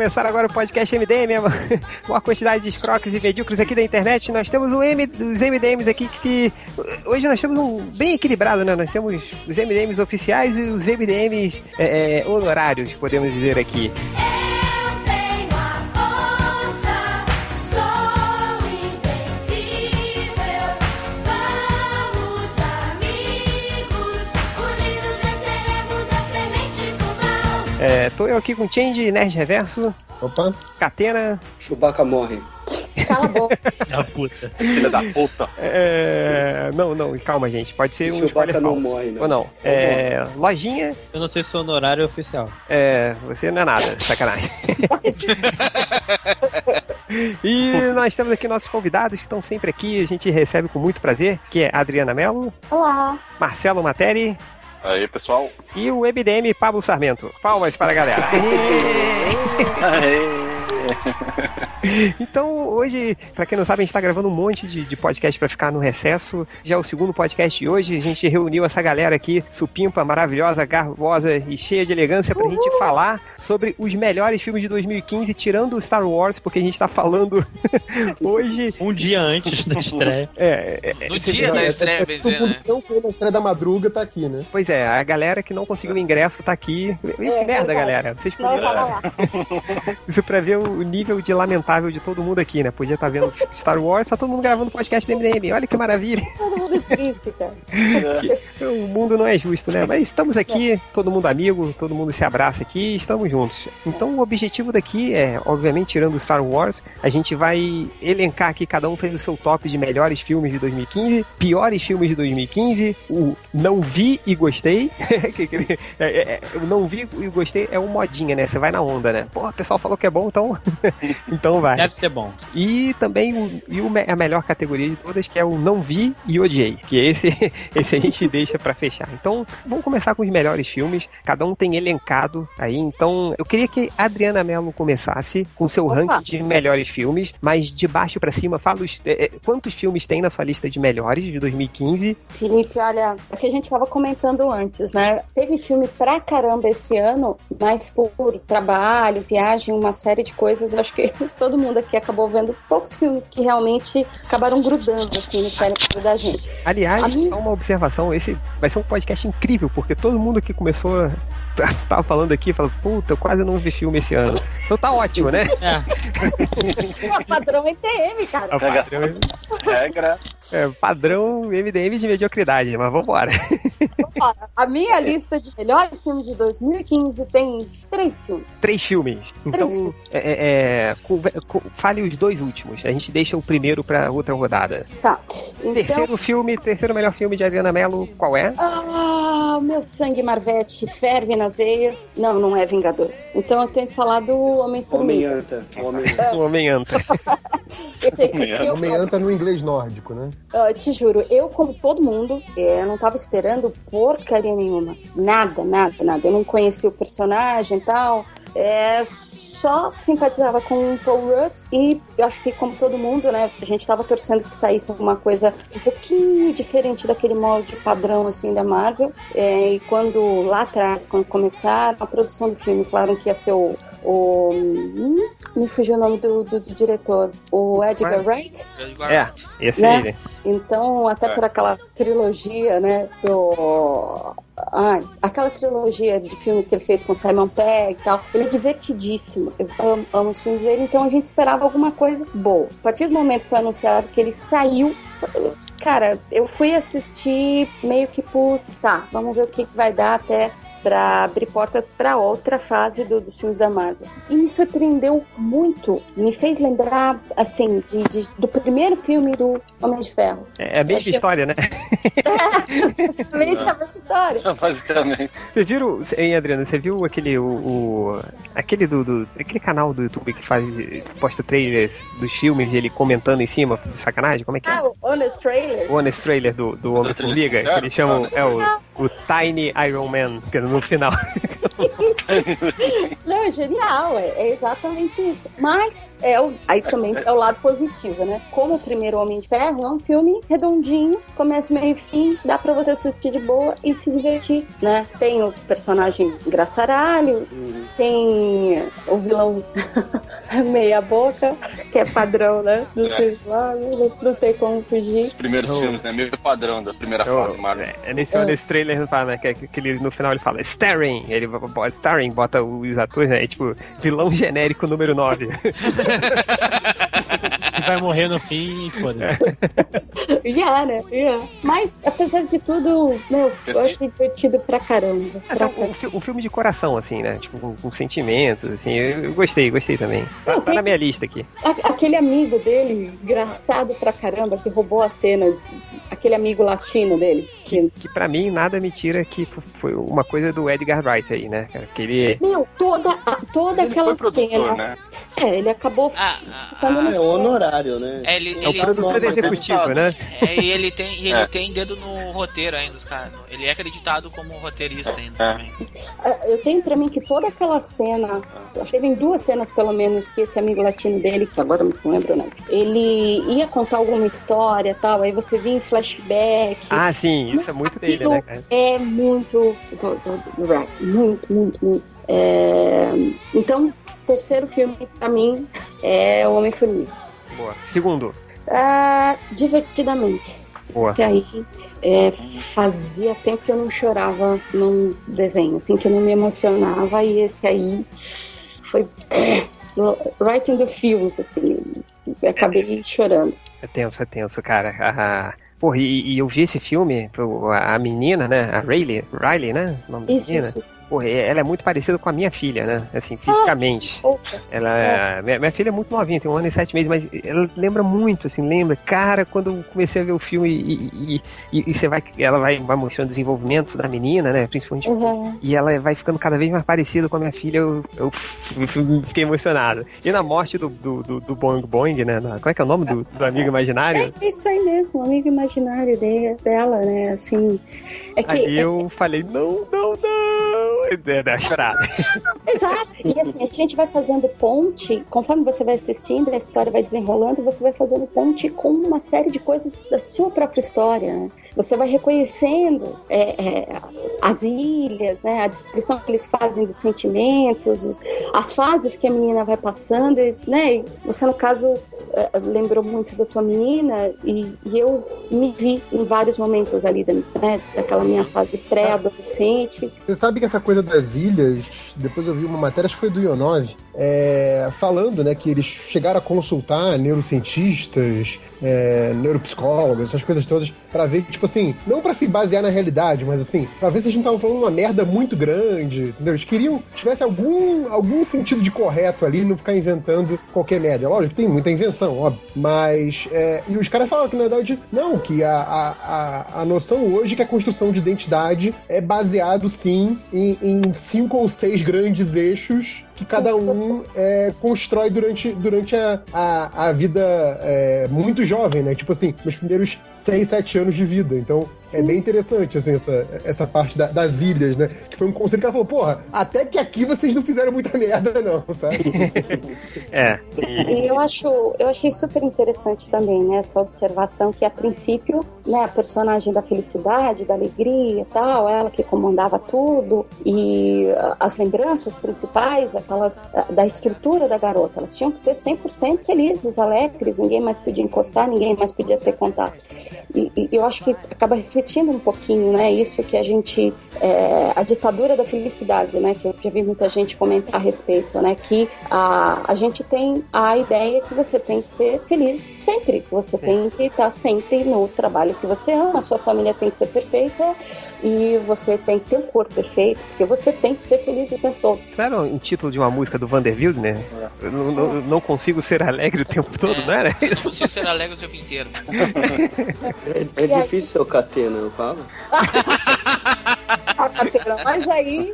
começar agora o podcast MDM, uma quantidade de escroques e medíocres aqui da internet. Nós temos o M, os MDMs aqui que hoje nós temos um bem equilibrado, né? Nós temos os MDMs oficiais e os MDMs é, é, honorários, podemos dizer aqui. É, tô eu aqui com Change, Nerd Reverso. Opa. Catena. Chewbacca morre. Cala a boca. Da puta. Filha da puta. É, não, não, calma, gente. Pode ser um Chewbacca spoiler não falso. morre, não. Ou não. É, lojinha. Eu não sei se o honorário é oficial. É, você não é nada, sacanagem. e nós estamos aqui nossos convidados que estão sempre aqui, a gente recebe com muito prazer, que é Adriana Mello, Olá. Marcelo Materi Aí, pessoal. e o MDM Pablo Sarmento. Palmas para a galera. Então, hoje, pra quem não sabe, a gente tá gravando um monte de, de podcast pra ficar no recesso. Já é o segundo podcast de hoje. A gente reuniu essa galera aqui, supimpa, maravilhosa, garbosa e cheia de elegância, pra gente falar sobre os melhores filmes de 2015, tirando o Star Wars, porque a gente tá falando hoje. Um dia antes da estreia. É, é, No dia da é, estreia, é, bem é, todo mundo né? não foi na estreia da madruga tá aqui, né? Pois é, a galera que não conseguiu ingresso tá aqui. que merda, galera. Vocês podiam. lá. Isso pra ver o nível de lamentável de todo mundo aqui, né? Podia estar vendo Star Wars, tá todo mundo gravando podcast do MDM. Olha que maravilha. Todo mundo triste, cara. O mundo não é justo, né? Mas estamos aqui, todo mundo amigo, todo mundo se abraça aqui e estamos juntos. Então o objetivo daqui é, obviamente, tirando o Star Wars, a gente vai elencar aqui, cada um fez o seu top de melhores filmes de 2015, piores filmes de 2015, o não vi e gostei. É, é, é, o não vi e gostei é um modinha, né? Você vai na onda, né? Pô, o pessoal falou que é bom, então, então vai. Deve ser bom. E também o, e o a melhor categoria de todas, que é o não vi e odiei. Que esse, esse a gente deixa pra fechar. Então, vamos começar com os melhores filmes. Cada um tem elencado aí. Então, eu queria que a Adriana Mello começasse com seu Opa. ranking de melhores filmes, mas de baixo pra cima, fala os, é, é, quantos filmes tem na sua lista de melhores de 2015. Felipe, olha, o que a gente tava comentando antes, né? Teve filme pra caramba esse ano, mas por trabalho, viagem, uma série de coisas, eu acho que todo mundo aqui acabou vendo poucos filmes que realmente acabaram grudando, assim, no cérebro da gente. Aliás, minha- só uma observação, esse vai ser um podcast incrível, porque todo mundo que começou tava falando aqui, falando, puta, eu quase não vi filme esse ano. Então tá ótimo, né? É, Pô, padrão ETM, cara. A padrão, Regra. é, padrão MDM de mediocridade, mas vambora. Ó, A minha lista de melhores filmes de 2015 tem três filmes. Três filmes. Então, filmes. é, é, é, fale os dois últimos. A gente deixa o primeiro pra outra rodada. Tá. Então, Terceiro filme, terceiro melhor filme de Adriana Mello, qual é? Ah, o meu sangue Marvete ferve nas veias. Não, não é Vingador. Então eu tenho que falar do Homem-Formiga. Homem-Anta. Homem-Anta. Homem-Anta. eu, Homem anta no inglês nórdico, né? eu te juro, eu, como todo mundo, é, não tava esperando porcaria nenhuma. Nada, nada, nada. Eu não conhecia o personagem e tal. É, só simpatizava com o Paul Rudd e eu acho que, como todo mundo, né, a gente tava torcendo que saísse alguma coisa um pouquinho diferente daquele molde padrão, assim, da Marvel. É, e quando, lá atrás, quando começaram a produção do filme, falaram que ia ser o... o hum, me fugiu o nome do, do, do diretor. O Edgar Wright. É, esse Né? aí. né? Então, até É. por aquela trilogia, né, do... Ai, aquela trilogia de filmes que ele fez com o Simon Pegg e tal, ele é divertidíssimo. Eu amo, amo os filmes dele, então a gente esperava alguma coisa boa. A partir do momento que foi anunciado que ele saiu, cara, eu fui assistir meio que por, tá, vamos ver o que que vai dar até pra abrir porta pra outra fase do- dos filmes da Marvel. E me surpreendeu muito, me fez lembrar, assim, de, de- do primeiro filme do Homem de Ferro. É a mesma Achei- história, né? Basicamente a mesma história. Basicamente. Você viu, hein, Adriana? Você viu aquele, o, o- aquele do, do- aquele canal do YouTube que faz, posta trailers dos filmes e ele comentando em cima, de sacanagem? Como é que é? Ah, o Honest Trailer. O honest trailer do, do Homem-Formiga, que eles chamam, é o, o Tiny Iron Man, que é no final. Não, é genial, é, é exatamente isso. Mas é o, aí também é o lado positivo, né? Como o primeiro Homem de Ferro é um filme redondinho, começo, meio e fim, dá pra você assistir de boa e se divertir, né? Tem o personagem engraçaralho, tem o vilão meia boca, que é padrão, né? Não É. sei lá, não, não tem como fugir. Os primeiros Oh. filmes, né? Meio padrão da primeira Eu- fase, Marvel. É nesse, nesse trailer ele fala, né, que, que ele, no final ele fala starring, ele starring, bota os atores, né, e, tipo, vilão genérico número 9. Vai morrer no fim e foda-se. Yeah, né? Yeah. Mas, apesar de tudo, meu, eu achei divertido pra caramba. É Pra um, um fi- um filme de coração, assim, né, tipo, com, com sentimentos, assim, eu, eu gostei, gostei também. Tá, Não, tá na minha lista aqui. A- Aquele amigo dele, engraçado pra caramba, que roubou a cena, de- aquele amigo latino dele. Que, Que pra mim nada me tira que foi uma coisa do Edgar Wright aí, né, cara, que ele... meu, toda, toda Ele aquela produtor, cena. né? É, ele acabou Ah, ficando ah, no ah, É honorário, né? é, ele, É o ele, produtor executivo, né? é, e ele tem, e ele É. tem dedo no roteiro ainda, os caras. Ele é acreditado como roteirista ainda É. também. Ah, Eu tenho pra mim que toda aquela cena, eu acho que teve duas cenas pelo menos que esse amigo latino dele, que agora eu não lembro o nome, ele ia contar alguma história e tal, aí você via em flashback. Ah, sim, isso é muito dele, né, cara? É muito. do- do- do Wright. Muito, muito, muito. É, Então, terceiro filme pra mim é O Homem-Formiga. Boa. Segundo, Ah, divertidamente. boa. Esse aí é, fazia tempo que eu não chorava num desenho, assim, que eu não me emocionava, e esse aí foi é, right in the feels, assim, acabei chorando. É tenso, é tenso, cara. Ah, porra, e, e eu vi esse filme, a menina, né? A Riley, Riley, né? O nome da Isso, menina. isso. Porra, ela é muito parecida com a minha filha, né? Assim, fisicamente. Opa. Ela é... minha, minha filha é muito novinha, tem um ano e sete meses, mas ela lembra muito, assim, lembra. Cara, quando eu comecei a ver o filme e, e, e- e você vai. Ela vai, vai mostrando o desenvolvimento da menina, né? Principalmente. Uhum. E ela vai ficando cada vez mais parecida com a minha filha, eu, eu fiquei emocionado. E na morte do, do, do, do Boing Boing, né? na- Como é que é o nome do, do amigo imaginário? É isso aí mesmo, o amigo imaginário de- dela, né? Assim. É que. Aí eu falei, não, não, não. E dei uma chorada. Exato. E assim, a gente vai fazendo ponte, conforme você vai assistindo, a história vai desenrolando, você vai fazendo ponte com uma série de coisas da sua própria história. né? Você vai reconhecendo é, é, as ilhas, né? a descrição que eles fazem dos sentimentos, os- as fases que a menina vai passando. E, né? e você, no caso, é, lembrou muito da tua menina e, e eu me vi em vários momentos ali da, né, daquela minha fase pré-adolescente. Você sabe que essa coisa das ilhas, depois eu vi uma matéria, acho que foi do Ionov, é, falando né, que eles chegaram a consultar neurocientistas, é, neuropsicólogos, essas coisas todas, pra ver, tipo assim, não pra se basear na realidade, mas assim, pra ver se a gente tava falando uma merda muito grande, entendeu? Eles queriam que tivesse algum, algum sentido de correto ali, não ficar inventando qualquer merda. Lógico, tem muita invenção, óbvio, mas. é, e os caras falaram que, na verdade, não, que a, a, a, a noção hoje é que a construção de identidade é baseado, sim, em, em cinco ou seis grandes eixos que cada um é, constrói durante, durante a, a, a vida é, muito jovem, né? Tipo assim, nos primeiros 6, 7 anos de vida. Então, é bem interessante, assim, essa, essa parte da- das ilhas, né? Que foi um conselho que ela falou, porra, até que aqui vocês não fizeram muita merda, não, sabe? É. E eu acho, eu achei super interessante também, né, essa observação que a princípio, né, a personagem da felicidade, da alegria e tal, ela que comandava tudo e as lembranças principais, aquelas da estrutura da garota, elas tinham que ser 100% felizes, alegres, ninguém mais podia encostar, ninguém mais podia ter contato. E, e eu acho que acaba refletindo um pouquinho, né, isso que a gente, é, a ditadura da felicidade, né, que eu já vi muita gente comentar a respeito, né, que a, a gente tem a ideia que você tem que ser feliz sempre, que você tem que estar sempre no trabalho que você ama, a sua família tem que ser perfeita e você tem que ter um corpo perfeito, porque você tem que ser feliz o tempo todo. Era um título de uma música do Vanderbilt, né? Eu não, não- não consigo ser alegre o tempo todo, É. não era Eu isso? consigo ser alegre o tempo inteiro. É, é difícil ser o Catena, eu falo. carteira. Mas aí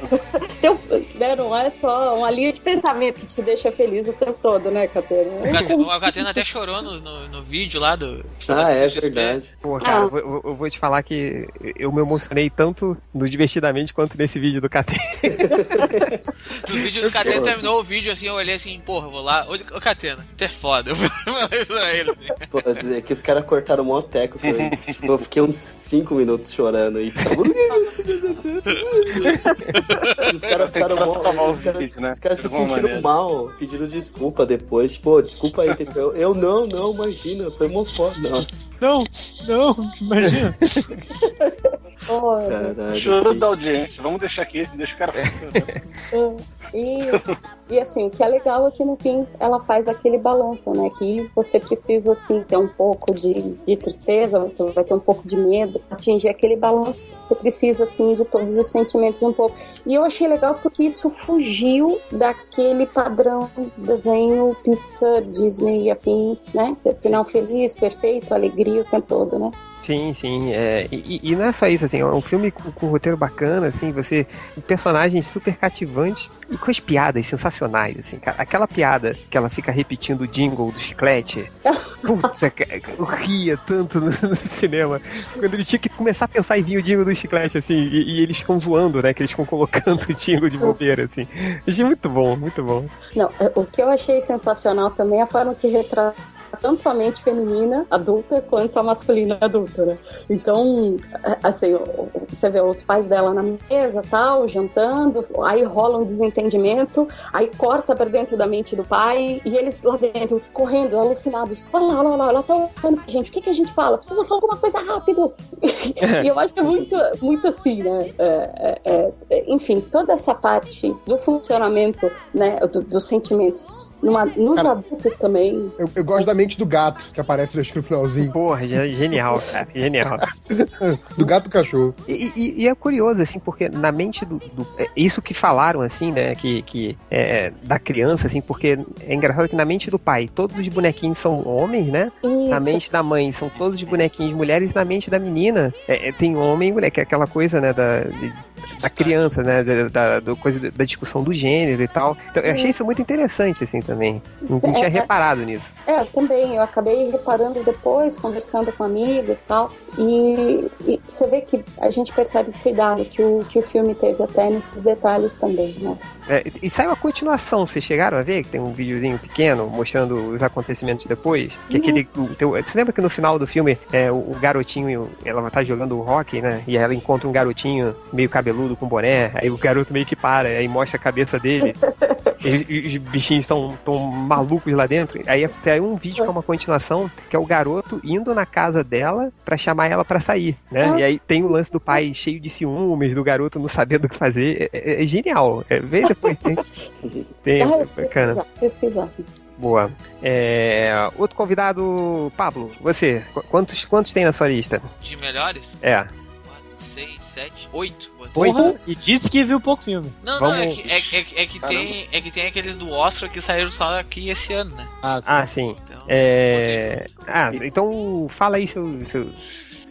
teu- né, não é só uma linha de pensamento que te deixa feliz o tempo todo, né, Catena, o Catena até chorou no, no, no vídeo lá do. Ah, é XP. verdade. Pô, cara, Ah. eu, vou- eu vou te falar que eu me emocionei tanto no Divertidamente quanto nesse vídeo do KT. No vídeo do Catena terminou o vídeo assim, eu olhei assim, porra, vou lá. Ô, Catena, tu é foda. Eu falei isso pra ele. assim. Pô, é que os caras cortaram o mó teco com ele. Tipo, eu fiquei uns 5 minutos chorando e ficava... os caras ficaram mó... Transformar Os os caras né? os caras se sentiram maneira. mal, pediram desculpa depois. Tipo, "Ô, desculpa aí. Tipo, Eu, eu não, não, imagina. Foi mó foda. Nossa, Não, não, imagina. Oh, caralho. Chorando da audiência. Vamos deixar aqui, deixa o cara. E, e assim, o que é legal é que no fim ela faz aquele balanço, né? Que você precisa assim ter um pouco de, de tristeza, você vai ter um pouco de medo, atingir aquele balanço. Você precisa assim de todos os sentimentos um pouco. E eu achei legal porque isso fugiu daquele padrão desenho Pixar, Disney e afins, né? Final feliz, perfeito, alegria o tempo todo, né? Sim, sim. é, e, e não é só isso, assim, é um filme com, com um roteiro bacana, assim, você. Personagens super cativantes e com as piadas sensacionais, assim, cara. Aquela piada que ela fica repetindo o jingle do chiclete. Putz, cara, eu ria tanto no, no cinema. Quando ele tinha que começar a pensar em vir o jingle do chiclete, assim, e, e eles ficam zoando, né? Que eles ficam colocando o jingle de bobeira, assim. Achei muito bom, muito bom. Não, é, o que eu achei sensacional também é a forma que retrata tanto a mente feminina adulta quanto a masculina adulta, né? Então, é, assim, você vê os pais dela na mesa, tal, jantando, aí rola um desentendimento, aí corta pra dentro da mente do pai e eles lá dentro correndo, alucinados. Olha lá, olha lá, ela tá olhando pra gente. O que, que a gente fala? Precisa falar alguma coisa rápido. e eu acho que é muito, muito assim, né? É, é, é, enfim, toda essa parte do funcionamento, né, do- dos sentimentos numa- nos Cara, adultos também. Eu, eu gosto da mente do gato, que aparece acho que no finalzinho. Porra, ge- genial, cara, genial. Do gato e cachorro. E, e- e é curioso, assim, porque na mente do. do- é isso que falaram, assim, né? Que, que é, da criança, assim, porque é engraçado que na mente do pai todos os bonequinhos são homens, né? Na Isso. mente da mãe são todos os bonequinhos mulheres, e na mente da menina é, é, tem homem e mulher, que é aquela coisa, né? Da, de- da criança, né? Da, da, coisa da discussão do gênero e tal. Então, eu achei isso muito interessante, assim, também. Não, não tinha É, é. reparado nisso. É, eu também. Eu acabei reparando depois, conversando com amigos e tal. E, você vê que a gente percebe o cuidado que o, que o filme teve até nesses detalhes também, né? É, e saiu a continuação, vocês chegaram a ver? Que tem um videozinho pequeno mostrando os acontecimentos depois? Que Uhum. aquele. o você lembra que no final do filme é, o, o garotinho, ela tá jogando hockey, né? E ela encontra um garotinho meio cabeludo com boné, aí o garoto meio que para, aí mostra a cabeça dele. e, e os bichinhos estão tão malucos lá dentro. Aí tem um vídeo que é uma continuação, que é o garoto indo na casa dela pra chamar ela pra sair, né? Ah. E aí tem o lance do pai cheio de ciúmes, do garoto não sabendo o que fazer. É, é- é genial. É, vê depois, tem. tem Ah, é bacana. pesquisar, pesquisar. Boa. É, outro convidado, Pablo, você, qu- quantos, quantos tem na sua lista? De melhores? É. 4, 6, 7, 8. Botei. Oito? Porra, e disse que viu pouco filme. Não, Vamos- não, é que, é, é- é que tem, é que tem aqueles do Oscar que saíram só aqui esse ano, né? Ah, sim. Ah, sim. Então, É... Ah, então fala aí seus, seus,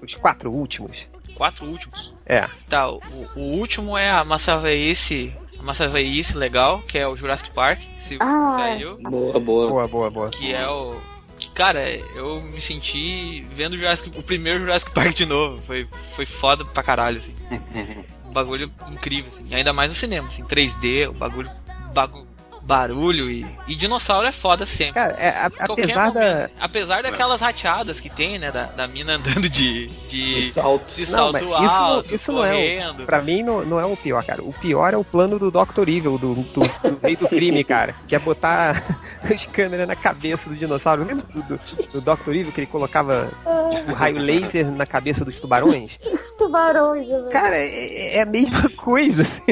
os quatro últimos. quatro últimos. É. Tá, o, o último é a Massa Veice, a Massa Veice legal, que é o Jurassic Park, se Ah. saiu, Boa, boa. Boa, boa, boa. que é o Cara, eu me senti vendo o Jurassic, o primeiro Jurassic Park de novo. Foi, foi foda pra caralho, assim. Um bagulho incrível, assim. E ainda mais no cinema, assim, 3D, o bagulho, bagu- barulho e, e dinossauro é foda sempre. Cara, é, a- apesar da. momento. Apesar daquelas rateadas que tem, né? Da, da mina andando de. De de, salto. de Não, salto isso, alto, isso não é. correndo. O, pra mim não, não é o pior, cara. O pior é o plano do Dr. Evil, do, do, do rei do crime, cara. Que é botar as câmeras na cabeça do dinossauro. Lembra do, do, do Dr. Evil que ele colocava tipo, raio laser na cabeça dos tubarões? Os tubarões, né? Cara, é, é a mesma coisa. assim.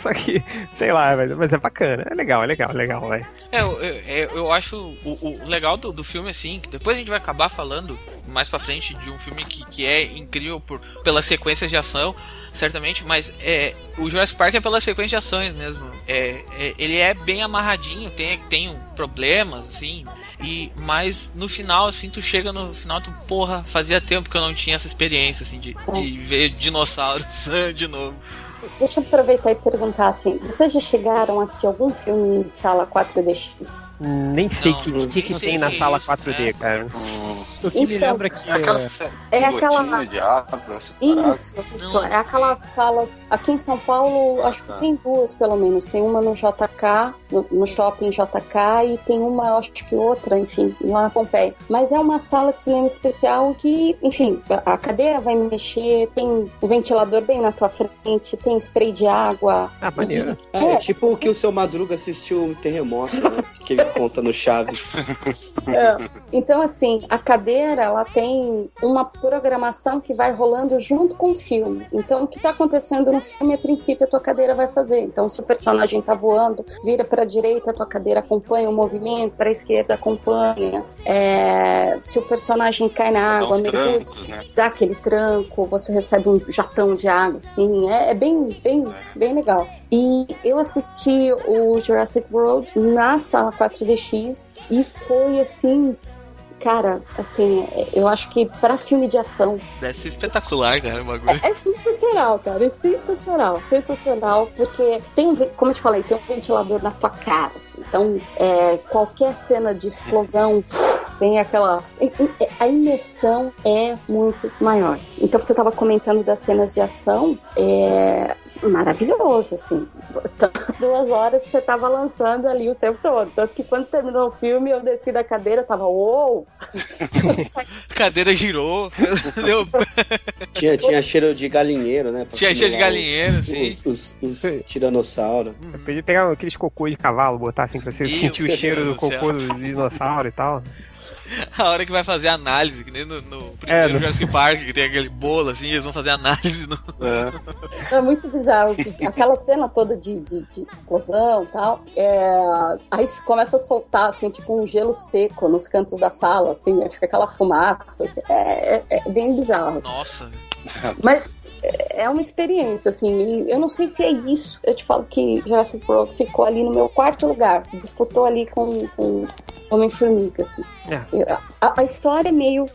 Só que, sei lá, mas, mas é bacana. É legal, é legal, é legal, velho. É, eu, eu, eu acho o, o legal do, do filme, assim, que depois a gente vai acabar falando mais pra frente de um filme que, que é incrível por, pelas sequências de ação, certamente, mas é, o Jurassic Park é pelas sequências de ações mesmo. É, é, ele é bem amarradinho, tem, tem problemas, assim, e mas no final, assim, tu chega no final, tu, porra, fazia tempo que eu não tinha essa experiência, assim, de, de ver dinossauros de novo. Deixa eu aproveitar e perguntar assim: vocês já chegaram a assistir algum filme em sala 4DX? Nem sei o que, nem que, que tem na é sala isso, 4D, né? cara. Hum, O que me Então, lembra que. é aquela é, É de aquela- de água. Isso, isso. Não. É aquelas salas. Aqui em São Paulo, acho que tá. tem duas, pelo menos. Tem uma no JK, no, no shopping JK, e tem uma, eu acho que outra, enfim, lá na Pompeia. Mas é uma sala de cinema especial que, enfim, a cadeira vai mexer, tem o ventilador bem na tua frente, tem spray de água. Ah, maneiro. É, É. tipo o que o seu Madruga assistiu um terremoto, né? Que ele conta no Chaves. É. Então, assim, a cadeira ela tem uma programação que vai rolando junto com o filme. Então, o que está acontecendo no filme, a princípio, a tua cadeira vai fazer. Então, se o personagem está voando, vira para a direita, a tua cadeira acompanha o movimento, para a esquerda acompanha. É, se o personagem cai na Dá água, mergulha, trancos, né? dá aquele tranco, você recebe um jatão de água, assim, é, é bem, bem, bem legal. E eu assisti o Jurassic World na sala 4DX e foi assim, cara, assim, é- eu acho que para filme de ação Deve ser espetacular, cara, o bagulho. é sensacional, cara, é sensacional, sensacional, porque tem, um como eu te falei, tem um ventilador na tua cara, assim, então é, qualquer cena de explosão tem aquela. A imersão é muito maior. Então você estava comentando das cenas de ação, é maravilhoso, assim. Duas horas que você tava lançando ali o tempo todo. Tanto que quando terminou o filme, eu desci da cadeira, eu tava, uou! A cadeira girou, deu, Tinha, tinha cheiro de galinheiro, né? Tinha cheiro de galinheiro, os, sim. Os, os, os tiranossauros. Você podia pegar aqueles cocô de cavalo, botar assim pra você Ih, sentir o meu cheiro do Deus do cocô do dinossauro e tal. a hora que vai fazer análise, que nem no, no É, primeiro no- Jurassic Park, que tem aquele bolo assim, eles vão fazer análise no. É. É muito bizarro. Aquela cena toda de, de, de explosão e tal. É... Aí começa a soltar, assim, tipo um gelo seco nos cantos da sala, assim, né? fica aquela fumaça. assim. É, é- é bem bizarro. Nossa, Mas é uma experiência, assim. E eu não sei se é isso. Eu te falo que Jurassic World ficou ali no meu quarto lugar. Disputou ali com, com Homem-Formiga, assim. É. A, a história é meio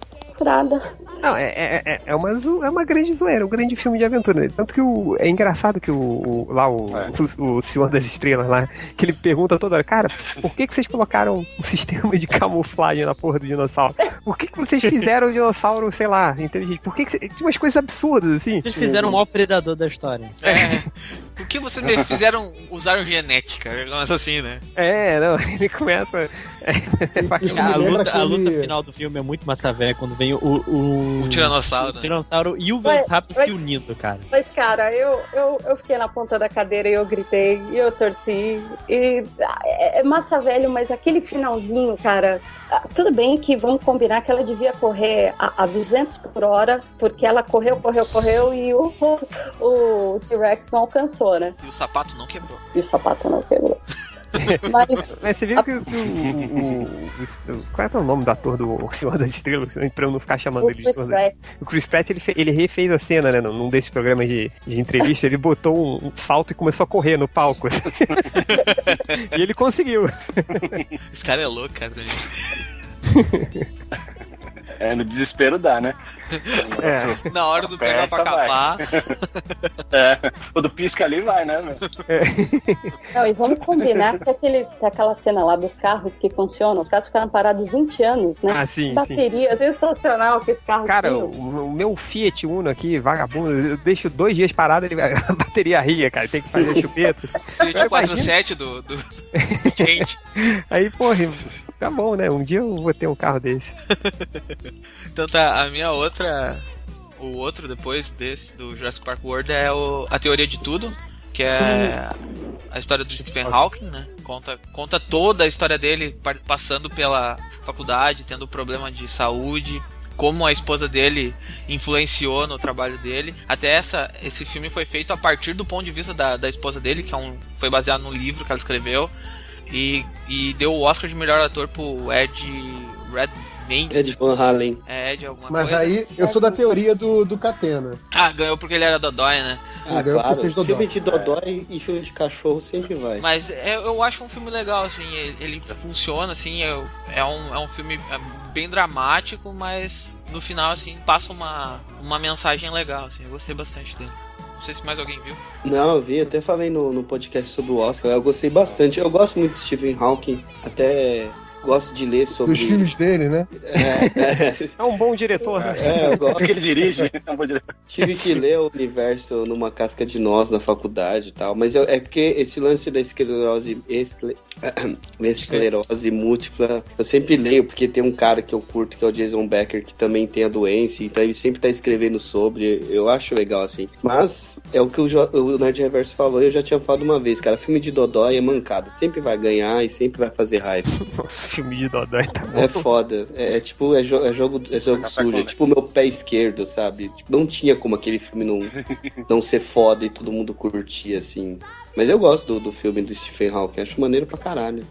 Não, é, é, é- é, uma, é uma grande zoeira, um grande filme de aventura. né? Tanto que o, é engraçado que o, o- lá o, É. o, o Senhor das Estrelas lá, que ele pergunta toda hora, cara, por que, que vocês colocaram um sistema de camuflagem na porra do dinossauro? Por que, que vocês fizeram o dinossauro, sei lá, inteligente? Por que, que cê- tinha umas coisas absurdas, assim? Vocês fizeram o maior predador da história. é. Por que vocês me fizeram. usaram genética? Começa assim, né? É, não, ele começa. Isso A luta, a luta aquele- final do filme é muito massa velha quando vem o. O, O Tiranossauro, o né? Tiranossauro e o Mas- Velociraptor mas- se unindo, cara. Mas, cara, eu, eu, eu fiquei na ponta da cadeira e eu gritei, e eu torci. E é, é massa velho, mas aquele finalzinho, cara. ah, Tudo bem que vamos combinar que ela devia correr a, a 200 por hora, porque ela correu, correu, correu e o, o T-Rex não alcançou, né? E o sapato não quebrou. E o sapato não quebrou. Mas Mas você viu que o, o, o- o- Qual é o nome do ator do Senhor das Estrelas? Pra eu não ficar chamando o ele de Chris Senhor das Pratt, O Chris Pratt, ele, ele refez a cena, né, num num desses programas de, de entrevista, ele botou um, um salto e começou a correr no palco. assim. e ele conseguiu. Esse cara é louco, cara. É, no desespero dá, né? É. Na hora do pegar pra capar. É, o do pisca ali vai, né, meu? Não, e vamos combinar que, aqueles, que aquela cena lá dos carros que funcionam, os carros ficaram parados 20 anos, né? Ah, sim, sim. Bateria sensacional que esse carro Cara, o, o meu Fiat Uno aqui, vagabundo, eu deixo dois dias parado, ele, a bateria ria, cara. Tem que fazer chupeta. Fiat 47 do, do, do Change. Aí, porra, tá bom, né? Um dia eu vou ter um carro desse. Então tá, a minha outra. O outro depois desse, do Jurassic Park World, é o, a teoria de tudo, que é a história do Stephen Hawking, né? Conta, conta toda a história dele passando pela faculdade, tendo problema de saúde, como a esposa dele influenciou no trabalho dele. Até essa, esse filme foi feito a partir do ponto de vista da, da esposa dele, que é um, foi baseado num livro que ela escreveu. E, e deu o Oscar de melhor ator pro Ed Redmayne. Ed Van Halen. É, Ed alguma Mas coisa. aí eu sou da teoria do, do Catena. Ah, ganhou porque ele era Dodói, né? Ah, ganhou porque claro. fez Dodói. Filme de Dodói e filme de cachorro sempre vai. Mas é- eu acho um filme legal, assim, ele, ele funciona, assim, é, é, um, é um filme é, bem dramático, mas no final, assim, passa uma, uma mensagem legal, assim, eu gostei bastante dele. Não sei se mais alguém viu. Não, eu vi, até falei no, no podcast sobre o Oscar, eu gostei bastante. Eu gosto muito de Stephen Hawking, até gosto de ler sobre. Dos filmes dele, né? É, é, É um bom diretor, né? é, eu gosto. Porque ele dirige, não vou dizer. Tive que ler o universo numa casca de nós na faculdade e tal, mas eu- é porque esse lance da esclerose, escle- esclerose múltipla, eu sempre leio porque tem um cara que eu curto que é o Jason Becker que também tem a doença, então ele sempre tá escrevendo sobre, eu acho legal assim. Mas é o que o, Jo- o Nerd Reverso falou, eu já tinha falado uma vez, cara, filme de Dodói é mancada, sempre vai ganhar e sempre vai fazer raiva. Nossa, filme de Dodói tá bom. É foda. É, é tipo, é, jo- é jogo, é jogo sujo. É tipo o meu pé esquerdo, sabe? Tipo, não tinha como aquele filme não, não ser foda e todo mundo curtir, assim. Mas eu gosto do, do filme do Stephen Hawking, acho maneiro pra caralho.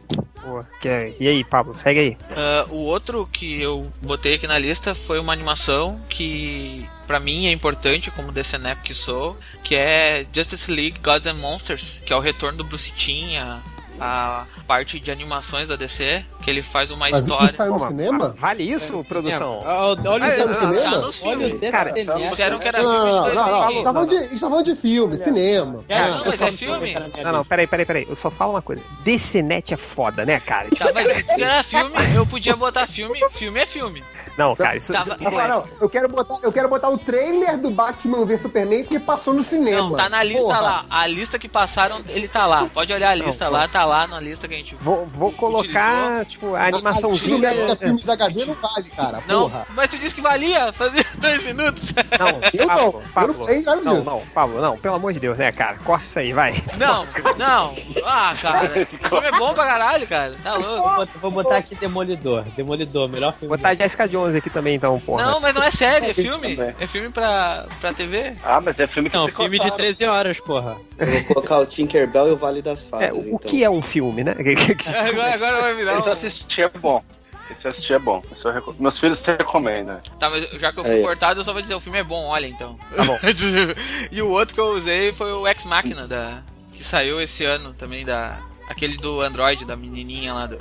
É- E aí, Pablo, segue aí. Ah, o outro que eu botei aqui na lista foi uma animação que pra mim é importante como DCNAP que sou, que é Justice League Gods and Monsters, que é o retorno do Bruce Timm, a, a parte de animações da DC, que ele faz uma Mas história. isso saiu no Pô, cinema? Vale isso, produção? Olha, olha Isso o é no cinema? Tá nos filmes. Cara. Disseram que era Não, filme de não, não, não. A 2015. gente tá falando de, falando de filme, cinema. Não, Ah, mas é filme. Não, não, peraí, peraí, peraí. Eu só falo uma coisa. DCNet é foda, né, cara? Tá, mas era filme, eu podia botar filme, filme é filme. Não, cara, isso. Tava- isso- fala, não, eu quero botar, eu quero botar o trailer do Batman vs Superman que passou no cinema. Não, tá na lista Porra. lá. A lista que passaram, ele tá lá. Pode olhar a lista Não, lá, tá lá na lista que a gente. Vou, vou colocar, tipo, a A animaçãozinha. lista da filmes HD não vale, cara. Não, Porra. mas tu disse que valia fazer dois minutos. Não, Eu Pablo, não, eu Pablo. não sei nada Não, disso. não, Pablo, não, pelo amor de Deus, né, cara? Corta isso aí, vai. Não, não. Ah, cara. O filme é bom pra caralho, cara. Tá louco. Vou botar- Vou botar aqui Demolidor. Demolidor, melhor filme. Vou botar a Jessica Jones aqui também, então, porra. Não, mas não é série, é filme. É filme pra, pra TV. Ah, mas é filme que Não, filme de cortaram. 13 horas, porra. Eu vou colocar o Tinkerbell e o Vale das É, Fadas, o, o então. que é um filme, né? Agora, agora vai virar Esse um... assistir é bom. Esse assistir é bom. Reco- Meus filhos te recomendam. Tá, mas já que eu fui É. cortado, eu só vou dizer, o filme é bom, olha então. Tá bom. e o outro que eu usei foi o Ex Machina, da... que saiu esse ano também, da... aquele do Android, da menininha lá do...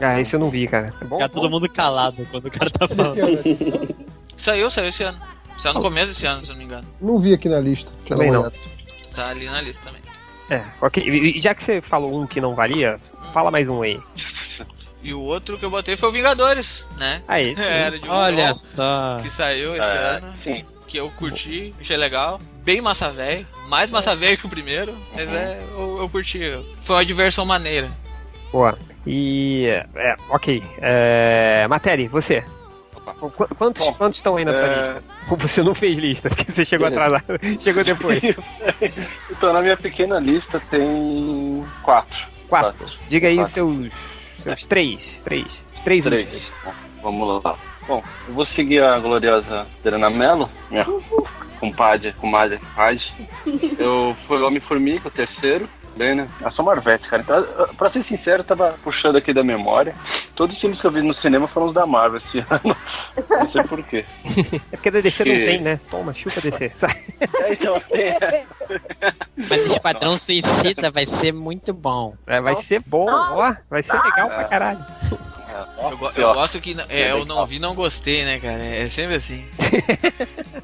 ah, esse eu não vi, cara. É bom? Fica todo mundo calado quando o cara tá falando. ano, desse ano. Saiu, saiu esse ano. Saiu no começo desse ano, se eu não me engano. Não vi aqui na lista. Deixa Também não. Tá ali na lista também. É, ok. E já que você falou um que não valia, fala mais um aí. E o outro que eu botei foi o Vingadores, né? Aí, sim. Era de Olha Ultron, só. que saiu esse É, ano. sim. Que eu curti, achei legal. Bem massa velho. Mais massa velho que o primeiro. Mas é, eu, eu curti. Foi uma diversão maneira. Boa. E. É, ok. É, Matéria, você. Qu- Quantos, Bom, quantos estão aí na sua é- lista? Você não fez lista, porque você chegou atrasado. chegou depois. então, na minha pequena lista tem quatro. Quatro. Diga aí os Quatro. seus. Seus três. Três. Os três, Três. últimos. Bom, vamos lá. Bom, eu vou seguir a gloriosa Adriana Mello, minha compadre, comadre, compadre. Eu fui Homem-Formiga, o terceiro. Bem, né? Eu sou Marvete, cara. Então, pra ser sincero, eu tava puxando aqui da memória. Todos os filmes que eu vi no cinema foram os da Marvel esse ano. Não sei porquê. É porque da DC não tem, né? Toma, chupa DC. É, então, tem, Mas Esquadrão Suicida vai ser muito bom. É, vai ser bom, ó. Vai ser legal pra caralho. Eu, go- eu gosto que. É, eu não vi, não gostei, né, cara? É sempre assim.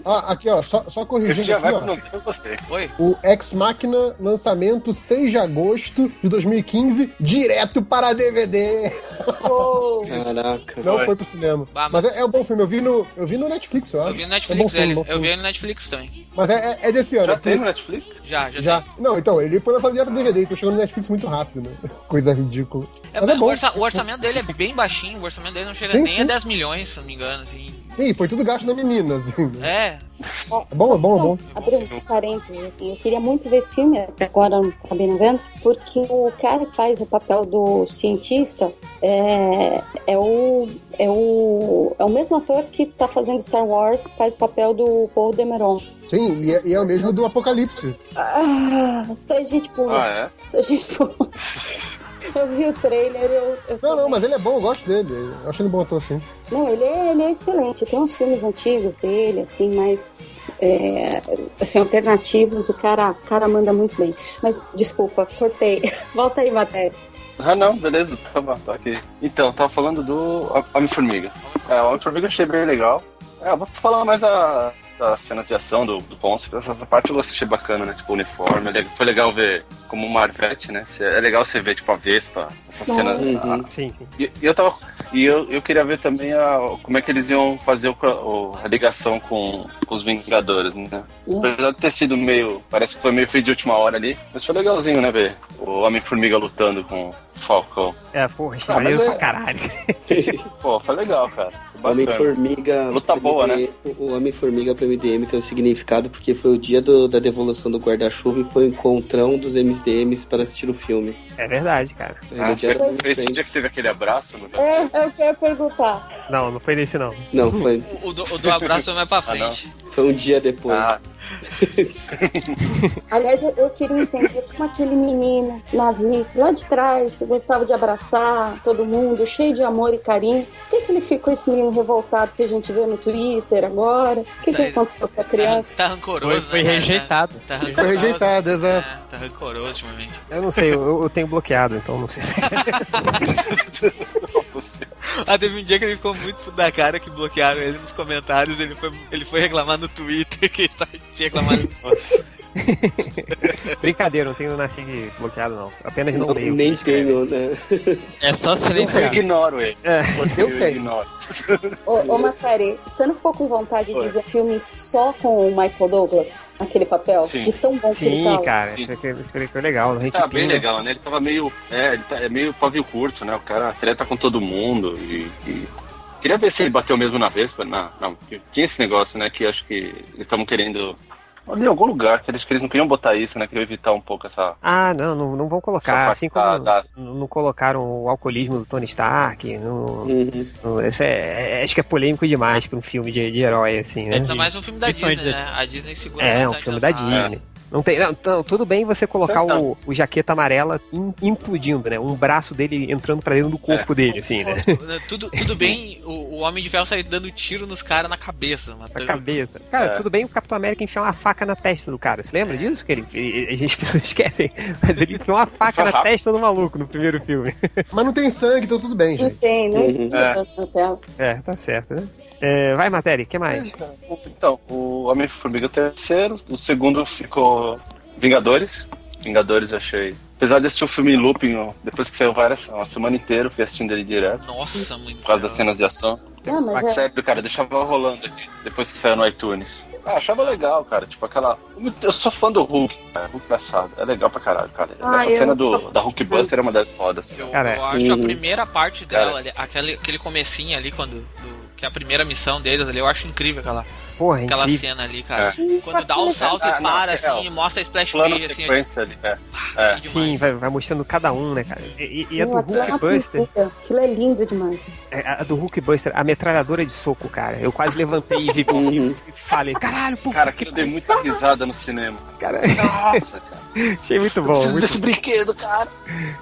Ah, aqui, ó, só, só corrigindo já aqui, ó. eu gostei. Oi? O Ex Machina, lançamento 6 de agosto de 2015, direto para DVD. Oh, Caraca. Não Foi. foi pro cinema. Bah, Mas é, é um bom filme, eu vi no, eu vi no Netflix, eu acho. Eu vi no É bom Netflix filme, ele. Eu vi ele no Netflix também. Mas é, é- é desse ano. Já é tem no Netflix? Já, já. Já. tem. Não, então, ele foi lançado direto no DVD, então chegou no Netflix muito rápido, né? Coisa ridícula. É, Mas é o, bom. orça- o orçamento dele é bem baixinho, o orçamento dele não chega Sim, nem sim. a 10 milhões, se não me engano, assim. Sim, foi tudo gasto na menina, assim. né? É, É bom, é bom, é bom. abrindo um parênteses, assim, eu queria muito ver esse filme, agora não acabei não vendo, porque o cara que faz o papel do cientista é, é, o, é, o, é o mesmo ator que tá fazendo Star Wars, faz o papel do Paul Dameron. Sim, e é, e é o mesmo do Apocalipse. Ah, só gente boa. Ah, é? Só gente boa. Eu vi o trailer, eu. eu Não, não, mas ele é bom, eu gosto dele. Eu acho ele bom ator, sim. Não, ele é, ele é excelente. Tem uns filmes antigos dele, assim, mais é, assim, alternativos. O cara, o cara manda muito bem. Mas, desculpa, cortei. Volta aí, matéria. Ah, não, beleza, tá bom, tá aqui. Então, tava falando do Homem-Formiga. É, o Homem-Formiga eu achei bem legal. É, eu vou falar mais a, das cenas de ação do, do Ponce. Essa, essa parte eu achei bacana, né? Tipo, o uniforme. é Foi legal ver como Marvete, né? É legal você ver, tipo, a Vespa, essas cenas. Uhum. a- Sim, sim. E, e eu tava. E eu, eu queria ver também a, como é que eles iam fazer o, o- a ligação com, com os Vingadores, né? Uhum. Apesar de ter sido meio. Parece que foi meio feio de última hora ali. Mas foi legalzinho, né, ver? O Homem-Formiga lutando com o Falcão. É, porra, Ah, é- pra caralho. Pô, foi legal, cara. Bacana. Homem-Formiga. Luta boa, né? O o Homem-Formiga pro MDM tem um significado porque foi o dia do- da devolução do guarda-chuva e foi o encontrão dos MDMs para assistir o filme. É verdade, cara. É Ah, dia foi, foi esse Friends. dia que teve aquele abraço no É, é o eu ia perguntar. Não, não foi nesse não. Não, foi, O, o do, o do abraço é mais pra Ah, não. frente. foi um dia depois. Ah, Aliás, eu, eu queria entender como aquele menino Nazi, lá de trás, que gostava de abraçar todo mundo, cheio de amor e carinho. Por que, que ele ficou esse menino revoltado que a gente vê no Twitter agora? O que, que Tá- aconteceu com a Tá, criança? tá rancoroso, Foi, foi né, cara? rejeitado. Tá Foi rancoroso. rejeitado, exato. É, tá rancoroso ultimamente. Eu não sei, eu, eu tenho bloqueado, então não sei se. Ah, teve um dia que ele ficou muito da cara que bloquearam ele nos comentários. Ele foi, ele foi reclamar no Twitter que tá- tinha reclamado. Brincadeira, não tenho nasci bloqueado, não. Apenas não, Não, leio. nem tenho, né? É só eu silenciar. ignoro ele. É. Eu, Eu ignoro. Ô, ô Macari, você não ficou com vontade Oi. de ver filme só com o Michael Douglas? Aquele papel? Sim. De tão bom que ele Sim, tava? cara, Sim. isso aqui- isso aqui foi legal. Gente Tá bem legal, né? Ele tava meio. É, ele tá, é meio pavio curto, né? O cara treta com todo mundo e. e- Queria ver se ele bateu mesmo na Vespa. Não, não. Tinha esse negócio, né? Que acho que eles estavam querendo. Ali em algum lugar, que eles, que eles não queriam botar isso, né? Queriam evitar um pouco essa. Ah, não, não, não vão colocar. Assim como da- não não colocaram o alcoolismo do Tony Stark. Não, Uhum. não- esse é, é- acho que é polêmico demais pra um filme de, de herói, assim, né? Ainda mais um filme da Disney, né? A Disney segura É, um filme da essa- Disney. Não tem, não, não, tudo bem você colocar Então. o, o jaqueta amarela im- implodindo, né? Um braço dele entrando pra dentro do corpo dele, assim, né? Tudo, tudo bem o, o Homem de Ferro sair dando tiro nos caras na cabeça, Na matando. cabeça. Cara, É. tudo bem o Capitão América enfiar uma faca na testa do cara. Você lembra disso? Que ele, a gente pessoas esquecem. Mas ele enfiou uma faca na testa do maluco no primeiro filme. Mas não tem sangue, então tudo bem, Não gente. tem, não Uhum. explica É. tanto na tela. É, tá certo, né? É, vai, matéria, o que mais? Então, o Homem-Formiga terceiro, o segundo ficou Vingadores. Vingadores eu achei. Apesar de assistir o filme em looping, depois que saiu várias, uma semana inteira, eu fiquei assistindo ele direto, Nossa, muito. por causa das cenas de ação. Ah, mas Mas é, sério, cara, deixava rolando aqui, depois que saiu no iTunes. Ah, achava legal, cara. Tipo aquela. Eu sou fã do Hulk, cara. Hulk engraçado. É legal pra caralho, cara. Ah, Essa eu- cena do, da Hulk Buster é uma das fodas. Eu, Cara, eu acho a primeira parte dela, Cara. aquele, aquele comecinho ali, quando. do- que é a primeira missão deles ali, eu acho incrível aquela, Porra, é aquela incrível. cena ali, cara. É. Quando dá o salto Ah, e não, para, é, assim, e mostra a splash page, assim, ali. É. "Ah, É. Sim, vai, vai mostrando cada um, né, cara? E, e- e a do é Hulkbuster. Aquilo é lindo demais. é, a do Hulkbuster, a metralhadora de soco, cara. Eu quase levantei e vi e falei, caralho, puta Cara, aquilo eu dei muita risada no cinema. cara. Nossa, cara. Achei muito bom. Muito... desse brinquedo, cara.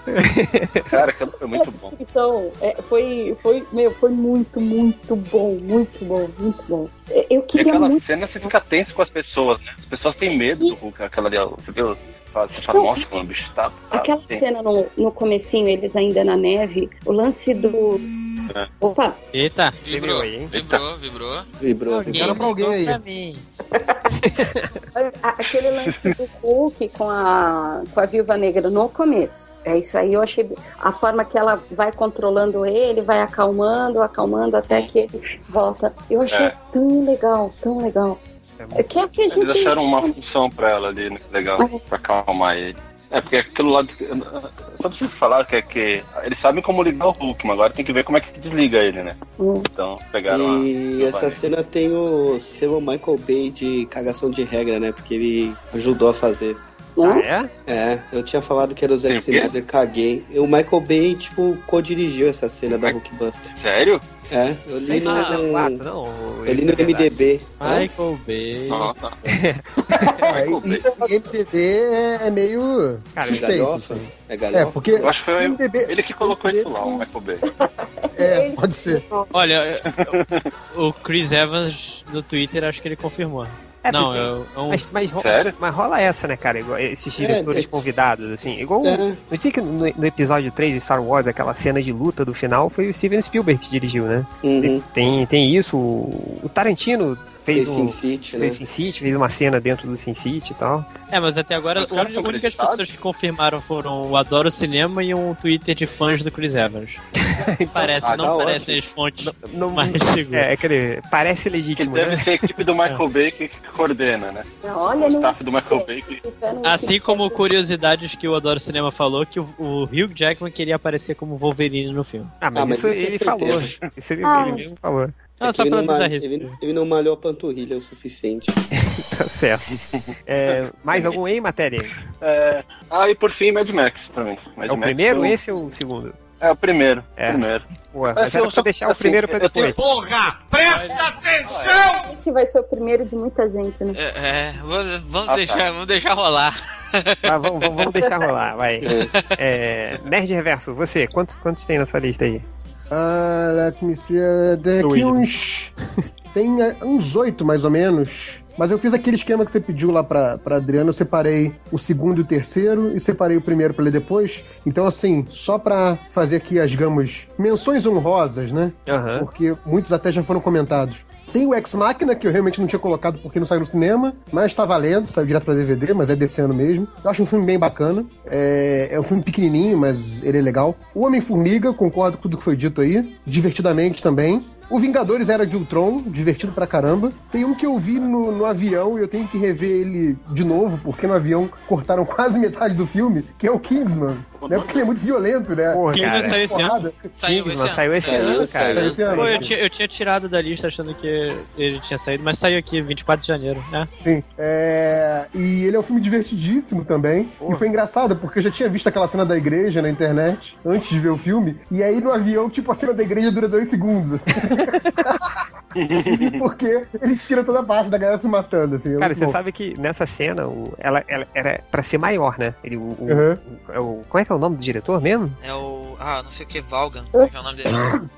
cara, aquilo foi muito a bom. descrição é, foi, foi, meu, foi muito, muito bom, muito bom, muito bom. É, Eu E queria aquela muito. cena você fica tenso com as pessoas, né? As pessoas têm medo do Hulk, aquela ali. Você viu? Você fala, nossa, mano, o bicho tá. tá Aquela assim. cena no, no comecinho, eles ainda na neve, o lance do. É. Opa, Eita. Vibrou, aí, hein? vibrou, vibrou. Vibrou. Alguém Ligaram pra alguém aí. pra mim. a- aquele lance do Hulk com a, com a Viúva Negra no começo. É isso aí, eu achei. A forma que ela vai controlando ele, vai acalmando, acalmando até que ele volta. Eu achei É. tão legal, tão legal. É que é que a Eles gente. acharam uma função pra ela ali, né? Legal, É. pra acalmar ele. É, porque aquilo lá. Só pra vocês falar que é que. Eles sabem como ligar o Hulk, mas agora tem que ver como é que desliga ele, né? Hum. Então, pegaram E a. essa cena tem o selo Michael Bay de cagação de regra, né? Porque ele ajudou a fazer. Né? Ah, é? É, eu tinha falado que era o Zack? Snyder, caguei. O Michael Bay, tipo, co-dirigiu essa cena da Hulkbuster. Sério? É, eu li Isso no, não é quatro, não? eu li no é. MDB. Hã? Michael Bay. Ah, tá. É, e, e MDB é, é meio Cara, É suspeito. galhofa? assim. É É, galhofa? porque Eu acho que foi MDB ele que colocou isso lá, o Michael Bay. É, pode ser. Olha, o Chris Evans no Twitter acho que ele confirmou. É, não, porque- eu, é Mas, mas, ro- Sério? mas rola essa, né, cara? Igual esses diretores é- convidados, assim. Igual. É. Não tinha que no, no episódio 3 de Star Wars, aquela cena de luta do final, foi o Steven Spielberg que dirigiu, né? Uhum. Tem, tem isso. O, o Tarantino fez, Fez um. Sin City, né? Fez Sin City, fez uma cena dentro do Sin City e tal. É, mas até agora as são únicas pessoas que confirmaram foram o Adoro Cinema e um Twitter de fãs do Chris Evans. Parece, ah, não tá parecem as fontes Não, mais seguras. é, aquele. Parece Que legítimo, deve né? ser a equipe do Michael Bay que, que coordena, né? Olha, O não. staff do Michael Bay que... Não- Assim como curiosidades que o Adoro Cinema falou, que o, o Hugh Jackman queria aparecer como Wolverine no filme. Ah, mas, Ah, mas isso, isso é ele certeza. falou. Isso ele, Ah. ele mesmo falou. Não, É que só ele, não mal- bizarrice. ele, ele não malhou a panturrilha o suficiente. Tá certo. É, mais algum aí, matéria? É... Ah, e por fim, Mad Max, pra mim. Mad É o Max primeiro, foi o- esse ou o segundo? É o primeiro. É. primeiro. Pô, É, mas eu era pra deixar o assim, primeiro pra eu tenho- depois. Esse vai ser o primeiro de muita gente, né? É, é, vamos, vamos Ah, tá. deixar, vamos deixar rolar. Tá, vamos, vamos- vamos deixar rolar, vai. É, Nerd Reverso, você, quantos, quantos tem na sua lista aí? Ah, let me see. uh, Tem aqui William. uns. Tem uh, uns oito, mais ou menos. Mas eu fiz aquele esquema que você pediu lá pra, pra Adriana. Eu separei o segundo e o terceiro e separei o primeiro pra ler depois. Então, assim, só pra fazer aqui as gamas. Menções honrosas, né? Aham. Porque muitos até já foram comentados. Tem o Ex Machina, que eu realmente não tinha colocado porque não saiu no cinema, mas tá valendo, saiu direto pra DVD, mas é desse ano mesmo. Eu acho um filme bem bacana. É, é um filme pequenininho, mas ele é legal. O Homem-Formiga, concordo com tudo que foi dito aí. Divertidamente também. O Vingadores Era de Ultron, divertido pra caramba. Tem um que eu vi no, no avião e eu tenho que rever ele de novo, porque no avião cortaram quase metade do filme, que é o Kingsman. Né? Porque ele é muito violento, né? Porra, Kingsman cara. saiu esse ano. Saiu esse saiu ano. esse Saiu, ano, cara. saiu. esse ano. Pô, eu tinha, eu tinha tirado da lista achando que ele tinha saído, mas saiu aqui, 24 de janeiro, né? Sim. É, E ele é um filme divertidíssimo também. E foi engraçado, porque eu já tinha visto aquela cena da igreja na internet, antes de ver o filme. E aí no avião, tipo, a cena da igreja dura dois segundos, assim. porque eles tiram toda a parte da galera se matando, assim. é Cara, você bom. sabe que nessa cena, o- ela, ela era pra ser maior, né? Ele, o, o- Uhum. o- é o- como é que é o nome do diretor mesmo? É o. Ah, não sei o que, Valgan. Como é que é o nome dele?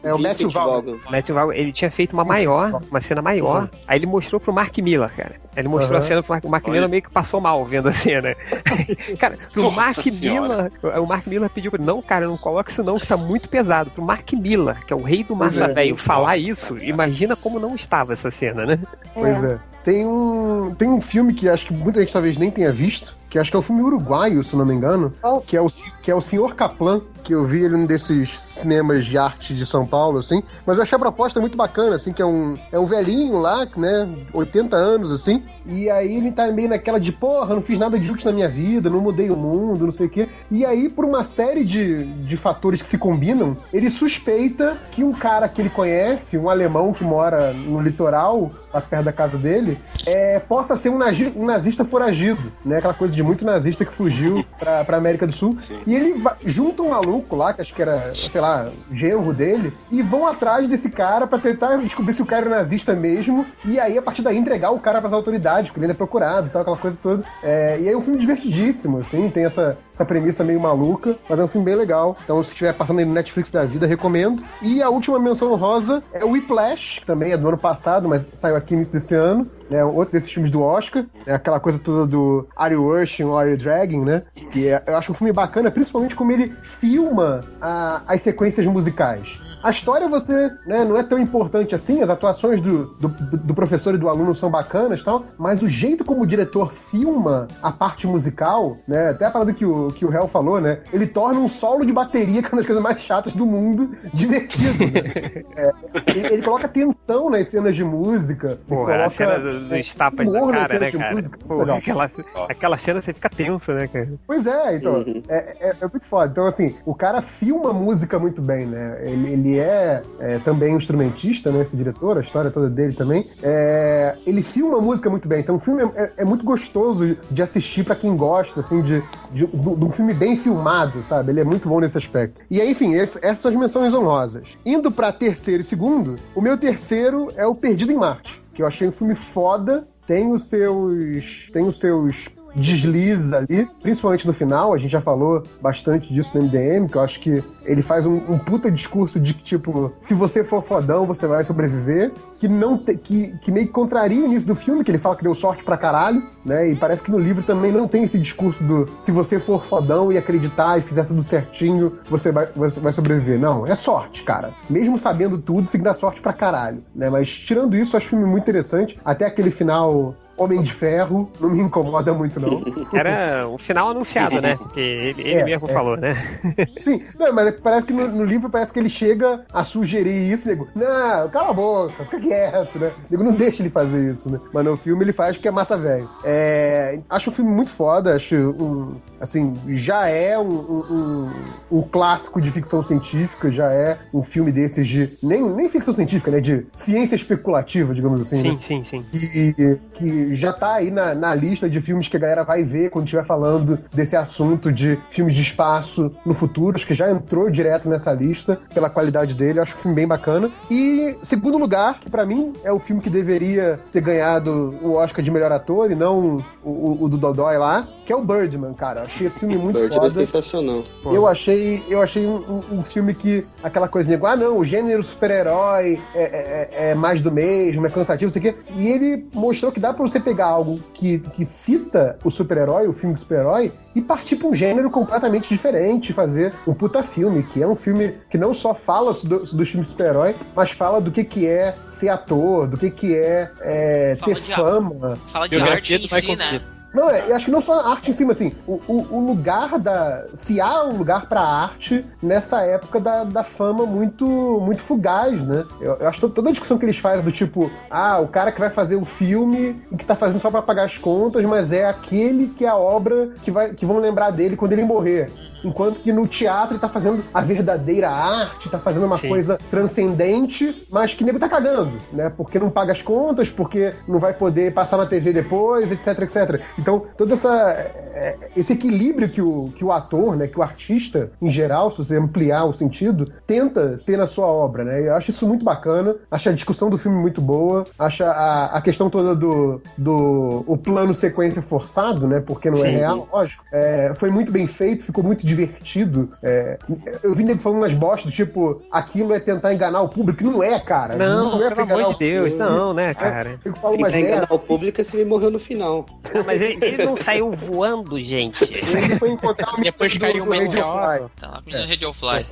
É o Matthew. Vaughn. Matthew Vaughn, ele tinha feito uma maior, uma cena maior, aí ele mostrou pro Mark Miller, cara. Ele mostrou Aham. a cena pro Mark, o Mark Olha. Miller meio que passou mal vendo a cena. cara, pro Nossa Mark Senhora. Miller, o Mark Miller pediu pra ele, não, cara, não coloca isso não, que tá muito pesado. Pro Mark Miller, que é o rei do massa é. velho, falar isso, imagina como não estava essa cena, né? Pois é. Tem um, tem um filme que acho que muita gente talvez nem tenha visto, que acho que é um filme uruguaio, se não me engano, Qual? que é o, que é o Senhor Kaplan, que eu vi ele num desses cinemas de arte de São Paulo, assim. Mas eu achei a proposta muito bacana, assim, que é um, é um velhinho lá, né, 80 anos, assim, e aí ele tá meio naquela de, porra, não fiz nada de útil na minha vida, não mudei o mundo, não sei o quê. E aí, por uma série de, de fatores que se combinam, ele suspeita que um cara que ele conhece, um alemão que mora no litoral, lá perto da casa dele, é, possa ser um, um nazista foragido, né? Aquela coisa de muito nazista que fugiu pra, pra América do Sul. E ele va- junta um maluco lá, que acho que era, sei lá, genro dele, e vão atrás desse cara pra tentar descobrir se o cara é nazista mesmo, e aí, a partir daí, entregar o cara pras autoridades, porque ele ainda é procurado e tal, aquela coisa toda. É, e aí é um filme divertidíssimo, assim, tem essa, essa premissa meio maluca, mas é um filme bem legal. Então, se estiver passando aí no Netflix da vida, recomendo. E a última menção rosa é o Whiplash, que também é do ano passado, mas saiu aqui início desse ano. É outro desses filmes do Oscar. É aquela coisa toda do Are You Worshiping or Are You Dragging, né? Que é- eu acho um filme bacana, principalmente como ele filma a- as sequências musicais. A história você né, não é tão importante assim, as atuações do, do, do professor e do aluno são bacanas e tal, mas o jeito como o diretor filma a parte musical, né? Até a parada que o, que o Hell falou, né? Ele torna um solo de bateria, que é uma das coisas mais chatas do mundo, divertido. Né? É, ele, ele coloca tensão nas cenas de música. Porra, coloca, a cena do- dos tapas na cara, né, cenas de cara? música. Aquela, aquela cena você fica tenso, né, cara? Pois é, então, Uhum. é, é- é muito foda. Então, assim, o cara filma música muito bem, né? Ele, ele é, é, também um instrumentista, né? Esse diretor, a história toda dele também. É, ele filma música muito bem. Então, o filme é, é muito gostoso de assistir pra quem gosta, assim, de, de, de um filme bem filmado, sabe? Ele é muito bom nesse aspecto. E aí, enfim, esse- essas são as menções honrosas. Indo pra terceiro e segundo, o meu terceiro é o Perdido em Marte, que eu achei um filme foda. Tem os seus. Tem os seus deslizes ali, principalmente no final, a gente já falou bastante disso no MDM, que eu acho que ele faz um, um puta discurso de que, tipo, se você for fodão, você vai sobreviver, que não te- que, que meio que contraria o início do filme, que ele fala que deu sorte pra caralho, né? E parece que no livro também não tem esse discurso do se você for fodão e acreditar e fizer tudo certinho, você vai, você vai sobreviver. Não, é sorte, cara. Mesmo sabendo tudo, você dá sorte pra caralho, né? Mas tirando isso, acho o filme muito interessante. Até aquele final Homem de Ferro não me incomoda muito, não. Era o final anunciado, né? Porque ele, ele É, mesmo é. falou, né? Sim, não, mas parece que no, no livro parece que ele chega a sugerir isso, nego. Não, cala a boca, fica quieto, né? Nego não deixa ele fazer isso, né? Mas no filme ele faz porque é massa velho. É, acho um filme muito foda, acho um. Assim, já é um, um, um- um clássico de ficção científica, já é um filme desses de. Nem, nem ficção científica, né? De ciência especulativa, digamos assim. né? Sim, sim, sim. que, que já tá aí na, na lista de filmes que a galera vai ver quando estiver falando desse assunto de filmes de espaço no futuro. Acho que já entrou direto nessa lista pela qualidade dele. Acho um filme bem bacana. E segundo lugar, que pra mim é o filme que deveria ter ganhado o Oscar de melhor ator e não o, o- o do Dodói lá, que é o Birdman, cara. Achei esse filme muito Bird é foda. sensacional. Eu achei, eu achei um, um- um filme que aquela coisinha, ah não, o gênero super-herói é, é- é mais do mesmo, é cansativo, não sei o quê. E ele mostrou que dá pra você pegar algo que, que cita o super-herói, o filme do super-herói, e partir pra um gênero completamente diferente, fazer um puta filme, que é um filme que não só fala do, dos filmes de super-herói, mas fala do que, que é ser ator, do que, que é, é, ter de fama, Fala de arte do em si, né? Não, é, eu acho que não só a arte em cima, assim, o, o, o lugar da. Se há um lugar pra arte nessa época da, da fama muito muito fugaz, né? Eu, eu acho que toda a discussão que eles fazem do tipo, ah, o cara que vai fazer o filme e que tá fazendo só pra pagar as contas, mas é aquele que é a obra que, vai, que vão lembrar dele quando ele morrer. Enquanto que no teatro ele tá fazendo a verdadeira arte, tá fazendo uma Sim. coisa transcendente, mas que nego tá cagando, né? Porque não paga as contas, porque não vai poder passar na TV depois, etc, etc. Então, todo essa, é, esse equilíbrio que o, que o ator, né, que o artista, em geral, se você ampliar o sentido, tenta ter na sua obra, né? Eu acho isso muito bacana, acho a discussão do filme muito boa, acho a, a questão toda do, do o plano sequência forçado, né? Porque não é Sim. real, lógico. É, foi muito bem feito, ficou muito divertido. É, eu vi nego falando umas bostas do tipo, aquilo é tentar enganar o público. Não é, cara. Não, é pelo amor de Deus, público. não, né, cara? Eu falo Tentar enganar merda. o público é se ele morreu no final. Não, mas ele, ele não saiu voando, gente. Ele foi encontrar o Depois caiu uma Radio meteoro. Fly. Tá Radio Fly.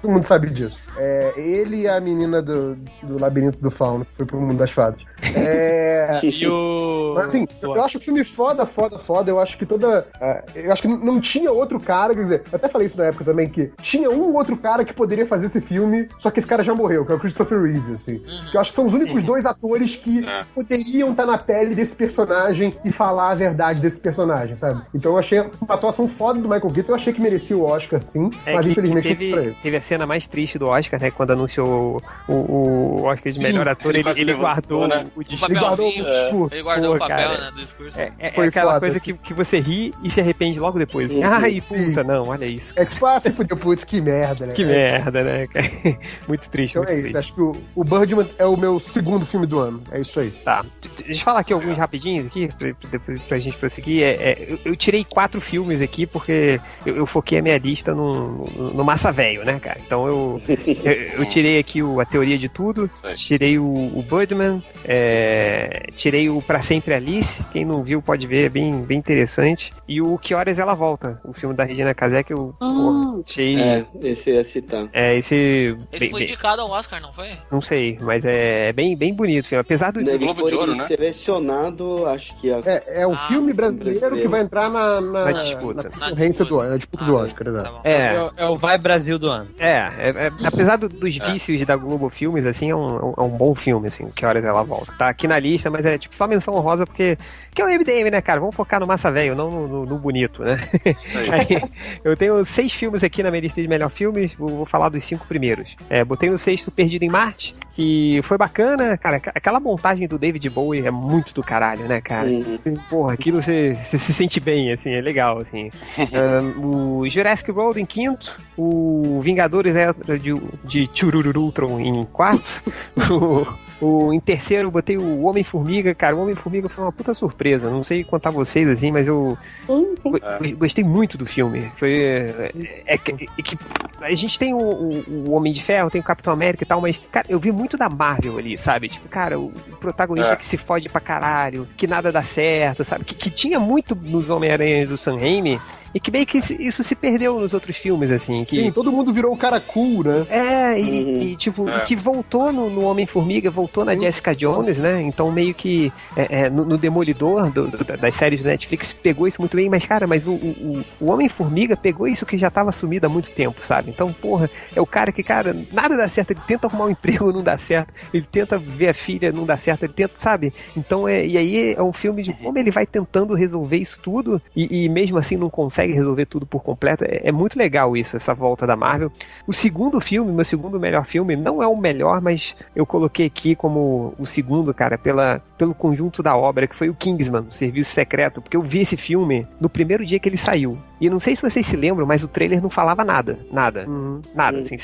Todo mundo sabe disso. É, ele e a menina do, do labirinto do fauno, que foi pro mundo das fadas. É, E o. Mas assim, eu, eu acho o filme foda, foda, foda. Eu acho que toda. ah, eu acho que não tinha outro cara, quer dizer, eu até falei isso na época também, que tinha um outro cara que poderia fazer esse filme, só que esse cara já morreu, que é o Christopher Reeve, assim. Que eu acho que são os únicos dois atores que É. poderiam estar na pele desse personagem e falar a verdade desse personagem, sabe? Então eu achei uma atuação foda do Michael Keaton, eu achei que merecia o Oscar, sim, É mas que- infelizmente que não foi pra teve, ele. teve a cena mais triste do Oscar, né? Quando anunciou o, o Oscar de Sim, melhor ator, ele ele, ele guardou né? o discurso. Ele guardou papelzinho. o discurso. Ele guardou o papel, cara. né, do discurso. É, é- é Foi aquela foda, coisa assim. que, que você ri e se arrepende logo depois. Uhum. Ai, puta, não, olha isso. É tipo, ah, se fudeu, putz, que merda, né? Que É, merda, né, cara? Muito triste, Então muito é triste. isso, acho que o, o Birdman é o meu segundo filme do ano. É isso aí. Tá. Deixa eu falar aqui alguns rapidinhos aqui, pra, depois pra gente prosseguir. É, é, eu, eu tirei quatro filmes aqui porque eu, eu foquei a minha lista no, no, no Massa Velho, né, cara? Então eu, eu, eu tirei aqui o A Teoria de Tudo, tirei o, o Birdman, é, tirei o Pra Sempre Alice, quem não viu pode ver, é bem, bem interessante. E o Que Horas Ela Volta, o filme da Regina Casé que eu Hum. achei... É, esse ia citar. É, esse... Esse bem- foi indicado ao Oscar, não foi? não sei, mas é bem, bem bonito o filme. Apesar do, Ele foi de Ouro, né? selecionado, acho que a É, é o Ah, filme brasileiro, brasileiro. que vai entrar na, na, Na disputa. na Na concorrência disputa. do ano, na disputa Ah, do Oscar, exato. Tá. É, É, o- é o Vai Brasil do ano. É, É, é, é, apesar do- dos vícios da Globo Filmes, assim, é um, é um bom filme, assim, que horas ela volta. Tá aqui na lista, mas é tipo só menção honrosa, porque que é o MDM, né, cara? Vamos focar no massa velho, não no, no- no bonito, né? Aí, eu tenho seis filmes aqui na minha lista de melhor filmes, vou, vou falar dos cinco primeiros. É, botei no sexto Perdido em Marte, que foi bacana, cara. aqu- Aquela montagem do David Bowie é muito do caralho, né, cara? Uhum. Porra, aquilo você, você se sente bem, assim, é legal, assim. Ahn, o Jurassic World em quinto, o Vingadores de, de Chururutron em quarto, o, o- em terceiro eu botei o Homem-Formiga, cara, o Homem-Formiga foi uma puta surpresa, não sei contar vocês, assim, mas eu Sim, sim. go- gostei muito do filme. Foi, é, é que, é que a gente tem o, o- o Homem de Ferro, tem o Capitão América e tal, mas, cara, eu vi muito da Marvel ali, sabe? Tipo, cara, o protagonista É. que se fode pra caralho, que nada dá certo, sabe? Que, que tinha muito nos Homem-Aranha do Sam Raimi e que meio que isso se perdeu nos outros filmes, assim. Que, Sim, todo mundo virou o cara cool, né? é, e, Uhum. e, tipo, É. e que voltou no, no Homem-Formiga, voltou na Sim. Jessica Jones, né? Então meio que é, é, no, no Demolidor do- do- das séries do Netflix pegou isso muito bem, mas cara, mas o, o, o Homem-Formiga pegou isso que já tava sumido há muito tempo, sabe? Então, porra, é o cara que, cara, nada dá certo, ele tenta arrumar um emprego, não dá certo, ele tenta ver a filha, não dá certo, ele tenta, sabe? Então é, e aí é um filme de como ele vai tentando resolver isso tudo e, e mesmo assim não consegue resolver tudo por completo. É, é muito legal isso, essa volta da Marvel. O segundo filme, meu segundo melhor filme, não é o melhor, mas eu coloquei aqui como o segundo, cara, pela, pelo conjunto da obra, que foi o Kingsman, o Serviço Secreto, porque eu vi esse filme no primeiro dia que ele saiu. E não sei se vocês se lembram, mas o trailer não falava nada. Nada. Nada, assim.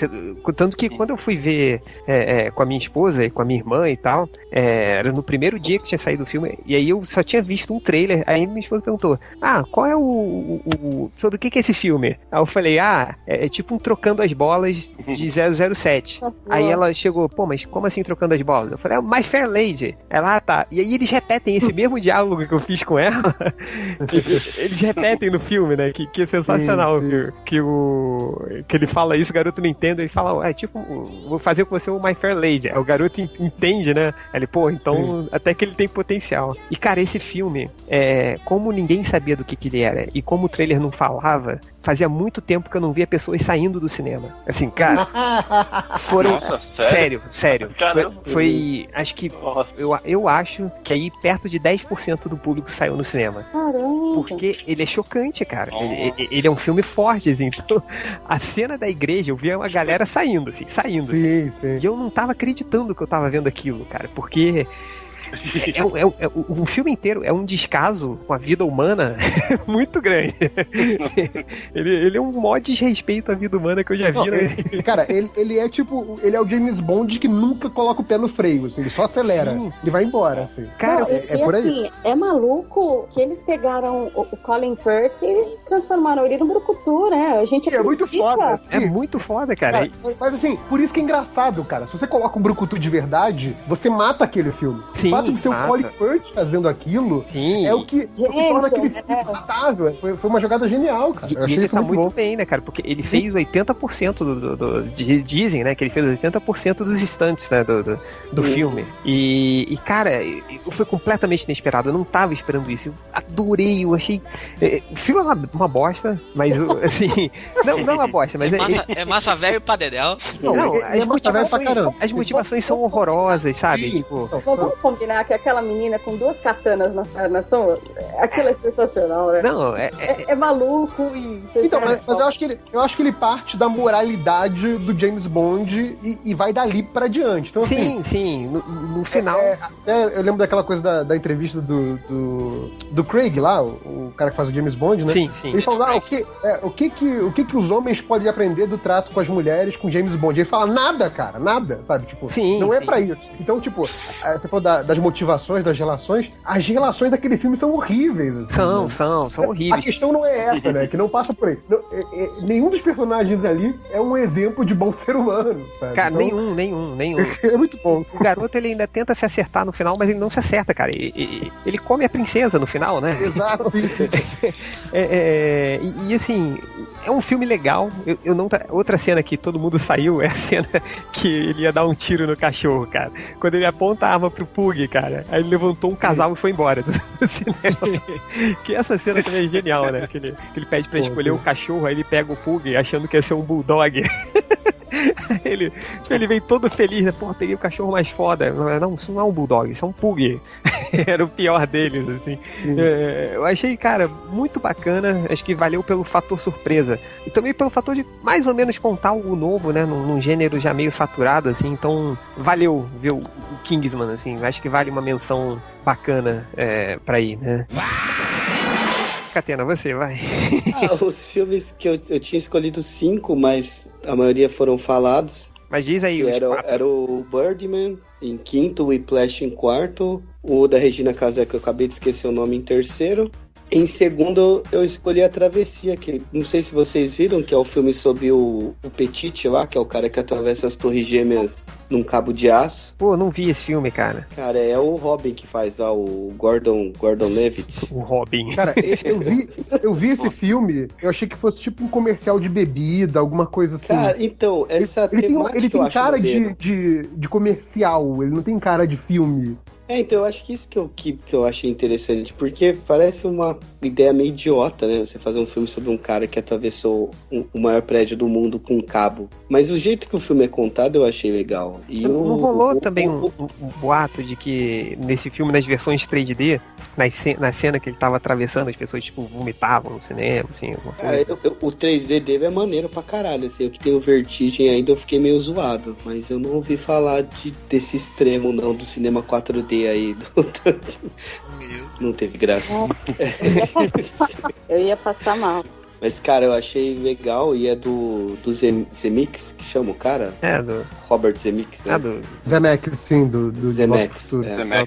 tanto que quando eu fui ver é, é, com a minha esposa e com a minha irmã e tal, é, era no primeiro dia que tinha saído o filme, e aí eu só tinha visto um trailer, aí minha esposa perguntou, ah, qual é o... o- o- sobre o que que é esse filme? Aí eu falei, ah, é, é tipo um trocando as bolas de 007. Aí ela chegou, pô, mas como assim trocando as bolas? Eu falei, é My Fair Lady. Ela, ah, tá. E aí eles repetem esse mesmo diálogo que eu fiz com ela. eles repetem no filme, né? Que, que é sensacional. Sim, sim. Que, que o. Que ele fala isso, o garoto não entende. Ele fala, é tipo, vou fazer com você o My Fair Lady. Aí o garoto en- entende, né? Aí Ele, pô, então até que ele tem potencial. E, cara, esse filme, é, como ninguém sabia do que, que ele era e como o trailer não falava, fazia muito tempo que eu não via pessoas saindo do cinema. Assim, cara, foram. Nossa, Sério, sério. Foi, Caramba. foi- Acho que. Nossa. Eu, eu acho que aí perto de 10% do público saiu no cinema. Caramba. Porque ele é chocante, cara. Oh. Ele, ele- é um filme forte, assim. Então, a cena da igreja, eu via uma galera saindo, assim, saindo. assim. Sim, sim. E eu não tava acreditando que eu tava vendo aquilo, cara. Porque. É, é um- é é o filme inteiro é um descaso com a vida humana muito grande. ele, ele é um maior desrespeito à vida humana que eu já vi, Não, né? ele- cara, ele, ele é tipo. Ele é o James Bond que nunca coloca o pé no freio, assim, ele só acelera Sim. e vai embora, assim. Cara, Não, é- e, é e por aí. assim, é maluco que eles pegaram o, o Colin Firth e transformaram ele no brucutu, né? A gente é muito foda, É assim. muito foda, cara. Cara, mas assim, por isso que é engraçado, cara. Se você coloca um brucutu de verdade, você mata aquele filme. Sim, fato de ser o Colin Firth fazendo aquilo Sim. é o que, é o que torna aquele Gente, filme é. matável. Foi, foi uma jogada genial, cara. E Eu achei ele isso tá muito, bom. bem, né, cara? Porque ele fez 80% do, do, do- de- Dizem, né? Que ele fez 80% dos instantes, né? Do, do, do filme. E, e, cara, foi completamente inesperado. Eu não tava esperando isso. Eu adorei, eu achei. é, O filme é uma, uma bosta, mas assim. Não, não é uma bosta, mas é, é. massa, é massa velho pra dedéu. Não, Não, as é pra motivações, caramba. as motivações são horrorosas, sabe? Tipo, Não, combinar que aquela menina com duas katanas nas pernas são. Aquilo é sensacional, né? não, é, é- É, é maluco e. Então, mas, mas eu, acho que ele, eu acho que ele parte da moralidade do James Bond e, e vai dali pra diante. Então, assim, sim, sim. No, no final. É, até eu lembro daquela coisa da, da entrevista do, do, do Craig lá, o, o cara que faz o James Bond, né? Sim, sim. Ele fala, ah, o que, é, o, que, que, o que que os homens podem aprender do trato com as mulheres com James Bond? Ele fala, nada, cara, nada, sabe? Tipo, Sim, não é sim. pra isso. Então, tipo, eh, você falou da- das motivações, das relações, as relações daquele filme são horríveis. assim, São, né? são, são A horríveis. questão não é essa, né? Que não passa por aí. Não, é- é- nenhum dos personagens ali é um exemplo de bom ser humano, sabe? Cara, Então, nenhum, nenhum, nenhum. É muito bom. O garoto ele ainda tenta se acertar no final, mas ele não se acerta, cara. E- e- Ele, come a princesa no final, né? Exato, sim, sim. É, é, e, e, assim, é um filme legal. Eu, eu não tá- Outra cena que todo mundo saiu é a cena que ele ia dar um tiro no cachorro, cara. Quando ele aponta a arma pro Pug, cara. Aí ele levantou um casal e foi embora do, do cinema. que essa cena também é genial, né? Que ele, que ele pede pra Pô, escolher o cachorro, aí ele pega o Pug achando que ia ser um bulldog. ele, ele vem todo feliz, né? Porra, peguei o cachorro mais foda. Não, isso não é um bulldog, isso é um pug. Era o pior deles, assim. É, eu achei, cara, muito bacana. Acho que valeu pelo fator surpresa. E também pelo fator de mais ou menos contar algo novo, né? Num, num gênero já meio saturado, assim. Então, valeu ver o, o Kingsman, assim. Acho que vale uma menção bacana é, pra ir, né? Catena, você, vai. Ah, os filmes que eu, eu tinha escolhido cinco, mas a maioria foram falados. Mas diz aí era, quatro. era o Birdman em quinto, o Whiplash em quarto, o da Regina Casé, que eu acabei de esquecer o nome, em terceiro. Em segundo, eu escolhi A Travessia, que não sei se vocês viram, que é o filme sobre o, o Petite lá, que é o cara que atravessa as torres gêmeas num cabo de aço. Pô, não vi esse filme, cara. Cara, é o Robin que faz lá, o Gordon, Gordon Levitt. O Robin. Cara, eu vi, eu vi esse filme, eu achei que fosse tipo um comercial de bebida, alguma coisa assim. Cara, então, essa ele tem, temática ele tem acho cara maneiro. de, de, de comercial, ele não tem cara de filme. É, então eu acho que isso que eu, que, que eu achei interessante, porque parece uma ideia meio idiota, né? Você fazer um filme sobre um cara que atravessou um- o maior prédio do mundo com um cabo. Mas o jeito que o filme é contado eu achei legal. E Não o- rolou o- também o- um, um- boato de que nesse filme, nas versões 3D, nas ce- na cena que ele tava atravessando, as pessoas, tipo, vomitavam no cinema, assim, coisa. eu- eu- o 3D dele é maneiro pra caralho, assim, eu que tenho vertigem ainda eu fiquei meio zoado, mas eu não ouvi falar de, desse extremo não, do cinema 4D aí, do- não teve graça. Eu ia passar, eu ia passar mal. Mas, cara, eu achei legal e é do, do Zem- Zemix, que chama o cara? É, do, Robert Zemix, né? é do, Zemeckis, sim, do, do do- é.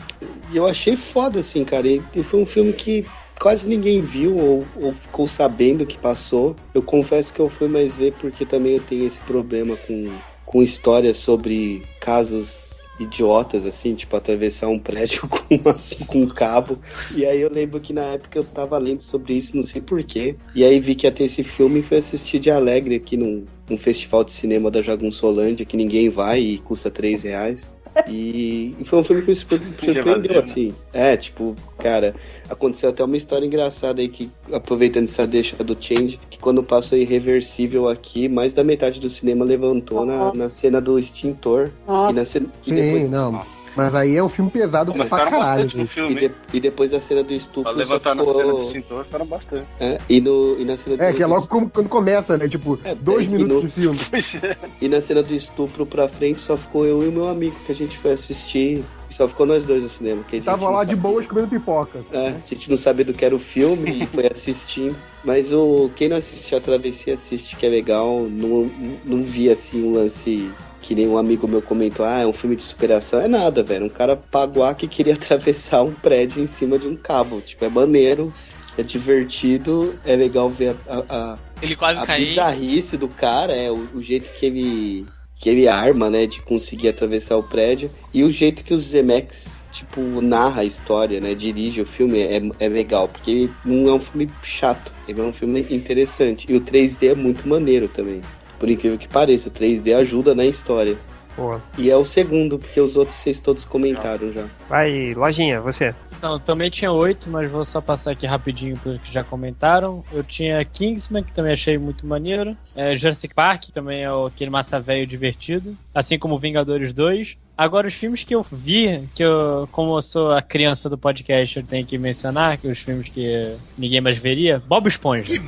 E eu achei foda, assim, cara. E, e foi um filme que quase ninguém viu ou, ou ficou sabendo que passou. Eu confesso que eu fui mais ver porque também eu tenho esse problema com, com histórias sobre casos idiotas, assim, tipo atravessar um prédio com, uma- com um cabo. E aí eu lembro que na época eu tava lendo sobre isso, não sei porquê. E aí vi que ia ter esse filme e fui assistir de alegre aqui num, num festival de cinema da Jagunçolândia, que ninguém vai e custa 3 reais. E, e foi um filme que me surpre- surpreendeu, né? assim. É, tipo, cara, aconteceu até uma história engraçada aí que, aproveitando essa deixa do Change, que quando passou Irreversível aqui, mais da metade do cinema levantou na, na cena do extintor. E, na Nossa, cena, e Sim, depois, não. Mas aí é um filme pesado Mas pra caralho. gente. E, filme. de- e depois da cena do Pra estupro só levantar na cena do ficou. extintor, ficaram bastante. É, e, no, e na cena do É, que é logo como- quando começa, né? Tipo, É, dois 10 minutos, minutos. de filme. E na cena do estupro pra frente só ficou eu e o meu amigo que a gente foi assistir. E só ficou nós dois no cinema. Que a gente Tava lá de boas comendo pipoca. É, a gente não sabia do que era o filme e foi assistindo. Mas o quem não assistiu a Travessia assiste que é legal. Não, não vi assim um lance que nem um amigo meu comentou, ah, é um filme de superação. É nada, velho. Um cara paguá que queria atravessar um prédio em cima de um cabo. Tipo, é maneiro, é divertido, é legal ver a, a, Ele quase a caiu. bizarrice do cara, é o, o jeito que ele que ele arma, né, de conseguir atravessar o prédio e o jeito que o Zemeckis tipo narra a história, né, dirige o filme é, é legal porque ele não é um filme chato, ele é um filme interessante e o 3D é muito maneiro também. Por incrível que pareça, o 3D ajuda na história. pô. E é o segundo, porque os outros vocês todos comentaram já. Vai, lojinha, você. Então, também tinha oito, mas vou só passar aqui rapidinho pelos que já comentaram. Eu tinha Kingsman, que também achei muito maneiro. É, Jurassic Park, que também é o- aquele massa velho divertido. Assim como Vingadores 2. Agora, os filmes que eu vi, que eu, como eu sou a criança do podcast, eu tenho que mencionar, que os filmes que ninguém mais veria. Bob Esponja. Que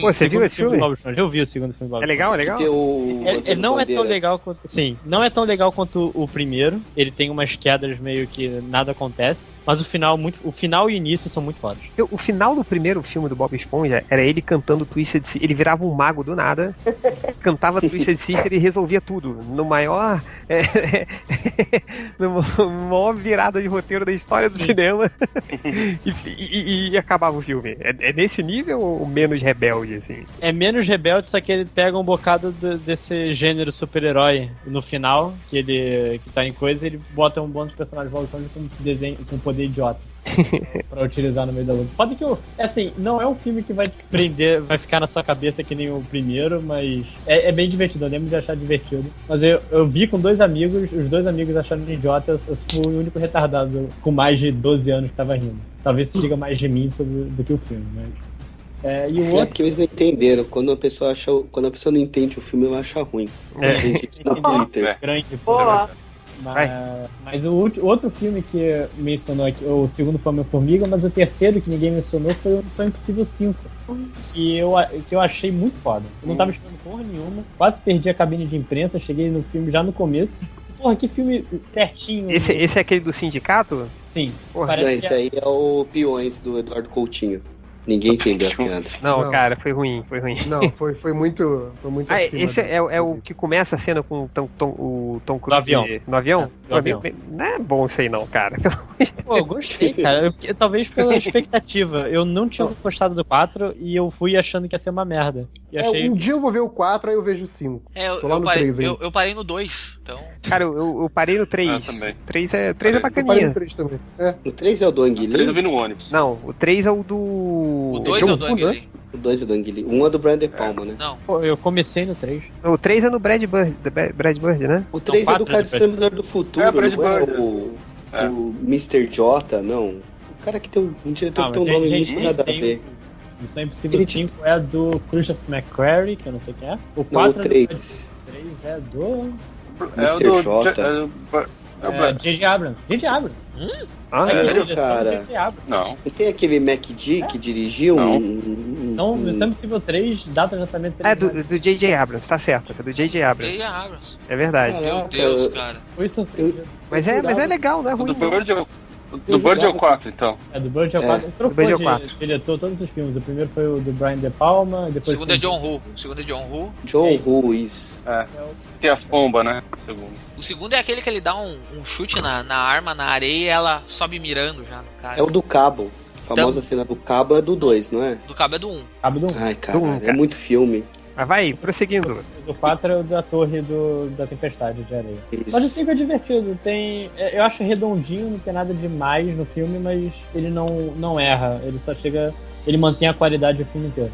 Pô, você viu esse filme? Bob Esponja. Eu vi o segundo filme do Bob É legal, é legal? tem o é, é- não é tão legal quanto. Sim, não é tão legal quanto o primeiro. Ele tem umas quedas meio que nada acontece. Mas o final, muito, o final e o início são muito fodas. O final do primeiro filme do Bob Esponja era ele cantando Twisted Sister. Ele virava um mago do nada, cantava Twisted Sister e resolvia tudo. No maior. É, maior virada de roteiro da história do cinema. e, e- e acabava o filme. É, é nesse nível ou menos rebelde, assim? É menos rebelde, só que ele pega um bocado do- desse gênero super-herói no final, que ele que tá em coisa, ele bota um bando de personagens voltando com desenho com poder idiota. pra utilizar no meio da luta. Pode que eu. é Assim, não é um filme que vai te prender, vai ficar na sua cabeça que nem o primeiro, mas é, é bem divertido. Eu lembro de achar divertido. Mas eu, eu vi com dois amigos, os dois amigos acharam idiota, eu, eu fui o único retardado com mais de 12 anos que tava rindo. Talvez se diga mais de mim sobre, do que o filme, mas. É, e o É outro. porque eles não entenderam. Quando a pessoa acha, quando a pessoa não entende o filme, ela acha ruim. É. Tem gente no Twitter. É. Grande Boa. Mas, mas o ulti- outro filme que mencionou aqui, o segundo foi Homem-Formiga, mas o terceiro que ninguém mencionou foi o Missão Impossível 5. Que eu, que eu achei muito foda. Eu não tava esperando porra nenhuma, quase perdi a cabine de imprensa, cheguei no filme já no começo. Porra, que filme certinho. Esse, esse é aquele do sindicato? Sim. Porra, Não, que esse aí é o Peões do Eduardo Coutinho. Ninguém entendeu a piada. Não, Não. cara, foi ruim, foi ruim. Não, foi, foi muito. Foi muito Ah, acima esse é, é o que começa a cena com o Tom, Tom- o Tom Cruise avião. no avião? É, no No avião. Não é bom isso aí não, cara. Pô, eu gostei, cara. Eu- eu- talvez pela expectativa. Eu não tinha gostado do 4 e eu fui achando que ia ser uma merda. E É, achei. um dia eu vou ver o 4, aí eu vejo o 5. É, eu, Tô lá eu no parei, três ainda. eu, eu parei no 2, então. Cara, eu, eu parei no 3. Ah, também. 3 é, 3 é Parei. Eu parei no bacaninha. 3 também. É. O 3 é o do Ang Três eu Lee? vi no ônibus. Não, o 3 é o do. O 2 John é o do Ang né? Lee. O 2 é do Ang Lee. Um é do Brian De Palma, né? Não. Pô, eu comecei no 3. O 3 é no Brad Bird, do Brad Bird, né? O 3 é do quatro cara é de do Exterminador do Futuro, É, Brad não é Bird. o, É. o Mr. J, não. O cara que tem um, um diretor Ah, que tem um nome gente, muito nada a ver. Missão Impossível Ele 5 é do Christopher McQuarrie, que eu não sei quem é. O Não, 4 o é do 3. 3 é do. É Mr. o do. J. É o é É. J.J. Abrams. J.J. Abrams. Ah, É, é. sério, cara? do J.J. Abrams. Não. Não tem aquele MacD que dirigiu Não. um. um- Missão Impossível 3, data de lançamento 3 É do, J.J. Abrams, tá certo. É do J.J. Abrams. J.J. Abrams. É verdade. Meu Deus, eu- cara. Foi surpresa. Mas é, mas é legal, não é O ruim. do não. Bird é o. O do Bird é o 4, então. É, do Bird é o É, 4. do Trocou é o de quatro. diretor todos os filmes. O primeiro foi o do Brian De Palma, O depois segundo foi é John Woo. O segundo é John Woo. John Woo, isso. É. Tem as pombas, né? Segundo. O segundo é aquele que ele dá um, um chute na, na arma, na areia e ela sobe mirando já no cara. É o do Cabo. A famosa Então- cena do Cabo é do 2, não é? Do cabo é do 1. Um. Cabo do 1. Ai, cara, um, é muito filme. Mas vai, prosseguindo. O do 4 é o da torre do, da tempestade de areia. Mas o Isso. 5 é divertido. Tem, é, eu acho redondinho, não tem nada demais no filme, mas ele não, não erra. Ele só chega. Ele mantém a qualidade do filme inteiro.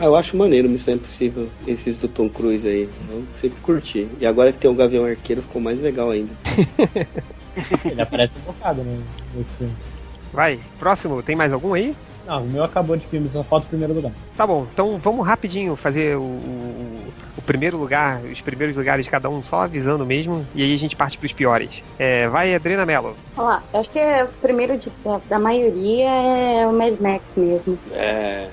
Ah, eu acho maneiro Missão Impossível, esses do Tom Cruise aí. Eu sempre curti. E agora que tem o Gavião Arqueiro, ficou mais legal ainda. Ele aparece um bocado no, nesse filme. Vai, próximo, tem mais algum aí? Não, o meu acabou de filme, só falta o primeiro lugar. Tá bom, então vamos rapidinho fazer o, o, o primeiro lugar, os primeiros lugares de cada um, só avisando mesmo, e aí a gente parte pros piores. É, vai, Adriana Mello. Olha lá, eu acho que é o primeiro de- da, da maioria é o Mad Max mesmo. É.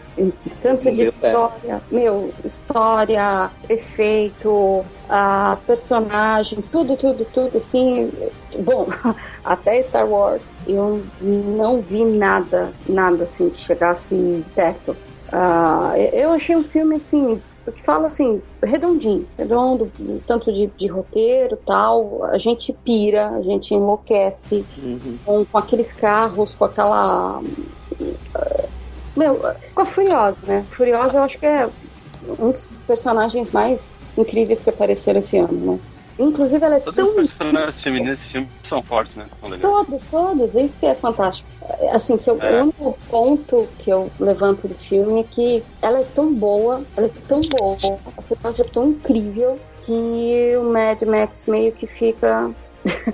Tanto de é. história, meu, história, efeito, a personagem, tudo, tudo, tudo, assim. Bom, até Star Wars eu não vi nada, nada assim que chegasse perto. Ah, eu achei um filme assim, eu te falo assim, redondinho, redondo, tanto de, de roteiro tal, a gente pira, a gente enlouquece Uhum. com, com aqueles carros, com aquela. ah, Meu, com a Furiosa, né? Furiosa eu acho que é um dos personagens mais incríveis que apareceram esse ano, né? Inclusive ela é Todos tão os personagens femininos desse filme são fortes, né? São legais. Todas, todas, é isso que é fantástico. Assim, seu, É. o único ponto que eu levanto do filme é que ela é tão boa, ela é tão boa, a Furiosa é tão incrível que o Mad Max meio que fica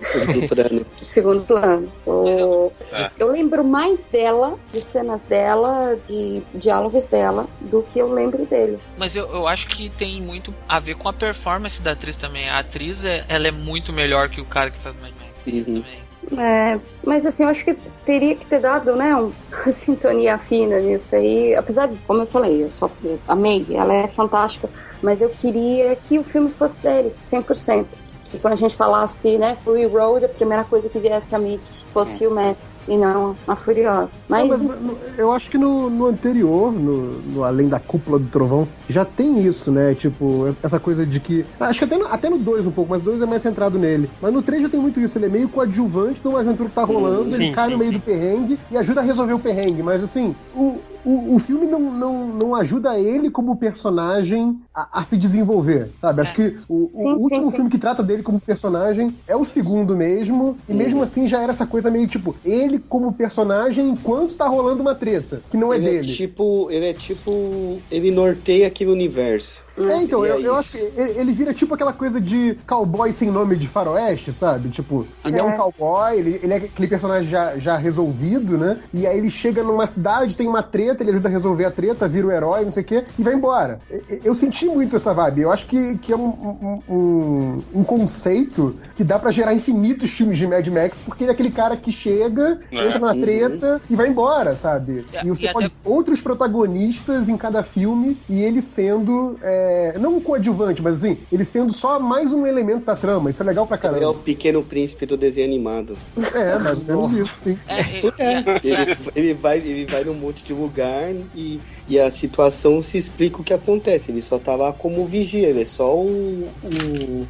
Segundo plano. segundo plano. O- É. Eu lembro mais dela, de cenas dela, de diálogos dela, do que eu lembro dele. Mas eu, eu acho que tem muito a ver com a performance da atriz também. A atriz, é, ela é muito melhor que o cara que faz Mad Max também. É, mas assim, eu acho que teria que ter dado, né, uma sintonia fina nisso aí. Apesar de, como eu falei, eu só amei, ela é fantástica, mas eu queria que o filme fosse dele, 100%. Que quando a gente falasse, né, Fury Road, a primeira coisa que viesse à mente fosse o Max e não a Furiosa. Mas, Não, mas eu acho que no, no anterior, no, no Além da Cúpula do Trovão, já tem isso, né? Tipo, essa coisa de que. Acho que até no, até no 2 um pouco, mas o 2 é mais centrado nele. Mas no 3 já tem muito isso. Ele é meio coadjuvante de uma aventura que tá rolando, Sim, ele cai sim, no meio sim. do perrengue e ajuda a resolver o perrengue. Mas assim, o, o, o filme não, não, não ajuda ele como personagem a, a se desenvolver, sabe? Acho que o, o Sim, sim, último sim. filme que trata dele como personagem é o segundo mesmo, e mesmo assim já era essa coisa meio tipo, ele como personagem enquanto tá rolando uma treta, que não é ele é dele. tipo. Ele é tipo. Ele norteia aquele universo. É, então, eu, é eu acho que ele vira tipo aquela coisa de cowboy sem nome de faroeste, sabe? Tipo, ele é, um É. cowboy, ele, ele é aquele personagem já, já resolvido, né? E aí ele chega numa cidade, tem uma treta, ele ajuda a resolver a treta, vira o herói, não sei o quê, e vai embora. Eu, senti muito essa vibe. Eu acho que, que é um, um, um- conceito que dá pra gerar infinitos filmes de Mad Max, porque ele é aquele cara que chega, É. entra na treta e vai embora, sabe? É, E você e pode até- outros protagonistas em cada filme e ele sendo é, não um coadjuvante, mas assim, ele sendo só mais um elemento da trama. Isso é legal pra É o caramba. pequeno príncipe do desenho animado. É, mais ou menos isso, sim. É, é, É, ele, ele vai, ele vai num monte de lugar e, e a situação se explica o que acontece. Ele só tá lá como vigia, ele é só um. um-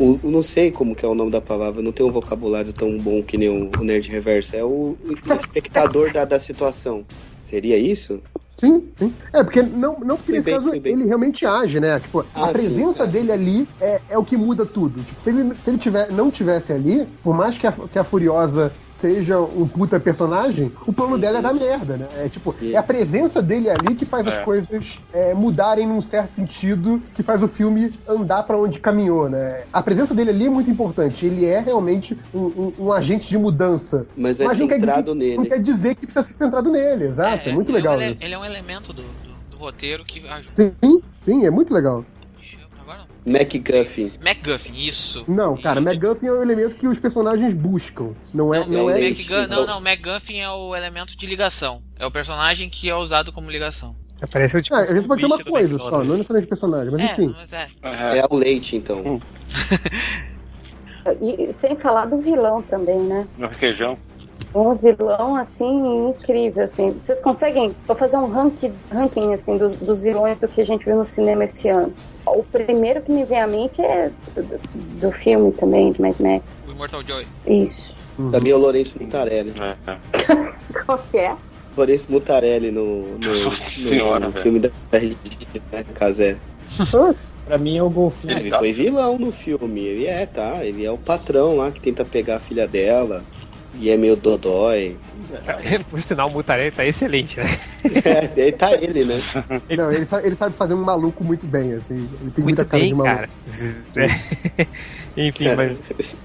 um- não sei como que é o nome da palavra, não tem um vocabulário tão bom que nem o, o Nerd Reverso. É o, o espectador da, da situação. Seria isso? Sim, sim. É, porque não, não porque Fui nesse bem, caso ele realmente age, né? Tipo, a Ah, presença sim, é. dele ali é, é o que muda tudo. Tipo, se ele, se ele tiver, não tivesse ali, por mais que a, que a Furiosa seja um puta personagem, o plano dela é da merda, né? É tipo, Sim. é a presença dele ali que faz as É. coisas é, mudarem num certo sentido, que faz o filme andar pra onde caminhou, né? A presença dele ali é muito importante. Ele é realmente um, um- um agente de mudança. Mas é Mas não quer centrado dizer- Não nele. quer dizer que precisa ser centrado nele, exato. É, muito ele legal ele, isso. ele é um elemento do, do, do roteiro que ajuda. Sim, sim, é muito legal. Não. MacGuffin. MacGuffin, isso. Não, cara, Isso. MacGuffin é o elemento que os personagens buscam. Não é, Não, não é Mac- MacGuffin- não, então- não, MacGuffin é o elemento de ligação. É o personagem que é usado como ligação. Apareceu tipo. Ah, às vezes pode ser uma coisa só, não necessariamente personagem, mas é, enfim. mas é. É. É o leite, então. E sem falar do vilão também, né? No requeijão. Um vilão, assim, incrível, assim. Vocês conseguem... Vou fazer um ranking, ranking assim, dos, dos vilões do que a gente viu no cinema esse ano. O primeiro que me vem à mente é do, do filme também, de Mad Max. O Immortal Joy. Isso. Também é o Lourenço Mutarelli. É, é. Qual que é? Lourenço Mutarelli no, no, no- senhora, no filme da né, Casé. Pra mim é o golfinho. Ele foi vilão no filme. Ele é, tá? Ele é o patrão lá que tenta pegar a filha dela. E é meio dodói. Por sinal, o Mutarelli tá excelente, né? É, aí tá ele, né? Não, ele sabe, ele sabe fazer um maluco muito bem, assim. Ele tem muita Muito cara bem, de maluco. cara. Enfim, mas.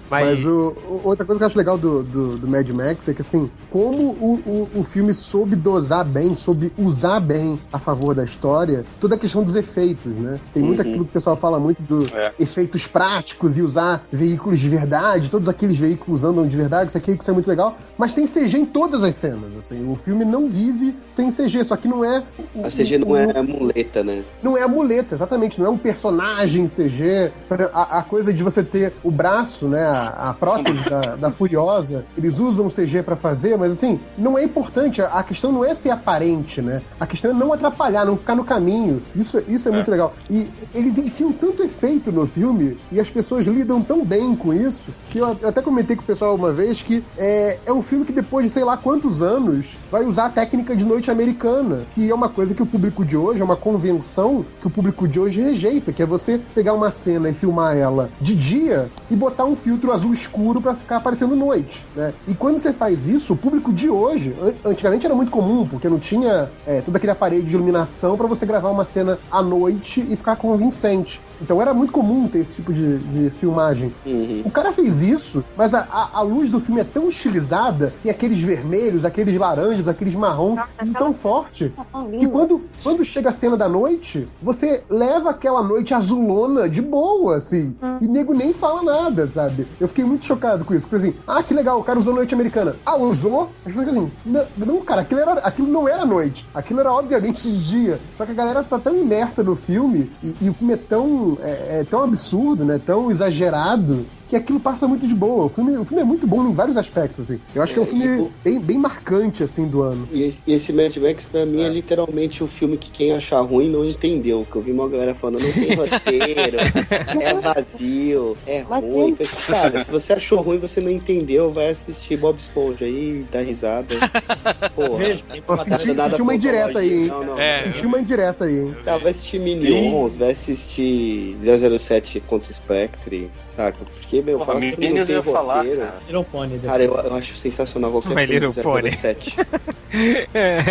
Mas, Mas o, outra coisa que eu acho legal do, do, do Mad Max é que, assim, como o, o, o filme soube dosar bem, soube usar bem a favor da história, toda a questão dos efeitos, né? Tem muito Uhum. aquilo que o pessoal fala muito do É. efeitos práticos e usar veículos de verdade, todos aqueles veículos andam de verdade, isso aqui, isso é muito legal, mas tem CG em todas as cenas, assim, o filme não vive sem CG, só que não é... o- A CG não o- é muleta, né? não é a muleta, exatamente, não é um personagem CG. A, a coisa de você ter o braço, né, a, a prótese da, da Furiosa, eles usam CG pra fazer, mas assim, não é importante. A, a questão não é ser aparente, né? A questão é não atrapalhar, não ficar no caminho. Isso, isso é, muito legal. E eles enfiam tanto efeito no filme e as pessoas lidam tão bem com isso que eu, eu até comentei com o pessoal uma vez que é, é um filme que depois de sei lá quantos anos vai usar a técnica de noite americana, que é uma coisa que o público de hoje, é uma convenção que o público de hoje rejeita, que é você pegar uma cena e filmar ela de dia e botar um filtro azul escuro pra ficar aparecendo noite, né? E quando você faz isso, o público de hoje, an- antigamente era muito comum, porque não tinha é, todo aquele aparelho de iluminação pra você gravar uma cena à noite e ficar convincente. Então era muito comum ter esse tipo de, de filmagem. Uhum. O cara fez isso, mas a, a- a luz do filme é tão estilizada, tem aqueles vermelhos, aqueles laranjas, aqueles marrons, Nossa, e tão forte, Tão que quando, quando chega a cena da noite, você leva aquela noite azulona de boa, assim, e nego nem fala nada, sabe? Eu fiquei muito chocado com isso. Porque assim, ah, que legal, o cara usou noite americana. Ah, usou? Mas fica assim, não, não, cara, aquilo, era, aquilo não era noite. Aquilo era obviamente dia. Só que a galera tá tão imersa no filme, e, e o filme é tão, é, é tão absurdo, né? Tão exagerado. Que aquilo passa muito de boa. O filme, o filme é muito bom em vários aspectos, assim. Eu acho que é um É, filme o- bem, bem marcante, assim, do ano. E esse, esse Mad Max, pra mim, é. literalmente o filme que quem achar ruim não entendeu. Que eu vi uma galera falando, não tem roteiro, é vazio, é Mas ruim. falei assim, Cara, se você achou ruim, você não entendeu, vai assistir Bob Esponja aí, dá risada. Porra. Nada- senti, nada senti uma indireta aí, hein? Não, não. É. Senti uma indireta aí, hein? Tá, vai assistir Minions, vai assistir 007 contra Spectre, saca? Porque meu, Porra, fala que o filme não tem ia falar, roteiro. cara. Little Pony. Cara, eu, eu acho sensacional qualquer My filme do Little Pony. 007.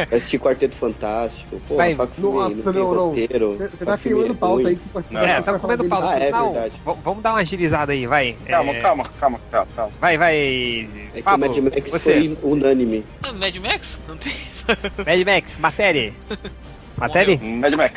Vai assistir Quarteto Fantástico. Pô, Vai, fala que filme nossa, não tem não, não. roteiro. Você tá que o filme queimando é pauta ruim. aí. que É, tá comendo pauta. Ah, é verdade. vamos dar uma agilizada aí, vai. Calma, É, calma, calma, calma, calma. Vai, vai. É que Pablo, o Mad Max você. foi unânime. Ah, Mad Max? Não tem. Mad Max, matéria. Matéria? Mad Max.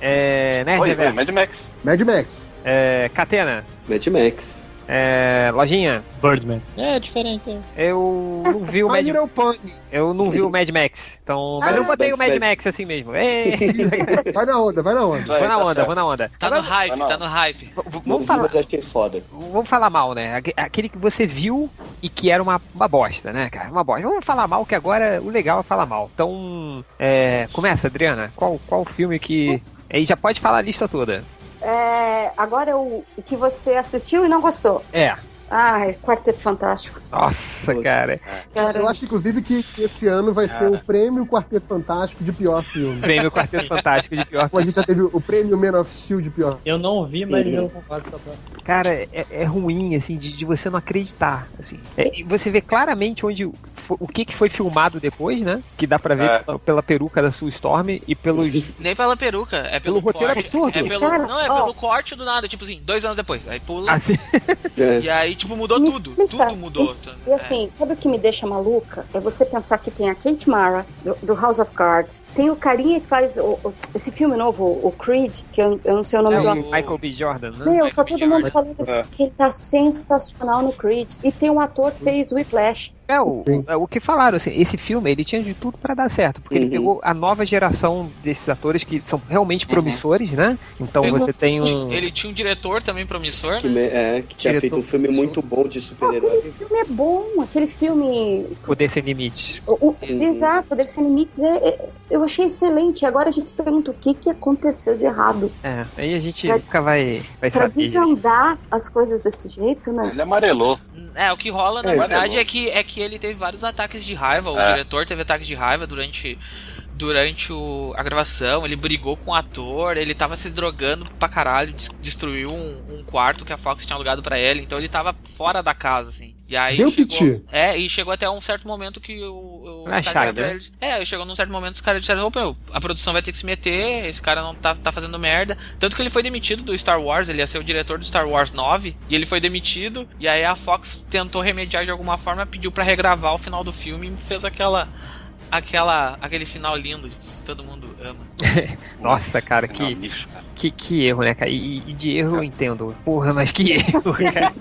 É. É. Mad Max. Mad Max. É. Catena. Mad Max. É. Lojinha. Birdman. É diferente. é. Eu não vi o Mad Pony. Eu não vi o Mad Max. Então. Mas Ah, eu botei o Mad Max assim mesmo. Ei, Vai na onda, vai na onda. Vai, vou na onda, vou na onda. Tá no hype, tá no hype. vamos vi, falar. mas achei foda. Vamos falar mal, né? Aque- Aquele que você viu e que era uma, uma bosta, né, cara? Uma bosta. Vamos falar mal, que agora o legal é falar mal. Então, é, começa, Adriana. Qual, qual filme que. Aí já pode falar a lista toda. É, agora o, o que você assistiu e não gostou. É. Ah, é Quarteto Fantástico. Nossa, Putz. cara. Cara, Eu acho, inclusive, que esse ano vai ser o prêmio Quarteto Fantástico de pior filme. Prêmio Quarteto Fantástico de pior Como a gente já teve o prêmio Man of Steel de pior. Eu não vi, mas eu concordo com a. Cara, é, é ruim, assim, de, de você não acreditar, assim. É, e você vê claramente onde o que, que foi filmado depois, né? Que dá pra ver É. pela, pela peruca da Sue Storm e pelos... Nem pela peruca, é pelo, Pelo roteiro corte. absurdo. É pelo, Cara, não, é ó. pelo corte do nada, tipo assim, dois anos depois. Aí pula. Assim, É. E aí, tipo, mudou Me tudo. Tudo mudou. E assim, sabe o que me deixa maluca? É você pensar que tem a Kate Mara, do, do House of Cards, tem o carinha que faz o- o- esse filme novo, o Creed, que eu, eu não sei o nome É do o- ator. Michael B. Jordan, né? Meu, Michael tá B. todo Jordan. mundo falando É. que ele tá sensacional no Creed. E tem um ator que fez Whiplash. É, o, é, o que falaram, assim, esse filme, ele tinha de tudo pra dar certo, porque ele Uhum. pegou a nova geração desses atores que são realmente promissores, né? Então Pegou- você tem um... Ele tinha um diretor também promissor, Que, né? me- é, que tinha Diretor feito um filme promissor. muito bom de super-herói. aquele filme é bom, aquele filme. Poder Sem Limites. o- o- Exato, Poder Sem Limites é, é- eu achei excelente. Agora a gente se pergunta o que, que aconteceu de errado. É, aí a gente Pra- nunca vai, vai Pra saber. desandar as coisas desse jeito, né? Ele amarelou. É, o que rola, na É, verdade, é. é que, é que ele teve vários ataques de raiva. O É. diretor teve ataques de raiva durante, durante o, a gravação. Ele brigou com o ator, ele tava se drogando pra caralho, des- destruiu um, um quarto que a Fox tinha alugado pra ele. Então ele tava fora da casa, assim. E aí Deu chegou. piti. É, e chegou até um certo momento que o. o achar, viraram pra né? eles- É, aí chegou num certo momento os caras disseram, opa, meu, a produção vai ter que se meter, esse cara não tá, tá fazendo merda. Tanto que ele foi demitido do Star Wars, ele ia ser o diretor do Star Wars 9, e ele foi demitido, e aí a Fox tentou remediar de alguma forma, pediu pra regravar o final do filme e fez aquela. Aquela. aquele final lindo que todo mundo ama. Nossa, cara, que, bicho, cara. que, que erro, né, cara? E, e de erro eu entendo. Porra, mas que erro, cara.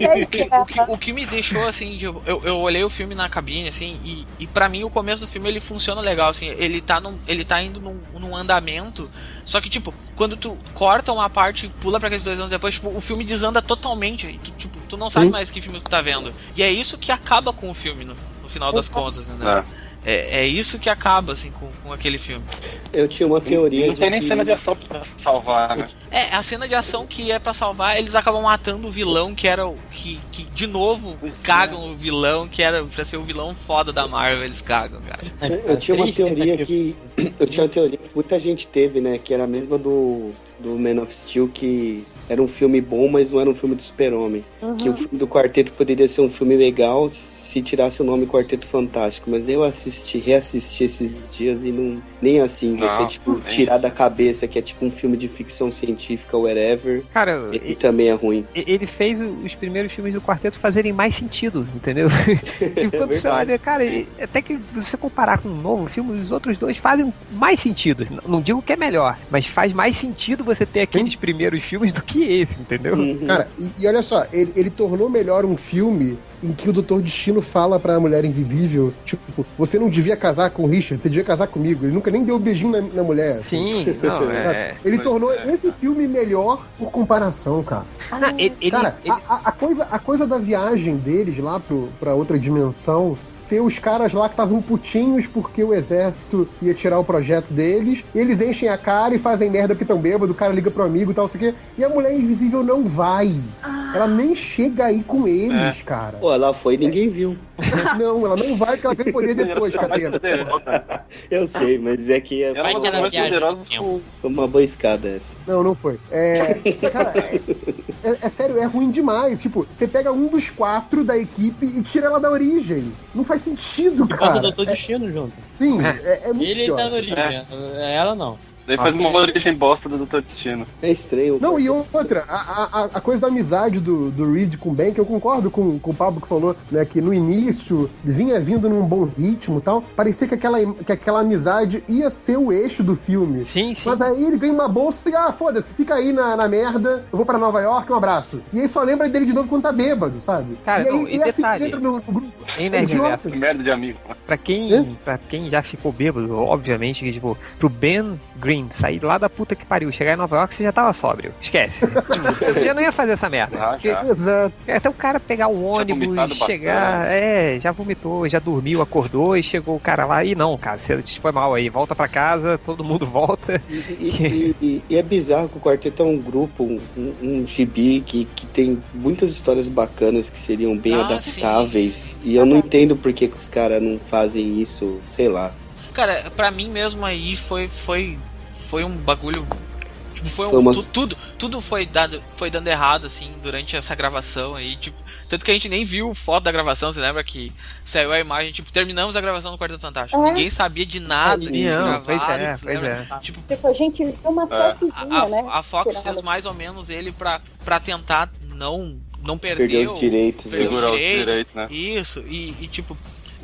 É, O que, o, que, o que me deixou assim, de, eu, eu olhei o filme na cabine, assim, e, e para mim o começo do filme ele funciona legal, assim, ele tá, num, ele tá indo num, num andamento, só que, tipo, quando tu corta uma parte e pula pra aqueles dois anos depois, tipo, o filme desanda totalmente, e tu, tipo, tu não sabe Sim. mais que filme tu tá vendo. E é isso que acaba com o filme, no, no final das contas, né? É. É, é isso que acaba, assim, com, com aquele filme. Eu tinha uma teoria Não de tem nem que... cena de ação pra salvar, né? É, a cena de ação que é pra salvar, eles acabam matando o vilão, que era o. Que, que de novo cagam o vilão, que era pra ser o vilão foda da Marvel, eles cagam, cara. Eu tinha uma teoria que- que. Eu tinha uma teoria que muita gente teve, né? Que era a mesma do, do Man of Steel, que era um filme bom, mas não era um filme do Super-Homem. Que o filme do Quarteto poderia ser um filme legal se tirasse o nome Quarteto Fantástico. Mas eu assisti, reassisti esses dias e não. Nem assim. Vai Não, ser tipo, nem. tirar da cabeça que é tipo um filme de ficção científica, whatever. Cara, E, e- também é ruim. ele fez os primeiros filmes do quarteto fazerem mais sentido, entendeu? tipo, quando você verdade. olha, cara, até que você comparar com um novo filme, os outros dois fazem mais sentido. Não digo que é melhor, mas faz mais sentido você ter aqueles primeiros filmes do que esse, entendeu? Uhum. Cara, e, e olha só, ele, ele tornou melhor um filme em que o Doutor Destino fala pra mulher invisível, tipo, você não devia casar com o Richard, você devia casar comigo. Ele nunca nem deu um beijinho na, na mulher. assim. Sim, não, é. Ele tornou esse filme melhor por comparação, cara. Não, ele, Cara, ele- a, a- a coisa, a coisa da viagem deles lá pro, pra outra dimensão ser os caras lá que estavam putinhos porque o exército ia tirar o projeto deles, eles enchem a cara e fazem merda porque tão bêbado, o cara liga pro amigo e tal, sei o quê, e a mulher invisível não vai. Ela nem chega aí com eles, cara. Pô, ela foi e ninguém viu. Não, ela não vai porque ela ganha poder depois, Catena. Eu sei, mas é que é Ela Vai que ela viaja foi uma boa escada essa. Não, não foi. É, cara, é, é- é sério, é ruim demais. Tipo, você pega um dos quatro da equipe e tira ela da origem. Não faz sentido, Bota o cara. Doutor Destino junto. Sim, é, é muito Ele pior. tá na origem, é. ela não. Daí faz uma origem bosta do Dr. Destino. É estranho. Não, e outra, a, a, a coisa da amizade do, do Reed com o Ben, que eu concordo com, com o Pablo que falou, né, que no início vinha vindo num bom ritmo e tal, parecia que aquela, que aquela amizade ia ser o eixo do filme. Sim, sim. Mas aí ele ganha uma bolsa e, ah, foda-se, fica aí na, na merda, eu vou pra Nova York, um abraço. E aí só lembra dele de novo quando tá bêbado, sabe? Cara, e aí não, e e assim entra no, no grupo. Em É Nerd idiota. Reverso, Que merda de amigo. Pra quem, Hã? pra quem já ficou bêbado, obviamente, que, tipo, pro Ben Green sair lá da puta que pariu, chegar em Nova York, você já tava sóbrio. Esquece. tipo, você já não ia fazer essa merda. Ah, Porque. Exato. até o cara pegar o ônibus, chegar. É, já vomitou, já dormiu, acordou e chegou o cara lá. E não, cara, você foi mal aí, volta pra casa, todo mundo volta. E, e- e- e é bizarro que o Quarteto é um grupo, um, um, gibi que, que tem muitas histórias bacanas que seriam bem Ah, adaptáveis. E eu não entendo por que, que os caras não fazem isso, sei lá. Cara, pra mim mesmo aí foi foi foi um bagulho tipo, foi um, Foi umas- tu- tudo tudo foi dado foi dando errado assim durante essa gravação aí, tipo, tanto que a gente nem viu foto da gravação, você lembra que saiu a imagem, tipo, terminamos a gravação do Quarteto Fantástico. É. Ninguém sabia de nada, pois gravado, é, pois é. Tipo, Tipo, a gente viu uma selfiezinha, a, a- né? a Fox fez mais ou menos ele pra, pra tentar não não perder Perder os o- direitos. perder né? os Segurar os direitos. direitos, né? Isso, e, e, tipo,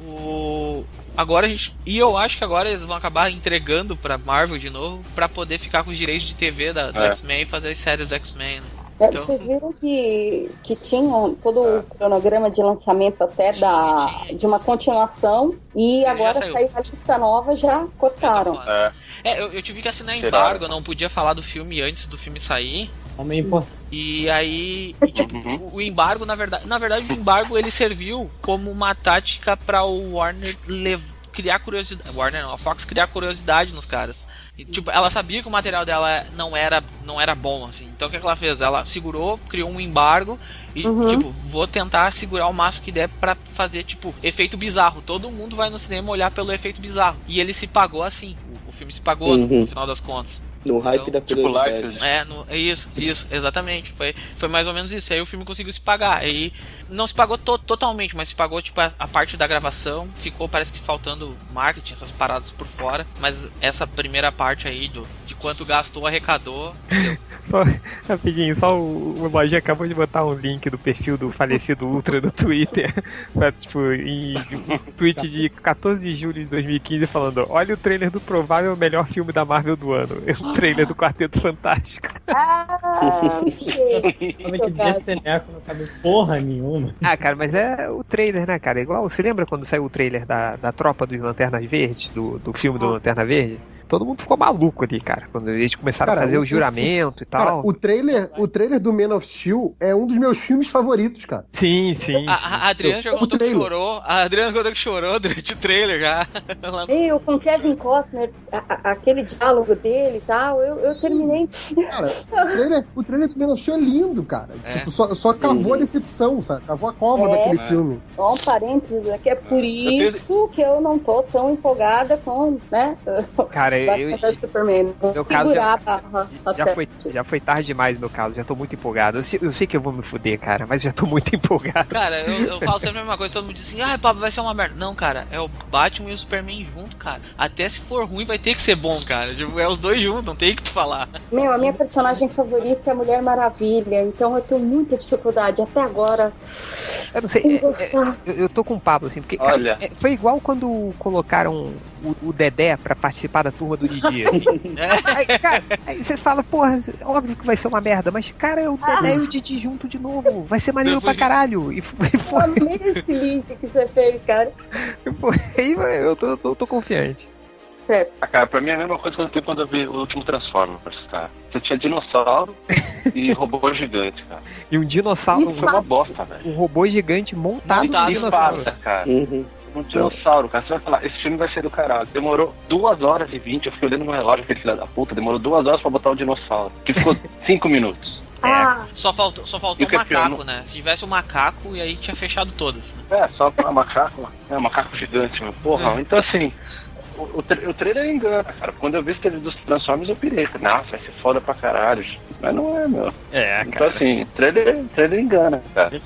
o. Agora a gente. E eu acho que agora eles vão acabar entregando pra Marvel de novo pra poder ficar com os direitos de TV da, do É. X-Men e fazer as séries do X-Men. né? É, Então- Vocês viram que, que tinha todo o cronograma de lançamento até da, de uma continuação e Já agora saiu. saiu a lista nova, já cortaram. Já tá. É. É, eu, eu tive que assinar embargo, eu não podia falar do filme antes do filme sair. Homem importante. E aí, e, tipo, Uhum. o, embargo, na verdade, na verdade, o embargo ele serviu como uma tática para o Warner lev- criar curiosidade, Warner não, a Fox criar curiosidade nos caras. E, tipo, ela sabia que o material dela não era não era bom assim. Então o que que ela fez? Ela segurou, criou um embargo e Uhum. tipo, vou tentar segurar o máximo que der pra fazer tipo efeito bizarro. Todo mundo vai no cinema olhar pelo efeito bizarro. E ele se pagou assim. O, o filme se pagou no- Uhum. no final das contas. No hype Então, da tipo, curiosidade. life, É, no, é isso, isso, exatamente. Foi, foi mais ou menos isso. Aí o filme conseguiu se pagar. Aí não se pagou to- totalmente, mas se pagou tipo a, a parte da gravação. Ficou, parece que faltando marketing, essas paradas por fora. Mas essa primeira parte aí do, de quanto gastou, arrecadou. Só, rapidinho, só o, o Lojinha acabou de botar um link do perfil do falecido Ultra no Twitter. pra, tipo, em um tweet de 14 de julho de 2015 falando: Olha o trailer do provável melhor filme da Marvel do ano. O trailer do Quarteto Fantástico. Ah, não sabe porra nenhuma. Ah, cara, mas é o trailer, né, cara? Igual, você lembra quando saiu o trailer da, da tropa dos Lanternas Verdes, do, do filme do Lanterna Verde? Todo mundo ficou maluco ali, cara, quando eles começaram Cara, a fazer o- o juramento e Cara, tal. o trailer, o trailer do Man of Steel é um dos meus filmes favoritos, cara. Sim, sim. A, sim. a a Adriana já contou que chorou. A Adriana contou que chorou durante o trailer já. Ela- E com Kevin Costner, a- a- aquele diálogo dele e tal, eu, eu terminei. Cara, o trailer, o trailer do Man of Steel é lindo, cara. É. Tipo, só, só cavou a decepção, sabe? Cavou a cova É. daquele É. filme. Só um parênteses aqui, é por Eu isso que eu não tô tão empolgada com, né? Cara, eu, vs Superman. Vou meu caso segurar já- a barra já foi, já foi tarde demais no meu caso, já tô muito empolgado. Eu sei, eu sei que eu vou me fuder, cara, mas já tô muito empolgado. Cara, eu, eu falo sempre a mesma coisa, todo mundo diz assim, ai, Pablo, vai ser uma merda. Não, cara, é o Batman e o Superman junto, cara. Até se for ruim, vai ter que ser bom, cara. Tipo, é os dois juntos, não tem o que tu falar. Meu, a minha personagem favorita é a Mulher Maravilha, então eu tenho muita dificuldade até agora Eu não sei. em é- é- eu, eu tô com o Pablo, assim, porque cara, Olha. é, foi igual quando colocaram o, o Dedé pra participar da turma do Didi, assim. Aí, cara, aí você fala, porra, óbvio que vai ser uma merda, mas, cara, é o Dedé e o Didi junto de novo. Vai ser maneiro pra caralho. E foi, Eu foi, amei esse link que você fez, cara. foi aí eu tô, tô, tô confiante. Certo. Ah, cara, pra mim é a mesma coisa que eu tenho quando eu vi o último Transformers, tá? Você tinha dinossauro e robô gigante, cara. E um dinossauro, Isso. Foi uma bosta, velho. um robô gigante montado, Montado no no dinossauro. Passa, cara. Uhum. Um dinossauro, cara. Você vai falar, esse filme vai ser do caralho. Demorou duas horas e vinte. Eu fiquei olhando no relógio, aquele filho da puta. Demorou duas horas pra botar o dinossauro. Que ficou cinco minutos. Ah, Só faltou, só faltou o o é macaco, né? Se tivesse o macaco, e aí tinha fechado todas. Né? É, só pra macaco. É, um macaco gigante, meu. Porra, então assim. O, o, tra- o trailer engana, cara. Quando eu vi esse trailer dos Transformers, eu pirei. Nossa, vai ser foda pra caralho. Mas não é, meu. É, Então assim, trailer, trailer engana, cara. É,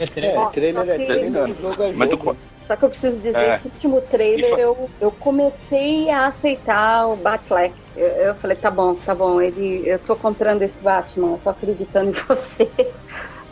trailer é trailer, jogo é Mas do, jogo. Só que eu preciso dizer É. que no último trailer eu, eu comecei a aceitar o Batfleck. Eu, eu falei, tá bom, tá bom, ele, eu tô comprando esse Batman, eu tô acreditando em você.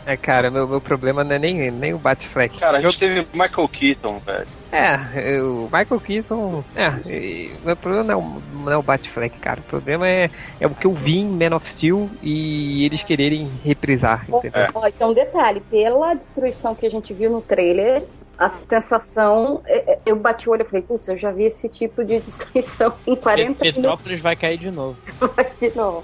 É, cara, meu, meu problema não é nem, nem o Batfleck. cara, a gente teve Michael Keaton, velho. É, o Michael Keaton. É, e meu problema não é o, não é o Batfleck, cara. O problema é, é o que eu vi em Man of Steel e eles quererem reprisar, entendeu? Ó, então, detalhe, pela destruição que a gente viu no trailer, a sensação, é- é- eu bati o olho e falei, putz, eu já vi esse tipo de destruição em 40 Petrópolis minutos vai cair de novo. de novo.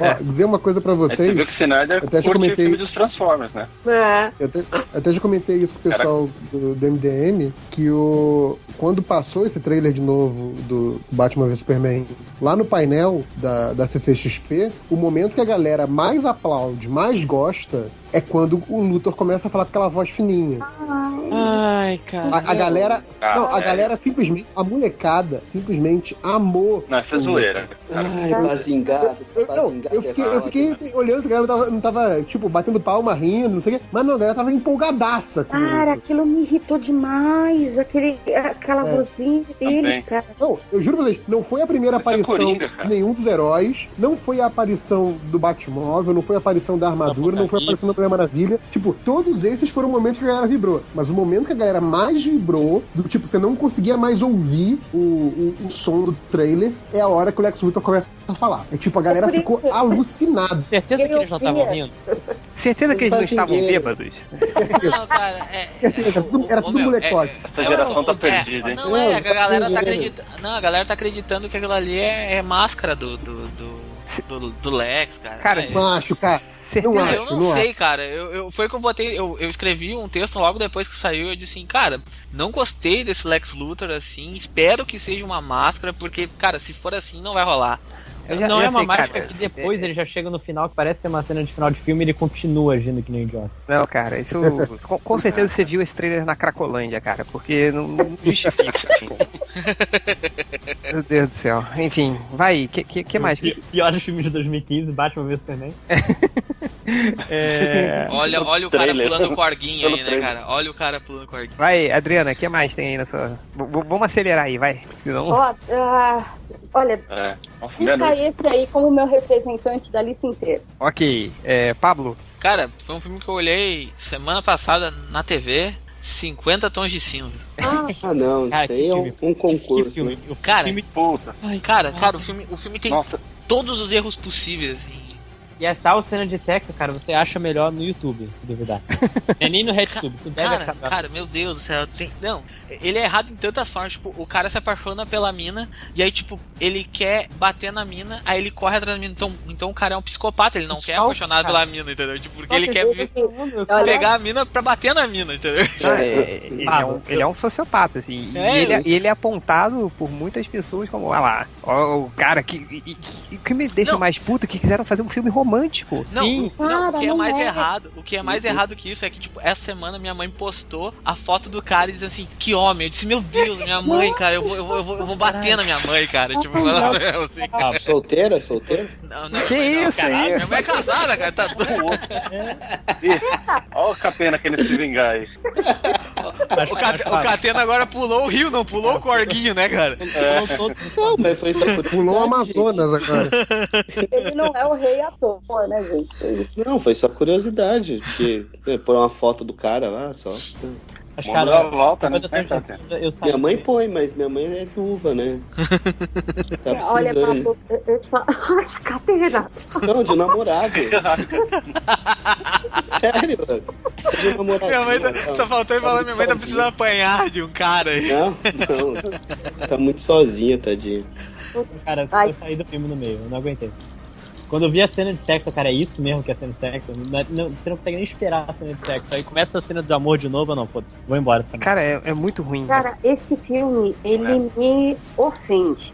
Ó, dizer uma coisa pra Aí você vocês. viu que o Snyder Eu até já comentei- filme dos Transformers, né? É. Eu até, até já comentei isso com o pessoal do, do MDM, que o, quando passou esse trailer de novo do Batman vs Superman lá no painel da, da CCXP, o momento que a galera mais aplaude, mais gosta, é quando o Luthor começa a falar com aquela voz fininha. Ai, cara. A, a galera. Ah, não, a é. galera simplesmente. A molecada simplesmente amou. Não, isso é zoeira. Ai, bazingado, essa Eu, não, bazingada eu fiquei, é eu fiquei olhando se a galera tava, não tava, tipo, batendo palma, rindo, não sei o quê. Mas não, a galera tava empolgadaça com Cara, aquilo me irritou demais, aquele, aquela É. vozinha dele, Também. cara. Não, eu juro pra vocês, não foi a primeira Mas é aparição Coringa, cara. de nenhum dos heróis, não foi a aparição do Batmóvel, não foi a aparição da armadura, não foi a aparição da Mulher Maravilha. Tipo, todos esses foram momentos que a galera vibrou. Mas o momento que a galera mais vibrou, do tipo, você não conseguia mais ouvir o, o, o som do trailer, é a hora que o Lex Luthor começa a falar. É tipo, a galera por ficou isso. alucinada. Certeza que eles não estavam rindo? Certeza que eles não Mas estavam fazendeiro. bêbados? Não, cara, é. Certeza, é, era tudo molecote. Essa geração tá é, perdida, hein? Não, Não, é, a galera tá acreditando. Não, a galera tá acreditando que aquilo ali é, é máscara do. do, do, do, Lex, cara. Cara, É, Macho, cara. Certeza. Não Cara, eu acho, não não sei, cara. Eu, eu, foi que eu botei. Eu, eu escrevi um texto logo depois que saiu. Eu disse assim, cara, não gostei desse Lex Luthor assim. Espero que seja uma máscara, porque, cara, se for assim, não vai rolar. Já- não é uma sei, máscara cara, que depois é- ele já chega no final, que parece ser uma cena de final de filme, e ele continua agindo que nem idiota. Não, cara, isso. com, com certeza você viu esse trailer na Cracolândia, cara, porque não, não justifica. Meu Deus do céu. Enfim, vai, que, que, que mais? Pi- Piores filmes de 2015, Batman vs Superman. É, Olha, olha o cara pulando com arguinho Pelo aí, né, cara? Olha o cara pulando com arguinho. vai, Adriana, o que mais tem aí na sua. V- vamos acelerar aí, vai. Senão. Ó, ah, olha, É. Fica esse aí como meu representante da lista inteira. Ok. É, Pablo, Cara, foi um filme que eu olhei semana passada na TV. 50 tons de cinza. Ah, não, Cara, isso aí é um, um concurso. filme? né? O Cara, filme- Puta. Cara, cara, o filme, o filme tem Nossa, todos os erros possíveis, assim. E a tal cena de sexo, cara, você acha melhor no YouTube, se duvidar. Não é nem no RedTube, tu deve Cara, cara, meu Deus do céu. tem- não, ele é errado em tantas formas. Tipo, o cara se apaixona pela mina e aí, tipo, ele quer bater na mina, aí ele corre atrás da mina. Então, então o cara é um psicopata, ele não quer Só apaixonado cara. pela mina, entendeu? Tipo, porque ele Nossa, quer ver- Olha, pegar a mina pra bater na mina, entendeu? Ah, é- ele, é um, ele é um sociopata, assim. E É, ele, eu- e ele é apontado por muitas pessoas como, olha lá, ó, o cara que. e- e- O que me deixa Não. mais puto é que quiseram fazer um filme romântico. Não, Sim. não, o que é mais é. errado, o que é mais errado que isso é que, tipo, essa semana minha mãe postou a foto do cara e disse assim, que homem. Eu disse, meu Deus, minha mãe, cara, eu vou, eu vou, eu vou, eu vou bater na minha mãe, cara. Tipo, ela, assim, Ah, Solteira, solteira? não, não, Que não, isso aí? Minha mãe é casada, cara, tá doido. Olha o capena querendo se vingar aí. O, o Catena agora pulou o rio, não pulou o corguinho, né, cara? Todo- Não, mas foi só por Pulou o Amazonas agora. ele não é o rei ator, né, gente? Não, foi só curiosidade. Porque né, pôr uma foto do cara lá só. Acho, Mundo cara, volta, né? É, Minha mãe põe, mas minha mãe é viúva, né? Tá Olha, precisando. Papo, eu, eu te falo. Ai, cadeira! Não, de namorado. Sério, mano. De namorado. Minha mãe tá, Não, só faltou ele falar, minha mãe tá sozinha. precisando apanhar de um cara aí. Não, não. Tá muito sozinha, tadinha. Cara, Ai. eu saí do filme no meio, eu não aguentei. Quando eu vi a cena de sexo, cara, é isso mesmo que é a cena de sexo? Não- não- você não consegue nem esperar a cena de sexo. Aí começa a cena de amor de novo, eu não, foda-se. Vou embora. Cara, é, é muito ruim. Cara, esse filme, ele me ofende.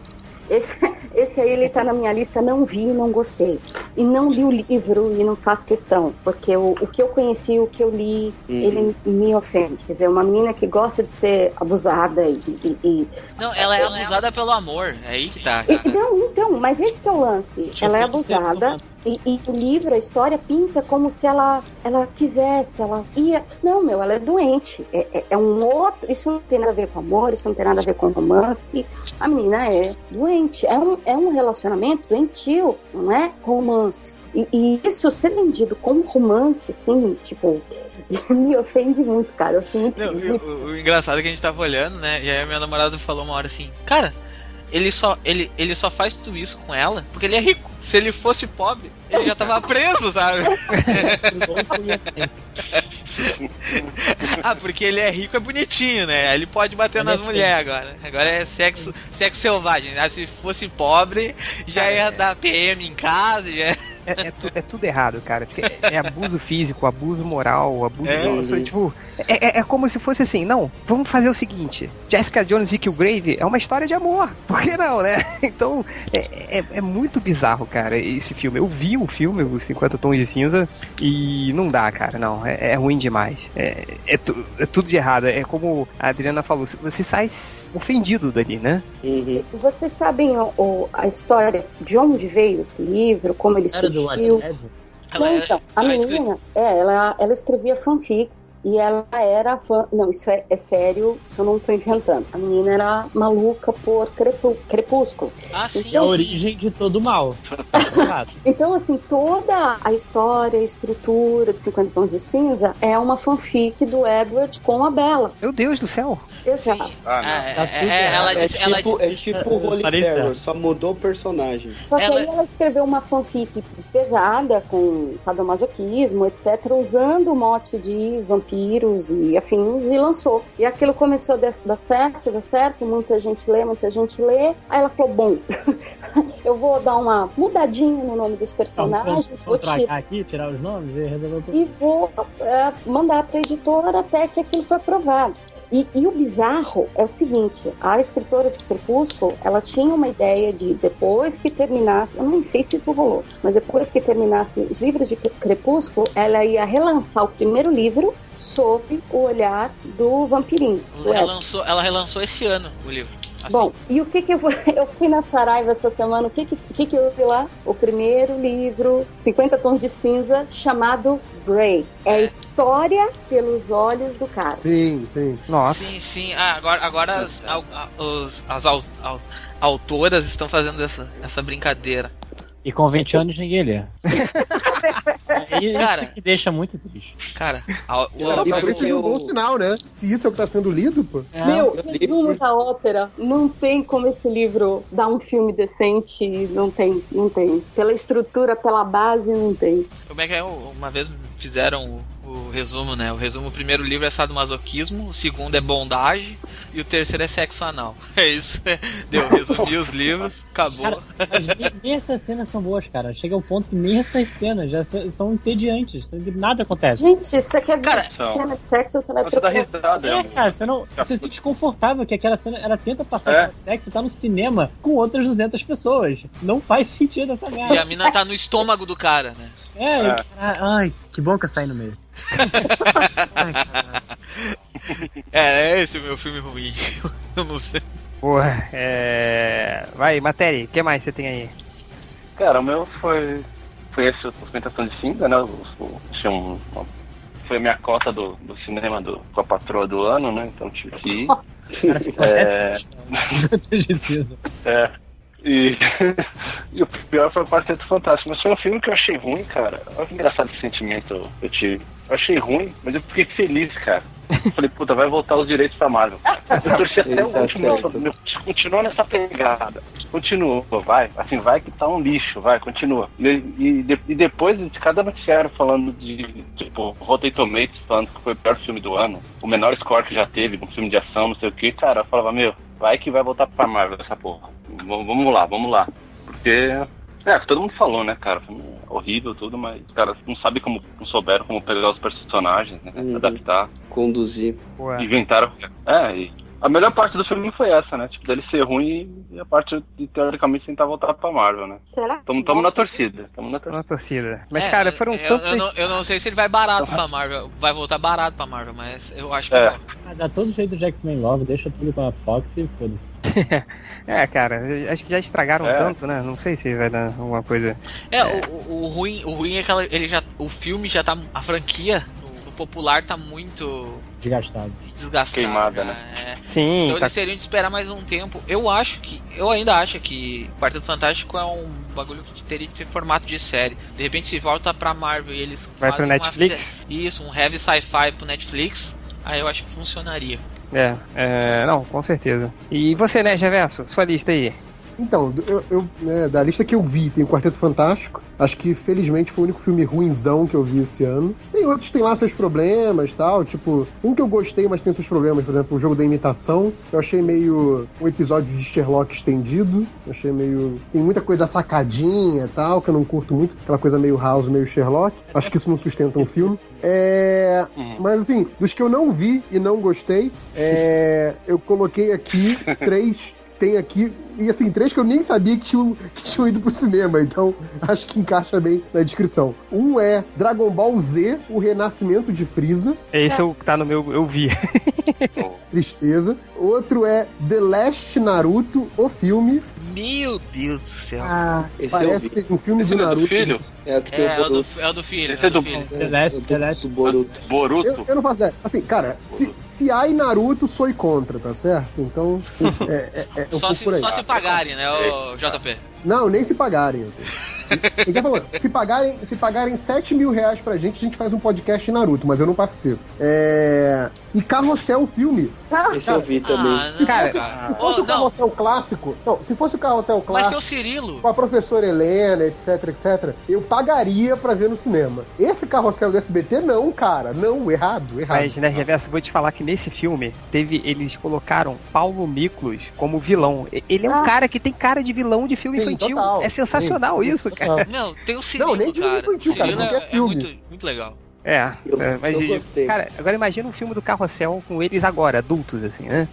Esse, esse aí, ele tá na minha lista, não vi, não gostei. e não li o livro e não faço questão, porque o, o que eu conheci, o que eu li, Uhum. ele me ofende. Quer dizer, uma menina que gosta de ser abusada e. e- e- Não, ela é abusada pelo amor. É aí que tá, e- cara. Então, então, mas esse que é o lance. Tipo, ela é abusada e, e o livro, a história pinta como se ela, ela quisesse, ela ia. Não, meu, ela é doente. É, é- é um outro. Isso não tem nada a ver com amor, isso não tem nada a ver com romance. A menina é doente. É um, é um relacionamento doentio, não é romance. E, e isso ser vendido como romance, assim, tipo, me ofende muito, cara. Muito, Não, muito o, o engraçado é que a gente tava olhando, né? E aí a minha namorada falou uma hora assim, cara. Ele só, ele, ele só faz tudo isso com ela porque ele é rico. Se ele fosse pobre, ele já tava preso, sabe? ah, porque ele é rico é bonitinho, né? Ele pode bater Ele é nas feio. mulheres agora. Agora é sexo, sexo selvagem. Ah, se fosse pobre, já ia dar PM em casa, já. É, é tu- é tudo errado, cara. Porque é, é abuso físico, abuso moral, abuso. É. Nossa, tipo, é, é- é como se fosse assim: não, vamos fazer o seguinte: Jessica Jones e Killgrave é uma história de amor. Por que não, né? Então, é, é, é muito bizarro, cara, esse filme. Eu vi o filme, os 50 Tons de Cinza, e não dá, cara, não. É, é ruim demais. É, é, tu- é tudo de errado. É como a Adriana falou: você sai ofendido dali, né? Uhum. Vocês sabem o- o- a história de onde veio esse livro, como ele Era do? Wattpad? Ela é- então, a é menina, é, ela, ela escrevia fanfics e ela era fã. Não, isso é, é sério, isso eu não tô inventando. A menina era maluca por crepu, crepúsculo. Ah, sim. É a origem de todo mal. Exato. Então, assim, toda a história, a estrutura de 50 Tons de Cinza é uma fanfic do Edward com a Bella. Meu Deus do céu! Exato. Ah, não. É, Tá é, é, ela É disse, ela tipo, é tipo Holy Parei Terror, só mudou o personagem. Só que Ela- aí ela escreveu uma fanfic pesada, com sadomasoquismo, etc., usando o mote de vampiros e afins, e lançou. E aquilo começou a dar certo, dar certo, muita gente lê, muita gente lê. Aí ela falou: bom, eu vou dar uma mudadinha no nome dos personagens, vou Vou tirar aqui, tirar os nomes e resolver tudo. e vou é, mandar para a editora até que aquilo foi aprovado. E, e o bizarro é o seguinte: a escritora de Crepúsculo, ela tinha uma ideia de depois que terminasse, eu não sei se isso rolou, mas depois que terminasse os livros de Crepúsculo, ela ia relançar o primeiro livro sob o olhar do vampirinho. Ela relançou, ela relançou esse ano o livro. Assim. Bom, e o que que eu, vou- eu fui na Saraiva essa semana, o que que, que que eu vi lá? O primeiro livro, 50 Tons de Cinza, chamado Grey. É a história pelos olhos do cara. Sim, sim. Nossa. Sim, sim. Ah, agora, agora as, au- a- os- as au- au- autoras estão fazendo essa, essa brincadeira. E com 20 anos ninguém lê. É isso Cara. que deixa muito triste. Cara, a, o, Cara, Mas talvez seja um bom sinal, né? Se isso é o que tá sendo lido, pô. É, Meu, resumo da ópera. Não tem como esse livro dar um filme decente. Não tem, não tem. Pela estrutura, pela base, não tem. como é que é? Uma vez fizeram o, resumo, né? O resumo, o primeiro livro é sadomasoquismo, o segundo é bondade e o terceiro é sexo anal. É isso. Deu, resumi os livros, acabou. Cara, nem, nem essas cenas são boas, cara. Chega ao ponto que nem essas cenas já são entediantes. Nada acontece. Gente, você quer ver Cara, cena de sexo, você vai procurar. risada, É, é, cara, você não. Você se sente desconfortável que aquela cena ela tenta passar É. sexo e tá no cinema com outras 200 pessoas. Não faz sentido essa E merda. a mina tá no estômago do cara, né? É, É. cara, ai, que bom que eu saí no meio. É, é esse o meu filme ruim. Eu não sei. Porra, é. Vai, matéria, o que mais você tem aí? Cara, o meu foi. Foi esse, Ostentação de Cinza, né? Um- uma- foi a minha cota do, do cinema do, com a patroa do ano, né? Então tive que ir. Nossa, cara É, é. E, e o pior foi o Quarteto Fantástico. Mas foi um filme que eu achei ruim, cara. Olha que engraçado esse sentimento que eu tive. Eu achei ruim, mas eu fiquei feliz, cara. Eu falei, puta, vai voltar os direitos pra Marvel. Eu torci até o é último. meu, Continua nessa pegada. Continua, vai. Assim, vai que tá um lixo, vai, continua. E, e, e depois de cada noticiário falando de, tipo, Rotten Tomatoes falando que foi o pior filme do ano, o menor score que já teve, um filme de ação, não sei o que, cara, eu falava, meu, vai que vai voltar pra Marvel essa porra. V- vamos lá, vamos lá. Porque. É, todo mundo falou, né, cara? Foi horrível tudo, mas os caras não sabem como, não souberam como pegar os personagens, né? Uhum. Adaptar. Conduzir. Porra. Inventaram. É, e A melhor parte do filme foi essa, né? Tipo, dele ser ruim e a parte de teoricamente tentar voltar pra Marvel, né? Será? Tamo, tamo na torcida. Tamo na torcida. na torcida. Mas, É, cara, foram eu, tantas. eu, não, eu não sei se ele vai barato pra Marvel. Vai voltar barato pra Marvel, mas eu acho que É. vai. Ah, dá todo jeito de X-Men Love, deixa tudo com a Fox e foda-se. É, cara, acho que já estragaram É. tanto, né? Não sei se vai dar alguma coisa. É, O, o, o ruim, o ruim é que ela- ele já, o filme já tá. A franquia popular tá muito Desgastado. desgastada. Queimada, né? É. Sim, Então tá eles teriam de esperar mais um tempo. Eu acho que. Eu ainda acho que Quarteto Fantástico é um bagulho que teria que ter formato de série. De repente se volta pra Marvel e eles Vai fazem pro Netflix? Isso, um heavy sci-fi pro Netflix. Aí eu acho que funcionaria. É, é, não, com certeza. E você, né, Reverso? Sua lista aí. Então, eu, eu, né, da lista que eu vi, tem o Quarteto Fantástico. Acho que, felizmente, foi o único filme ruinzão que eu vi esse ano. Tem outros que tem lá seus problemas tal. Tipo, um que eu gostei, mas tem seus problemas. Por exemplo, o jogo da imitação. Eu achei meio um episódio de Sherlock estendido. Eu achei meio. Tem muita coisa sacadinha e tal, que eu não curto muito. Aquela coisa meio House, meio Sherlock. Acho que isso não sustenta um filme. É. Mas assim, dos que eu não vi e não gostei, é, eu coloquei aqui três. Tem aqui. E assim, três que eu nem sabia que tinham, que tinham ido pro cinema, então acho que encaixa bem na descrição. Um é Dragon Ball Z, o renascimento de Freeza, Esse é o que tá no meu. Eu vi. tristeza. Outro é The Last Naruto, o filme. Meu Deus do céu. Esse eu Parece que tem um filme do Esse é do Naruto. filho? É o que tem É, é o do, é o do filho. Esse É é do filho. É, é do- Celeste. do Boruto. Boruto? Eu, eu não faço ideia. Assim, cara, se, se há em Naruto, sou contra, tá certo? Então, é, é, é um Só pouco se, por aí. só se pagarem, né, o JP? Não, nem se pagarem. Ele tá falando, se pagarem, se pagarem 7 mil reais pra gente, a gente faz um podcast de Naruto, mas eu não participo. É... E Carrossel, o filme. Esse eu vi também. Ah, não, Cara, cara. Se fosse Oh, o não, Carrossel clássico. Não, se fosse o Carrossel mas clássico. tem o Cirilo. Com a professora Helena, etc, etc, eu pagaria pra ver no cinema. Esse carrossel do SBT, não, cara. Não, errado, errado. Mas, né, Reverso, vou te falar que nesse filme teve. Eles colocaram Paulo Miklos como vilão. Ele é um Ah. cara que tem cara de vilão de filme Sim, infantil. total. É sensacional Sim, isso. Cara. Não, tem o Cirilo, Não, nem de cara. infantil, cara, Cirilo é, é filme. muito, muito legal. É, Eu- é, mas, eu gostei. cara, agora imagina um filme do Carrossel com eles agora, adultos, assim, né?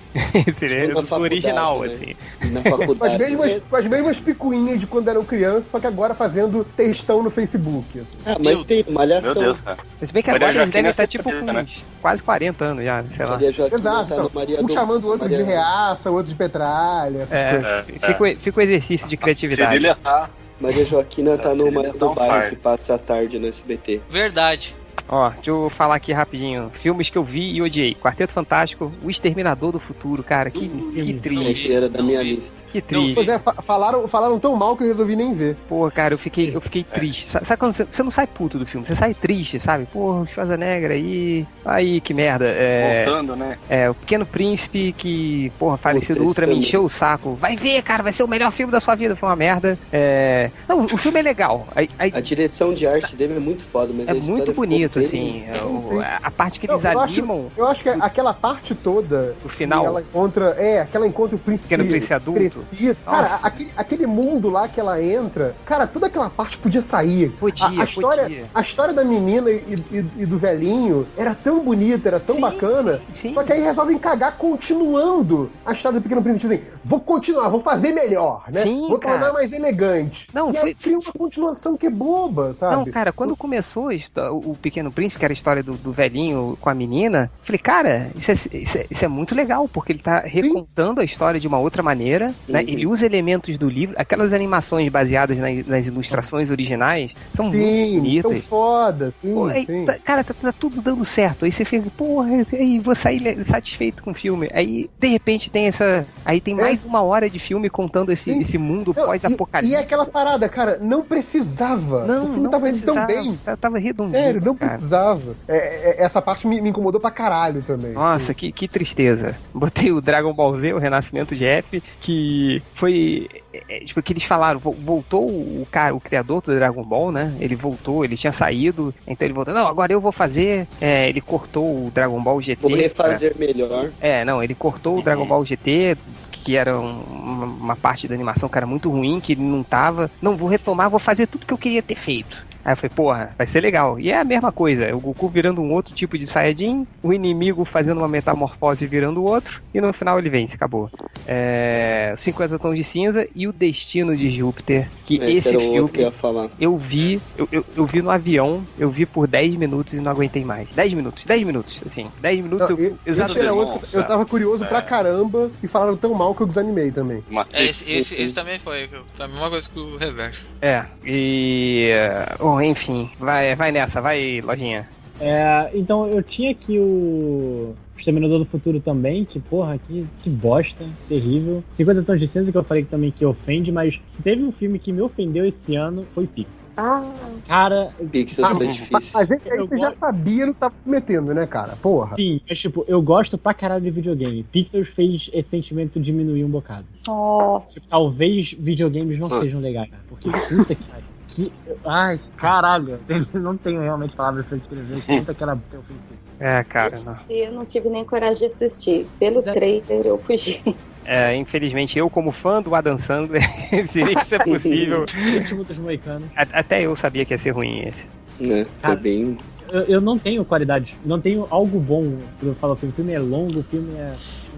Seria Tipo na o faculdade, original, né? assim. Na Com as, faculdade. mesmas, né? com as mesmas picuinhas de quando eram crianças, só que agora fazendo textão no Facebook. assim. Ah, mas Meu- tem Meu malhação. Deus, cara. Mas bem que Maria agora eles devem estar é tipo com né? uns quase 40 anos já, sei lá. Maria Exato. tá então, Maria um do- chamando o outro de Maria- reaça, o outro de petralha, essas É, coisas. É, fica, o- fica o exercício de criatividade. Cirilo tá. Maria Joaquina tá no tá do on Bairro, fire. que passa a tarde no SBT. Verdade. Ó, deixa eu falar aqui rapidinho. Filmes que eu vi e odiei. Quarteto Fantástico, O Exterminador do Futuro, cara. Que, que triste. Era da minha lista. Que Não, Pois triste. é, fa- falaram, falaram tão mal que eu resolvi nem ver. Pô, cara, eu fiquei, eu fiquei triste. Sa- Sabe quando você, você não sai puto do filme? Você sai triste, sabe? Pô, o Schwarzenegger aí. Aí, que merda. É, Voltando, né? é, o Pequeno Príncipe que, porra, falecido Ultra me encheu o saco. Vai ver, cara, vai ser o melhor filme da sua vida. Foi uma merda. É... Não, o filme é legal. Aí, aí- A direção de arte dele é muito foda, mas é a muito ficou assim. é, o- sim. a parte que eles eu acho- animam. Eu acho que aquela parte toda. O final. Ela encontra. É, aquela encontra o príncipe. Pequeno príncipe adulto. Crescido. Cara, aquele, aquele mundo lá que ela entra. Cara, toda aquela parte podia sair. Podia, a, a história, podia. a história da menina e, e- e do velhinho era tão bonita, era tão Sim, bacana. sim, sim. Só que aí resolvem cagar continuando a história do Pequeno Príncipe. Tipo assim, vou continuar, vou fazer melhor, né? Sim, vou cara. tornar mais elegante. Não, e foi- aí cria uma continuação que é boba, sabe? Não, cara, quando começou o Pequeno Príncipe, que era a história do, do velhinho com a menina, falei, cara, isso é, isso é- isso é muito legal, porque ele tá recontando a história de uma outra maneira, né? Uhum. Ele usa elementos do livro, aquelas animações baseadas na- nas ilustrações originais são muito Sim, são bonitas. foda, sim, Pô, aí, sim. tá- cara, tá, tá tudo dando certo. Aí você fica, porra, aí vou sair satisfeito com o filme. Aí, de repente, tem essa. Aí tem mais uma hora de filme contando esse, É. Sim. esse mundo Não, e, pós-apocalipse. e é aquela parada, cara, não precisava. Não, o filme não tava indo tão precisava. bem. Tava redondinho. Sério, não cara. Precisava. É, é, essa parte me, me incomodou pra caralho também. Nossa, que, que tristeza. Botei o Dragon Ball Z, o Renascimento de F, que foi. é, é, tipo, que eles falaram, vo- voltou o cara, o criador do Dragon Ball, né? Ele voltou, ele tinha saído, então ele voltou. Não, agora eu vou fazer. é, ele cortou o Dragon Ball GT. Vou refazer melhor. É, não, ele cortou o Dragon Ball GT, que era um- uma, uma parte da animação que era muito ruim, que ele não tava. Não, vou retomar, vou fazer tudo que eu queria ter feito. Aí eu falei, porra, vai ser legal. E é a mesma coisa, o Goku virando um outro tipo de Saiyajin, o inimigo fazendo uma metamorfose virando outro, e no final ele vence, acabou. É, 50 Tons de Cinza e o Destino de Júpiter, que Esse esse filme que eu ia falar. eu vi, eu, eu, eu vi no avião, eu vi por 10 minutos e não aguentei mais. 10 minutos, 10 minutos, assim. 10 minutos Não, eu. e- esse Exato. era outro que eu tava curioso pra caramba e falaram tão mal que eu desanimei também. É, esse, esse, esse também foi, foi a mesma coisa que o reverso. É, e. Bom, enfim, vai, vai nessa, vai, lojinha. É, então eu tinha aqui o Exterminador do Futuro também, que porra, que, que bosta, terrível. 50 Tons de Cinza que eu falei que também que ofende, mas se teve um filme que me ofendeu esse ano, foi Pixar. Ah, Cara, Pixels Ah, é Mas difícil. esse aí Eu você já gosto- sabia no que tava se metendo, né, cara? Porra. sim, mas tipo, eu gosto pra caralho de videogame. Pixar fez esse sentimento diminuir um bocado. nossa. Tipo, talvez videogames não Ah. sejam legais, cara, porque puta que pariu. Que, ai, caralho, não tenho realmente palavras pra descrever quanto aquela ofensiva. É, cara, não. Esse eu não tive nem coragem de assistir. Pelo Mas é- trailer eu fugi. É, infelizmente, eu, como fã do Adam Sandler, se isso é possível. Último dos moicanos. a- Até eu sabia que ia ser ruim esse. Né? Foi Cara, bem. Eu, eu não tenho qualidade, não tenho algo bom pra eu falar. O filme é longo, o filme é.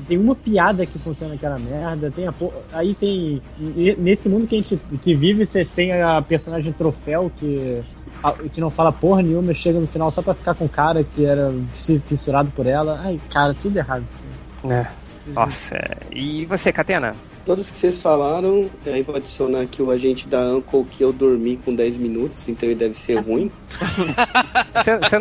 Tem uma piada que funciona aquela merda, tem a Aí tem. Nesse mundo que a gente que vive, vocês têm a personagem troféu que. que não fala porra nenhuma, chega no final só pra ficar com o cara que era fi- fissurado por ela. Ai, cara, tudo errado. Assim. É. Nossa, e você, Catena? Todos que vocês falaram, aí vou adicionar aqui o agente da Uncle que eu dormi com 10 minutos, então ele deve ser ruim.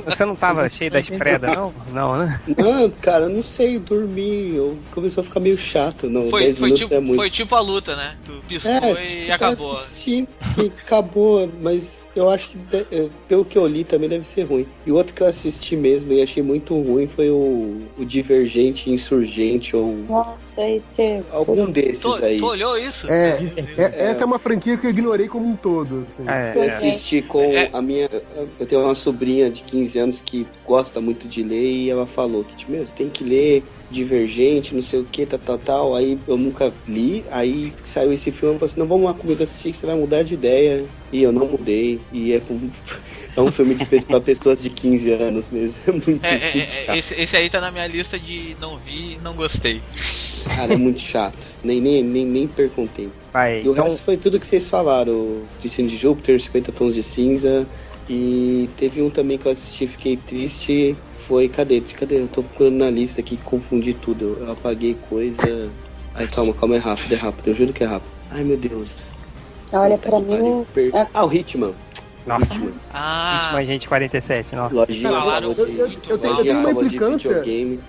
Você- não tava cheio das predas, não? Não, né? Não, cara, eu não sei, eu dormi. Eu começou a ficar meio chato. Não, Foi, 10 foi, minutos tipo, é muito. foi tipo a luta, né? Tu piscou É, e tipo, tá acabou. assisti e acabou, mas eu acho que é, pelo que eu li também deve ser ruim. E o outro que eu assisti mesmo e achei muito ruim foi o, o Divergente Insurgente ou Nossa, esse. algum desses Tu, aí. tu olhou isso? É, é- essa é uma franquia que eu ignorei como um todo. assim. É, Eu é. assisti com É. a minha. Eu tenho uma sobrinha de 15 anos que gosta muito de ler e ela falou que, tipo, meu, você tem que ler Divergente, não sei o que, tal, tal, tal. Aí eu nunca li, aí saiu esse filme e falou assim: não, vamos lá comigo assistir que você vai mudar de ideia. E eu não mudei. E é, com, é um filme de, pra pessoas de 15 anos mesmo. É muito, É, é, muito é, chato. esse, esse aí tá na minha lista de não vi, não gostei. Cara, é muito chato. Nem, nem, nem, nem perco tempo. Vai. E o Então, resto foi tudo que vocês falaram. Destino de Júpiter, 50 Tons de Cinza. E teve um também que eu assisti e fiquei triste. Foi. Cadê? Cadê? Eu tô procurando na lista aqui confundi tudo. Eu apaguei coisa. Ai, calma, calma, é rápido, é rápido. Eu juro que é rápido. Ai, meu Deus. Olha, Puta pra mim. Per- é- Ah, o Hitman. Nossa, Hitman. Ah, Última Agente 47, nossa. Lojinha Falaram eu- eu- eu tenho- eu tenho uma implicância.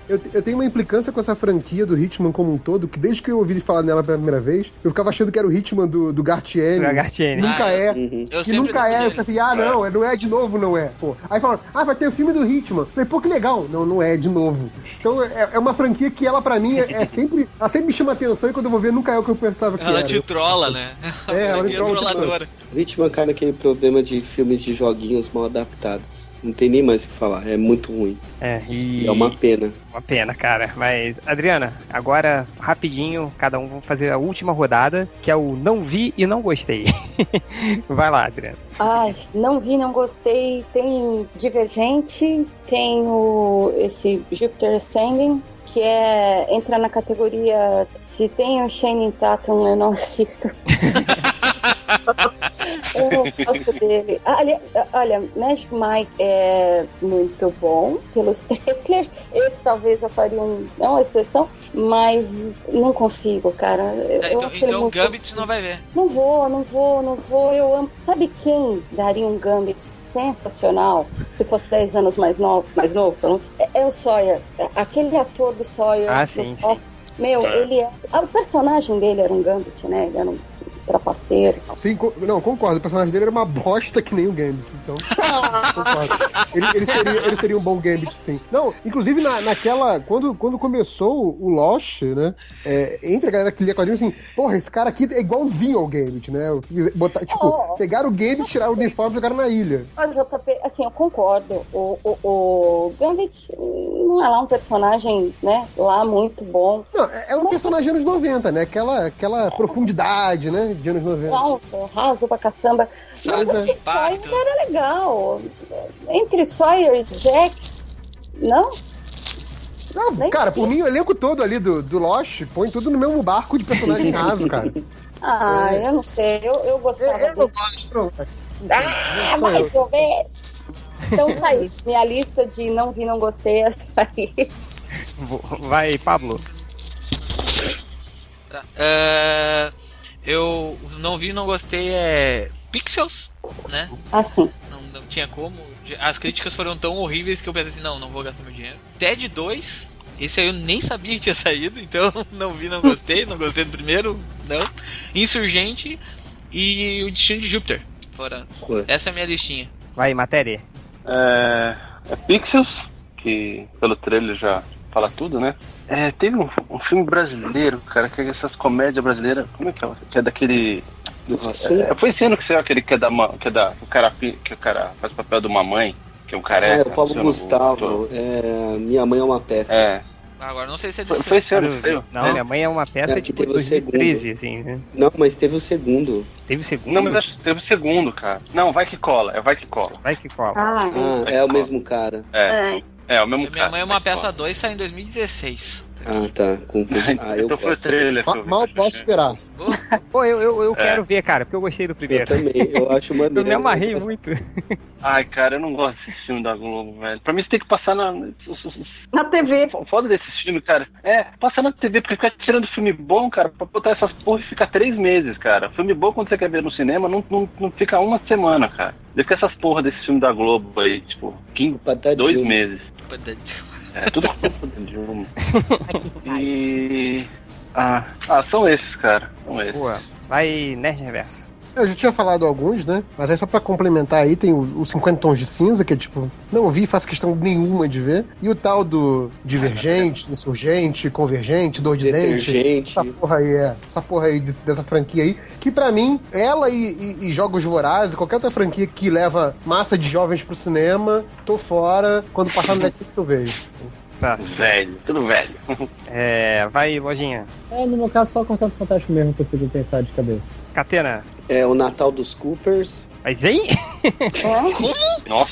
Eu, eu tenho uma implicância com essa franquia do Hitman como um todo, que desde que eu ouvi falar nela pela primeira vez, eu ficava achando que era o Hitman do, do Gartiene. Nunca Ah, é. Uhum. eu E nunca é, eu falei assim, ah não, é- não é de novo, não é. Pô. Aí falaram, ah, vai ter o filme do Hitman. Falei, pô, que legal. Não, não é de novo. Então é, é uma franquia que ela, pra mim, é, é sempre. Ela sempre me chama atenção e quando eu vou ver, nunca é o que eu pensava que Ela era. te trola, né? É, ela me é trola, trolladora. O Hitman cai naquele problema de filmes de joguinhos mal adaptados. Não tem nem mais o que falar, é muito ruim. É, e é uma pena. uma pena, cara. Mas, Adriana, agora, rapidinho, cada um vamos fazer a última rodada, que é o não vi e não gostei. Vai lá, Adriana. Ai, não vi, não gostei. Tem Divergente, tem o, esse Jupiter Ascending, que é entra na categoria se tem o Shane Tatum, eu não assisto. eu não gosto dele. Ah, ali- olha, Magic Mike é muito bom pelos trailers. Esse talvez eu faria um, é uma exceção, mas não consigo, cara. Eu, Tá, eu então então o Gambit não vai ver. não vou, não vou, não vou. Eu amo. Sabe quem daria um Gambit sensacional se fosse 10 anos mais novo? Mais novo não? é, é o Sawyer. É Aquele ator do Sawyer. Ah, sim, sim. Meu, ele é. ah, o personagem dele era um Gambit, né? Ele era um trapaceiro. Sim, co- não, concordo. O personagem dele era uma bosta que nem o Gambit. Então, concordo. Ele, ele seria, ele seria um bom Gambit, sim. Não, inclusive na, naquela. Quando, quando começou o Lost, né? É, entre a galera que lia quadrinhos, assim, porra, esse cara aqui é igualzinho ao Gambit, né? Botar, tipo, Oh. pegaram o Gambit, tiraram o uniforme e jogaram na ilha. Olha, JP, assim, eu concordo. O, o, o Gambit não é lá um personagem, né? Lá muito bom. Não, é, é um personagem anos 90, né? Aquela, aquela profundidade, né? Né? De anos 90. Nossa, raso pra caçamba. Mas o de Sawyer era legal. Entre Sawyer e Jack, não? Não, Nem cara, por mim, o elenco todo ali do, do Lost põe tudo no mesmo barco de personagem raso, cara. Ah, eu não sei. Eu, eu Eu, gostava eu não do... gosto, não. Ah, mais ou menos. Então tá aí. Minha lista de não vi, não gostei é essa aí. Vai, Pablo. Tá. É, eu não vi, não gostei é Pixels, né? Assim. Não, não tinha como. As críticas foram tão horríveis que eu pensei assim, não, não vou gastar meu dinheiro. Dead 2, esse aí eu nem sabia que tinha saído, então não vi, não gostei, não gostei do primeiro, não. Insurgente e o Destino de Júpiter. Fora. Essa é a minha listinha. Vai, matéria. É, é Pixels, que pelo trailer já fala tudo, né? É, teve um, um filme brasileiro, cara, que é essas comédias brasileiras. Como é que é? Que é daquele. É, foi esse ano que saiu aquele que é da. Que é da o cara, que o cara faz o papel de uma mãe, que é um careca. é o Paulo o Gustavo. É, Minha Mãe é uma peça. É, Agora não sei se é foi, desse foi esse ano que saiu. Não, É. minha mãe é uma peça É, que teve o 2013, assim, né? Não, mas teve o segundo. Teve o segundo? Não, mas acho que teve o segundo, cara. Não, vai que cola, é vai que cola. Vai que cola. Ah, Ah, é o mesmo cara. É, é. É, o mesmo Minha cara. mãe é uma que peça cola. 2 saiu em 2016. Ah, tá. Confundi. Ah, eu então foi o gosto. trailer. que eu Ma- Mal eu posso esperar. Pô, eu, eu, eu É. quero ver, cara, porque eu gostei do Eu primeiro. também. Eu acho Eu maneiro. me amarrei gosto. muito. Ai, cara, eu não gosto desse filme da Globo, velho. Pra mim você tem que passar na. Na TV. Foda desses filmes, cara. É, passar na TV, porque ficar tirando filme bom, cara, pra botar essas porra e ficar três meses, cara. Filme bom quando você quer ver no cinema, não, não, não fica uma semana, cara. Fica essas porra desse filme da Globo aí, tipo, 15, Culpa tá dois meses. É, tudo da Dilma. E. Ah, ah, são esses, cara. São esses. Boa. Vai, Nerd Reverso. Eu já tinha falado alguns, né? Mas aí só pra complementar aí, tem o, o 50 Tons de Cinza, que é tipo, não vi, faço questão nenhuma de ver. E o tal do Divergente, Insurgente, Convergente, Dor de Dente. Detergente. Essa porra aí, é. Essa porra aí, desse- dessa franquia aí. Que pra mim, ela e, e- e Jogos Vorazes, qualquer outra franquia que leva massa de jovens pro cinema, tô fora. Quando passar no Netflix eu vejo. Tá. Velho, tudo velho. É, vai, Lojinha. É, no meu caso, só Contato Fantástico mesmo eu consigo pensar de cabeça. Catena. É o Natal dos Coopers. Mas hein? É? Nossa,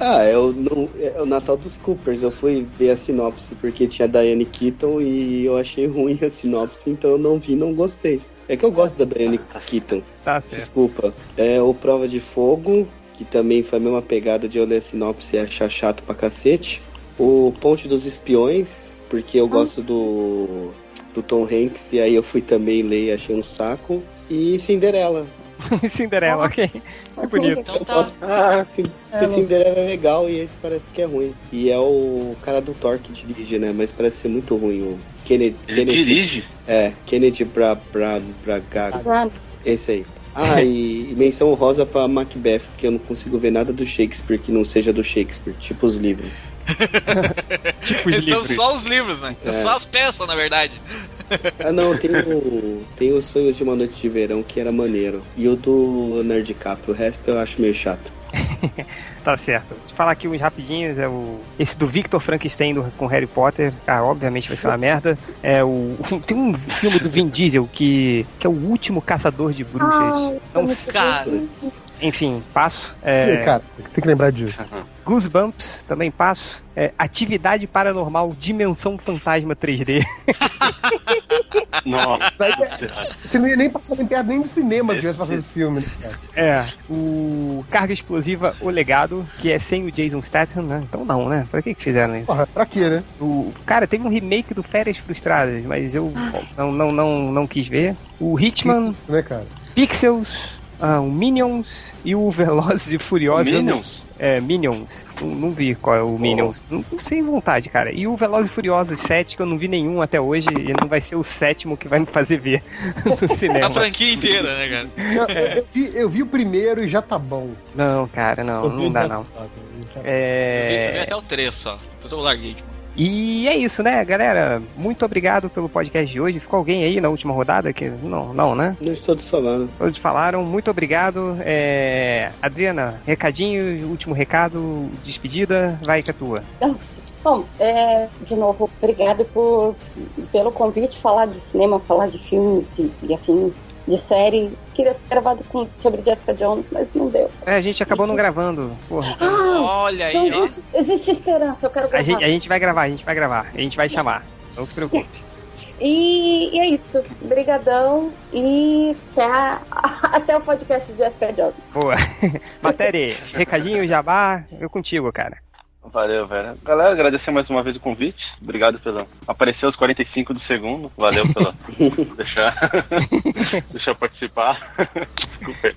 Ah, é o, não, é o Natal dos Coopers. Eu fui ver a sinopse porque tinha Diane Keaton e eu achei ruim a sinopse, então eu não vi não gostei. É que eu gosto da Diane Keaton. Tá certo. Desculpa. É o Prova de Fogo, que também foi a mesma pegada de eu ler a sinopse e achar chato pra cacete. O Ponte dos Espiões, porque eu gosto do, do Tom Hanks, e aí eu fui também ler e achei um saco. E Cinderela. Cinderela, ok. Que bonito. Então tá. gosto. Ah, sim. Porque Cinderela é legal e esse parece que é ruim. E é o cara do Thor que dirige, né? Mas parece ser muito ruim. O Kennedy. ele Kennedy dirige? É, Kennedy Bra, Bra, Braga. Ah, Esse aí. Ah, e, e menção rosa pra Macbeth, porque eu não consigo ver nada do Shakespeare que não seja do Shakespeare, tipo os livros. Tipo os livros. só os livros, né? É. Só as peças, na verdade. Ah, não, tem o, tem os Sonhos de uma Noite de Verão, que era maneiro. E o do Nerdcap, o resto eu acho meio chato. Tá certo. Deixa eu falar aqui uns rapidinhos. É o esse do Victor Frankenstein do- com Harry Potter. Ah, obviamente vai ser uma merda. É o tem um filme do Vin Diesel que que é o último caçador de bruxas. Ai, muito cara. Putz. enfim, passo. E, É, cara, tem que lembrar disso. Goosebumps também passo. É, Atividade Paranormal Dimensão Fantasma 3D. Nossa. Você não ia nem passar nem perto nem do cinema tivesse passando esse filme. né, cara? É, o Carga Explosiva O Legado, que é sem o Jason Statham, né? Então não, né? Pra que que fizeram isso? Porra, pra quê, né? O, cara, teve um remake do Férias Frustradas, mas eu não, não, não, não quis ver. O Hitman, Isso, né, cara? Pixels, ah, o Minions e o Velozes e Furiosos. Minions? É, Minions. Não, não vi qual é o Minions. Não, não sei vontade, cara. E o Velozes e Furiosos 7, que eu não vi nenhum até hoje, e não vai ser o sétimo que vai me fazer ver no cinema. A franquia inteira, né, cara? Eu, eu vi, eu vi o primeiro e já tá bom. Não, cara, não, não dá não. Eu vi, eu vi É... até o 3 só. Depois eu larguei. Tipo. E é isso, né, galera? Muito obrigado pelo podcast de hoje. Ficou alguém aí na última rodada? que Não, não, né? Não todos falando. Todos falaram. Muito obrigado. É... Adriana, recadinho, último recado, despedida. Vai com a tua. Então, Bom, é, de novo, obrigado por, pelo convite, falar de cinema, falar de filmes e, e afins de série. Queria ter gravado com, sobre Jessica Jones, mas não deu. É, a gente acabou não gravando. Porra. Olha aí, Então, existe, existe esperança, eu quero A gravar. gente, a gente vai gravar, a gente vai gravar. A gente vai chamar. Não se preocupe. E, e é isso. Brigadão e até, a- até o podcast de Jessica Jones. Boa. Matéria, recadinho, jabá, eu contigo, cara. Valeu, velho. Galera, agradecer mais uma vez o convite. Obrigado pelo. Apareceu os 45 do segundo. Valeu pela. deixar. deixar eu participar. Desculpa. aí.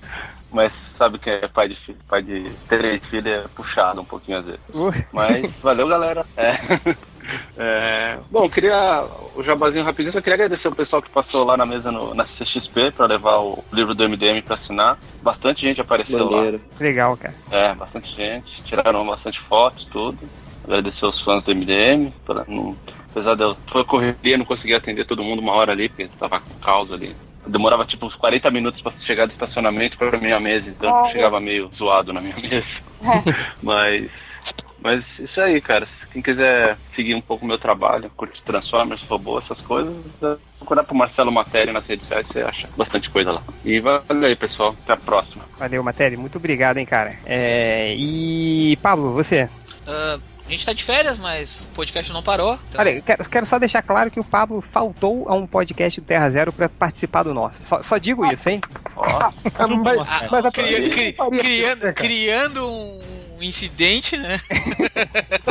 Mas sabe que é pai de filho. Pai de três filhos é puxado um pouquinho às vezes. Uh, Mas valeu, galera. É. É, bom, queria o jabazinho rapidinho, só queria agradecer o pessoal que passou lá na mesa no, na CXP para levar o livro do MDM para assinar. Bastante gente apareceu lá. Legal, cara. É, bastante gente. Tiraram bastante fotos, tudo. Agradecer aos fãs do MDM. Pra, não, apesar de eu foi correria, não consegui atender todo mundo uma hora ali, porque tava com caos ali. Demorava tipo uns 40 minutos pra chegar do estacionamento pra minha mesa, então chegava meio zoado na minha mesa. mas, mas isso aí, cara. Quem quiser seguir um pouco o meu trabalho, curtir Transformers, robô, essas coisas, é procurar pro Marcelo Matéria nas redes sociais, você acha bastante coisa lá. E valeu aí, pessoal. Até a próxima. Valeu, Matéria. Muito obrigado, hein, cara. É, e, Pablo, você? Ah, a gente tá de férias, mas o podcast não parou. então- Olha, eu quero, quero só deixar claro que o Pablo faltou a um podcast do Terra Zero pra participar do nosso. Só, só digo isso, hein? Ah, mas, mas até cri- cri- criando, né, criando um incidente, né?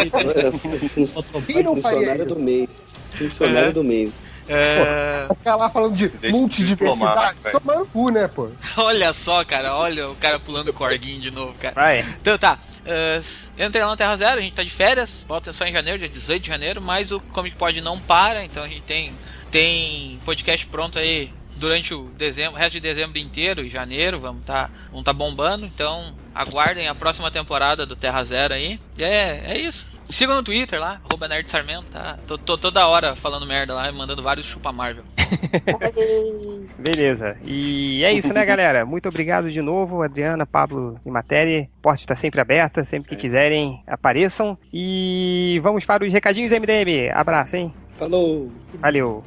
Funcionário do mês. Funcionário do mês. É, Ficar lá falando de Deixa multidiversidade, tomando cu, né, pô? olha só, cara, olha o cara pulando o corguinho de novo, cara. Vai. Então tá, ah, entrei lá no Terra Zero, a gente tá de férias, volta só em janeiro, dia 18 de janeiro, mas o Comic Pod não para, então a gente tem, tem podcast pronto aí durante o dezembro, o resto de dezembro inteiro e janeiro, vamos tá, vamos tá bombando, então aguardem a próxima temporada do Terra Zero aí. E é, é isso. Sigam no Twitter lá, arroba Nerd Sarmento, tá? Tô, tô toda hora falando merda lá e mandando vários chupa Marvel. Beleza. E é isso, né, galera? Muito obrigado de novo, Adriana, Pablo e Matéria. A porta está sempre aberta, sempre que quiserem, apareçam. E vamos para os recadinhos MDM. Abraço, hein? Falou! Valeu.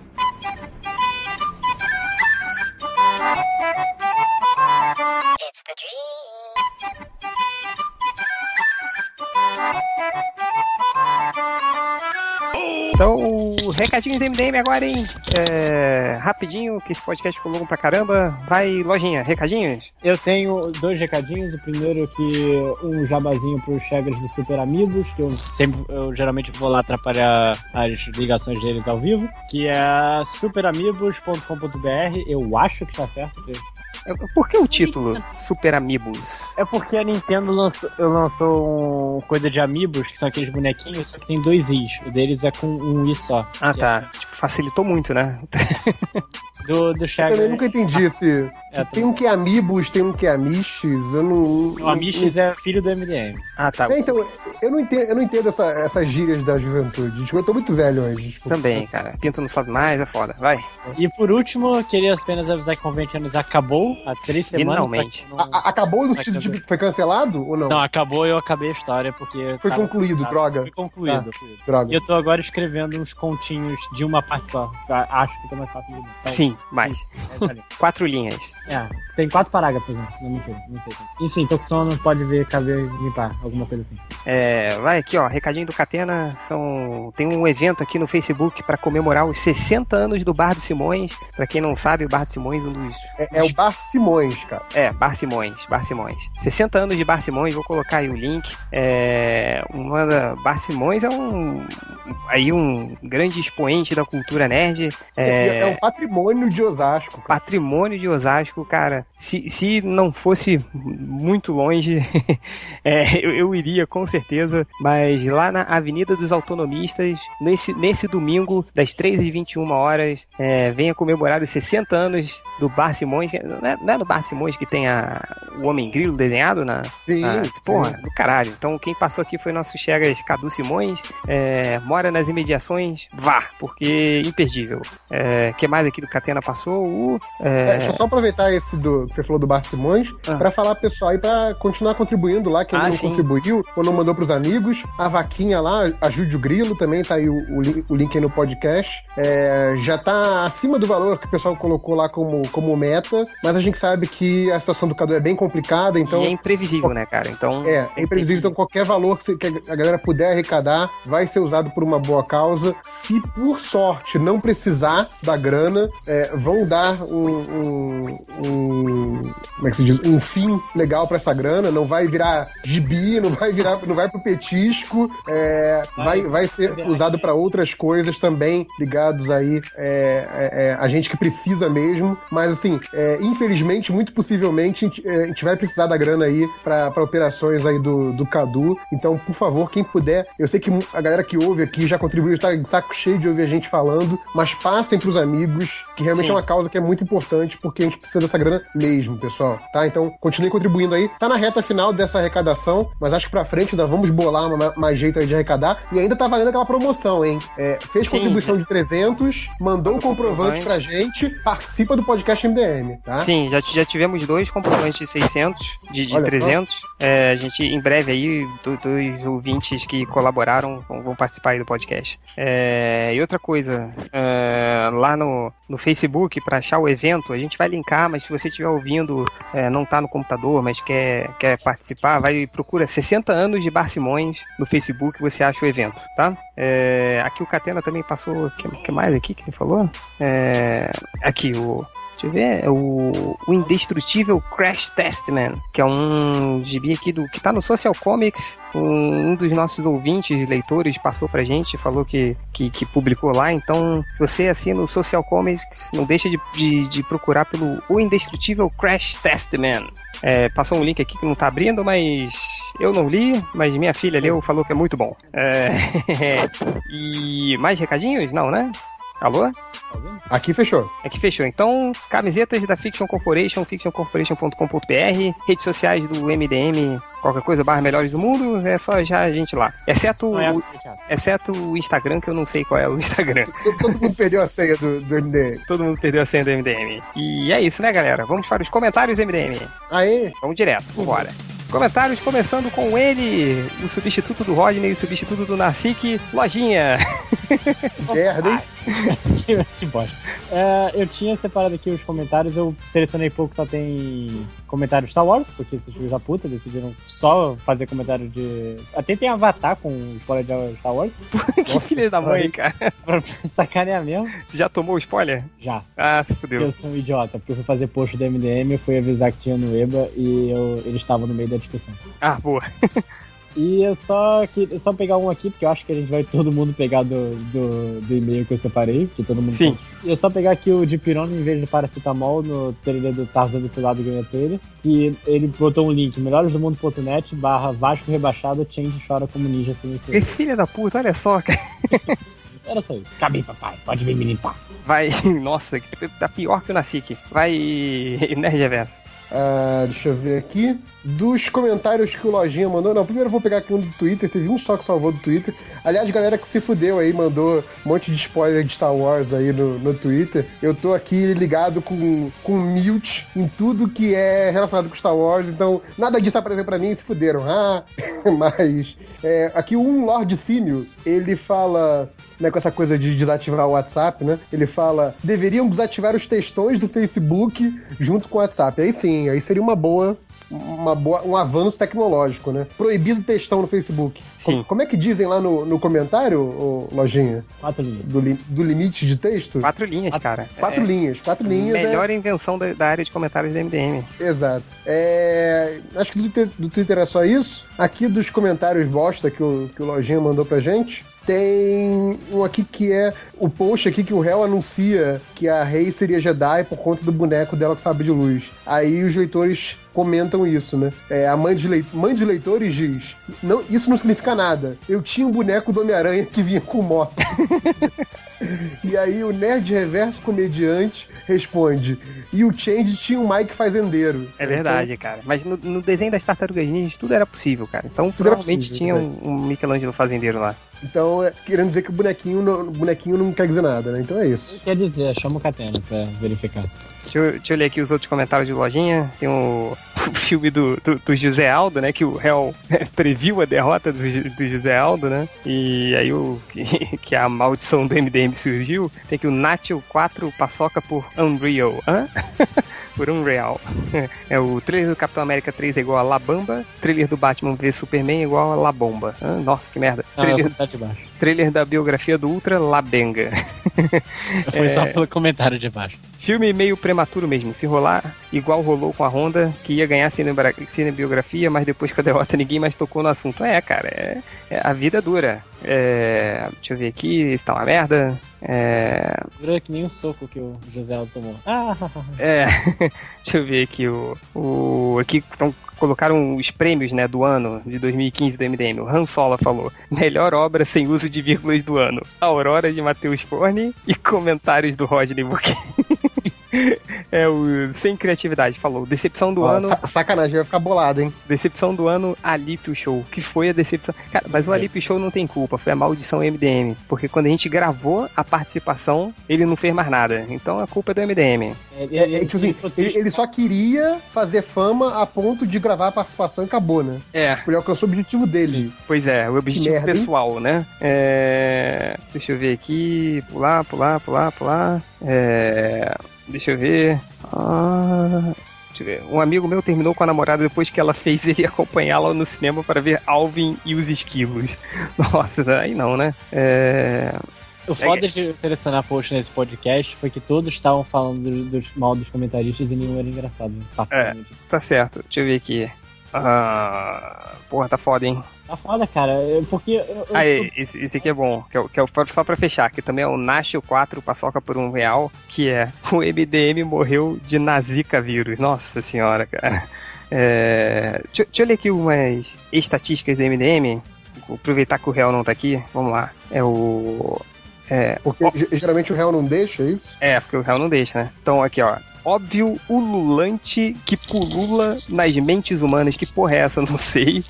Então, recadinhos MDM agora, hein? É, rapidinho, que esse podcast ficou longo pra caramba. Vai, lojinha, recadinhos? Eu tenho dois recadinhos. O primeiro que um jabazinho pros Chegas do Super Amigos, que eu sempre, eu geralmente vou lá atrapalhar as ligações deles ao vivo, que é superamigos.com.br. Eu acho que tá certo. Porque- Por que o título Super Amigos? É porque a Nintendo lançou, lançou um coisa de Amiibos, que são aqueles bonequinhos, só que tem dois Is. O deles é com um I só. Ah, tá. Tipo, facilitou muito, né? Do, do Eu também nunca entendi esse. É, tem um que é Amibus, tem um que é Amiches, eu não. O Amiches é filho do MDM. Ah, tá. É, então, eu não entendo, eu não entendo essa- essas gírias da juventude. Desculpa, Eu tô muito velho hoje. desculpa. Também, cara. Pinto não sobe mais, é foda. Vai. E por último, eu queria apenas avisar que Conventiones acabou há três semanas. Finalmente. não- A- a- acabou no Tá sentido de que foi cancelado ou não? Não, acabou e eu acabei a história porque. Foi tava- concluído, tava- droga. Foi concluído. Tá. Droga. E eu tô agora escrevendo uns continhos de uma parte só. Tá? Acho que fica mais fácil de. Então, Sim, mais. é. Quatro linhas. É, tem quatro parágrafos, né? Não mentira, não sei. Enfim, tô com sono, pode ver, caber, limpar, alguma coisa assim. É, vai aqui, ó. Recadinho do Catena. São... Tem um evento aqui no Facebook pra comemorar os 60 anos do Bar do Simões. Pra quem não sabe, o Bar do Simões, um dos. É, é o Bar Simões, cara. É, Bar Simões, Bar Simões. 60 anos de Bar Simões, vou colocar aí o link. É, uma Bar Simões é um aí um grande expoente da cultura nerd. É, É, um patrimônio de Osasco. cara. patrimônio de Osasco, cara. Se, se não fosse muito longe, é, eu, eu iria com certeza. Mas lá na Avenida dos Autonomistas, nesse, nesse domingo, das 3h21 horas, é, venha comemorar os 60 anos do Bar Simões. Não é, não é no Bar Simões que tem a, o Homem Grilo desenhado na. Sim. na sim. porra, do caralho. Então quem passou aqui foi nosso Chegas Cadu Simões. é, mora nas imediações, vá, porque imperdível. É, que mais aqui do Catena Passou o. É, deixa eu só aproveitar esse do que você falou do Bar Simões Ah. pra falar pessoal aí pra continuar contribuindo lá, quem Ah, não sim. contribuiu ou não mandou pros amigos. A Vaquinha lá, ajude o Grilo também, tá aí o, o link, o link aí no podcast. É, já tá acima do valor que o pessoal colocou lá como, como meta, mas a gente sabe que a situação do Cadu é bem complicada, então. E é imprevisível, né, cara? Então. É, é imprevisível, então qualquer valor que, você- que a galera puder arrecadar vai ser usado por uma boa causa. Se por sorte não precisar da grana, é, vão dar um, um- um- como é que se diz? Um fim legal pra essa grana. Não vai virar gibi, não vai virar, não vai pro petisco, é, vai, vai ser usado pra outras coisas também ligados aí é, é, é, a gente que precisa mesmo. Mas assim, é, infelizmente, muito possivelmente a gente, é, a gente vai precisar da grana aí pra operações aí do, do Cadu. Então, por favor, quem puder, eu sei que a galera que ouve aqui já contribuiu, está de saco cheio de ouvir a gente falando, mas passem pros amigos, que realmente Sim. é uma causa que é muito importante, porque a gente precisa dessa grana mesmo, pessoal. Tá? Então, continue contribuindo aí. Tá na reta final dessa arrecadação, mas acho que pra frente ainda vamos bolar ma- mais jeito aí de arrecadar. E ainda tá valendo aquela promoção, hein? É, fez Sim. contribuição de 300, mandou um comprovante comprovante. pra gente, participa do podcast MDM, tá? Sim, já, já tivemos dois comprovantes de 600, de, de Olha só. 300. É, a gente, em breve aí, do- dois ouvintes que colaboraram vão, vão participar aí do podcast. É, e outra coisa, é, lá no, no Facebook, para achar o evento, a gente vai linkar, mas se você estiver ouvindo, é, não tá no computador, mas quer, quer participar, vai e procura 60 anos de Bar Simões no Facebook, você acha o evento, tá? É, aqui o Catena também passou, o que, que mais aqui que ele falou? É, aqui, o... Deixa eu ver, é o, o Indestrutível Crash Testament, que é um gibi aqui do que tá no Social Comics. Um, dos nossos ouvintes, leitores, passou pra gente, falou que, que, que publicou lá. Então, se você assina o Social Comics, não deixa de, de, de procurar pelo O Indestrutível Crash Testament. É, passou um link aqui que não tá abrindo, mas eu não li, mas minha filha leu, falou que é muito bom. É, e mais recadinhos? Não, né? Alô? Aqui fechou. Que fechou. Então, camisetas da Fiction Corporation, fictioncorporation.com.br, redes sociais do MDM, qualquer coisa, barra Melhores do Mundo, é só já a gente lá. Exceto, é o, exceto o Instagram, que eu não sei qual é o Instagram. Todo, todo mundo perdeu a senha do, do MDM. Todo mundo perdeu a senha do MDM. E é isso, né, galera? Vamos para os comentários MDM. Aê! Vamos direto, vambora. Comentários começando com ele, o substituto do Rodney, o substituto do Narsik, Lojinha. Merda, hein? que, bosta. É, eu tinha separado aqui os comentários, eu selecionei pouco, só tem comentário Star Wars, porque esses filhos da puta decidiram só fazer comentário de. Até tem Avatar com spoiler de Star Wars. que Nossa filha da mãe, cara. Pra sacanear mesmo. Você já tomou o spoiler? Já. Ah, se fudeu. Eu sou um idiota, porque eu fui fazer post do MDM, eu fui avisar que tinha no EBA e eu, eles estavam no meio da discussão. Ah, boa. E eu só, que, eu só pegar um aqui, porque eu acho que a gente vai todo mundo pegar do, do, do e-mail que eu separei, que todo mundo Sim. E eu só pegar aqui o de pirona em vez de paracetamol no trailer do Tarzan do Filado ganha trailer, que ele botou um link, melhoresdomundo.net barra Vasco rebaixado, Change chora como ninja sem Que filha da puta, olha só, cara. Era só isso. Acabei, papai. Pode vir me limpar. Vai, nossa, tá pior que o Nacique. Vai, Nerd Reverso. Ah, deixa eu ver aqui. Dos comentários que o Lojinha mandou. Não, primeiro eu vou pegar aqui um do Twitter. Teve um só que salvou do Twitter. Aliás, galera que se fudeu aí, mandou um monte de spoiler de Star Wars aí no, no Twitter. Eu tô aqui ligado com, com mute em tudo que é relacionado com Star Wars. Então, nada disso apareceu pra mim e se fuderam. Ah, mas. é, aqui um Lord Símio, ele fala. Né, com essa coisa de desativar o WhatsApp, né? Ele fala: deveriam desativar os textões do Facebook junto com o WhatsApp. Aí sim, aí seria uma boa. Uma boa, um avanço tecnológico, né? Proibido textão no Facebook. Sim. Como, como é que dizem lá no, no comentário, ô, Lojinha? Quatro linhas. Do, li- do limite de texto? Quatro linhas, cara. Quatro É, linhas. Quatro linhas. é- Melhor invenção da, da área de comentários do MDM. Exato. É, acho que do Twitter, do Twitter é só isso. Aqui dos comentários bosta que o, que o Lojinha mandou pra gente, tem um aqui que é o post aqui que o réu anuncia que a Rey seria Jedi por conta do boneco dela com sabre de luz. Aí os leitores comentam isso, né? É, a mãe dos, leit mãe dos leitores diz: não, Isso não significa nada. Eu tinha um boneco do Homem-Aranha que vinha com moto. e aí o Nerd Reverso Comediante responde: E o Change tinha um Mike Fazendeiro. É verdade, cara. Mas no, no desenho das tartarugas ninjas tudo era possível, cara. Então provavelmente possível, tinha é um, um Michelangelo fazendeiro lá. Então, é, querendo dizer que o bonequinho bonequinho não quer dizer nada, né? Então é isso. Quer dizer, chama o Catena pra verificar. Deixa eu, deixa eu ler aqui os outros comentários de lojinha. Tem o, o filme do, do, do José Aldo, né? Que o réu previu a derrota do, do José Aldo, né? E aí o que, que a maldição do MDM surgiu. Tem aqui o Nacho 4 paçoca por Unreal. Hã? por Unreal. É o trailer do Capitão América 3 é igual a La Bamba. Trailer do Batman v Superman é igual a La Bomba. Hã? Nossa, que merda. Não, Trailer, tá de baixo. trailer da biografia do Ultra, La Benga. Foi só É. pelo comentário de baixo. Filme meio prematuro mesmo. Se rolar, igual rolou com a Honda, que ia ganhar cinebiografia, mas depois com a derrota ninguém mais tocou no assunto. É, cara, é, é- a vida dura. É, deixa eu ver aqui, esse tá uma merda. É, que nem um soco que o José Aldo tomou. Ah, é, deixa eu ver aqui o, o aqui então, colocaram os prêmios, né, do ano de 2015 do MDM. O Han Solo falou: "Melhor obra sem uso de vírgulas do ano. Aurora de Matheus Forne e comentários do Rodney Burke." É o sem criatividade falou. Decepção do Ó, ano. sa- sacanagem, vai ficar bolado, hein? Decepção do ano, Alípio Show. Que foi a decepção. Cara, mas o Alípio Show não tem culpa, foi a maldição MDM. Porque quando a gente gravou a participação, ele não fez mais nada. Então a culpa é do MDM. é, É, é, tipo assim, ele, ele só queria fazer fama a ponto de gravar a participação e acabou, né? É. Ele alcançou o objetivo dele. Pois é, o objetivo merda, hein? pessoal, né? É, Deixa eu ver aqui. Pular, pular, pular, pular. É, Deixa eu ver. Ah, Deixa eu ver. Um amigo meu terminou com a namorada depois que ela fez ele acompanhá-la no cinema para ver Alvin e os esquilos. Nossa, aí não, né? É... O foda de selecionar post nesse podcast foi que todos estavam falando do- dos mal dos comentaristas e nenhum era engraçado. particularmente. Tá certo, deixa eu ver aqui. Ah, porra, tá foda, hein? Tá foda, cara. é Porque. eu- eu- Aí, esse, esse aqui é bom, que é, o- que é o- só pra fechar, que também é o Nacho 4 Paçoca por um Real, que é o MDM morreu de Nazika vírus. Nossa senhora, cara. É, deixa, deixa eu ler aqui umas estatísticas do MDM. Vou aproveitar que o Real não tá aqui. Vamos lá. É o. É, Porque ge- geralmente o réu não deixa, é isso? é, porque o Real não deixa, né? Então, aqui, ó. Óbvio ululante que pulula nas mentes humanas. Que porra é essa? Não sei.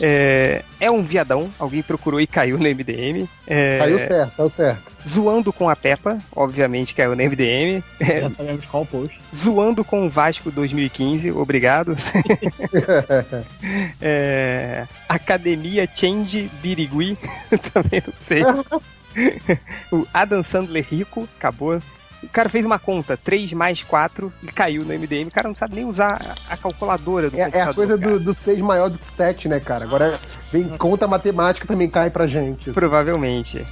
É, é um viadão. Alguém procurou e caiu no MDM. É, Caiu certo, caiu certo. Zoando com a Peppa. Obviamente caiu no MDM. É, Já sabemos qual post. zoando com o Vasco 2015. Obrigado. É, Academia Change Birigui. Também não sei. o Adam Sandler rico, acabou. O cara fez uma conta, 3 mais 4, e caiu no MDM. O cara não sabe nem usar a calculadora do É, é a computador, coisa do, do 6 maior do que 7, né, cara? Agora vem conta matemática também cai pra gente. Provavelmente.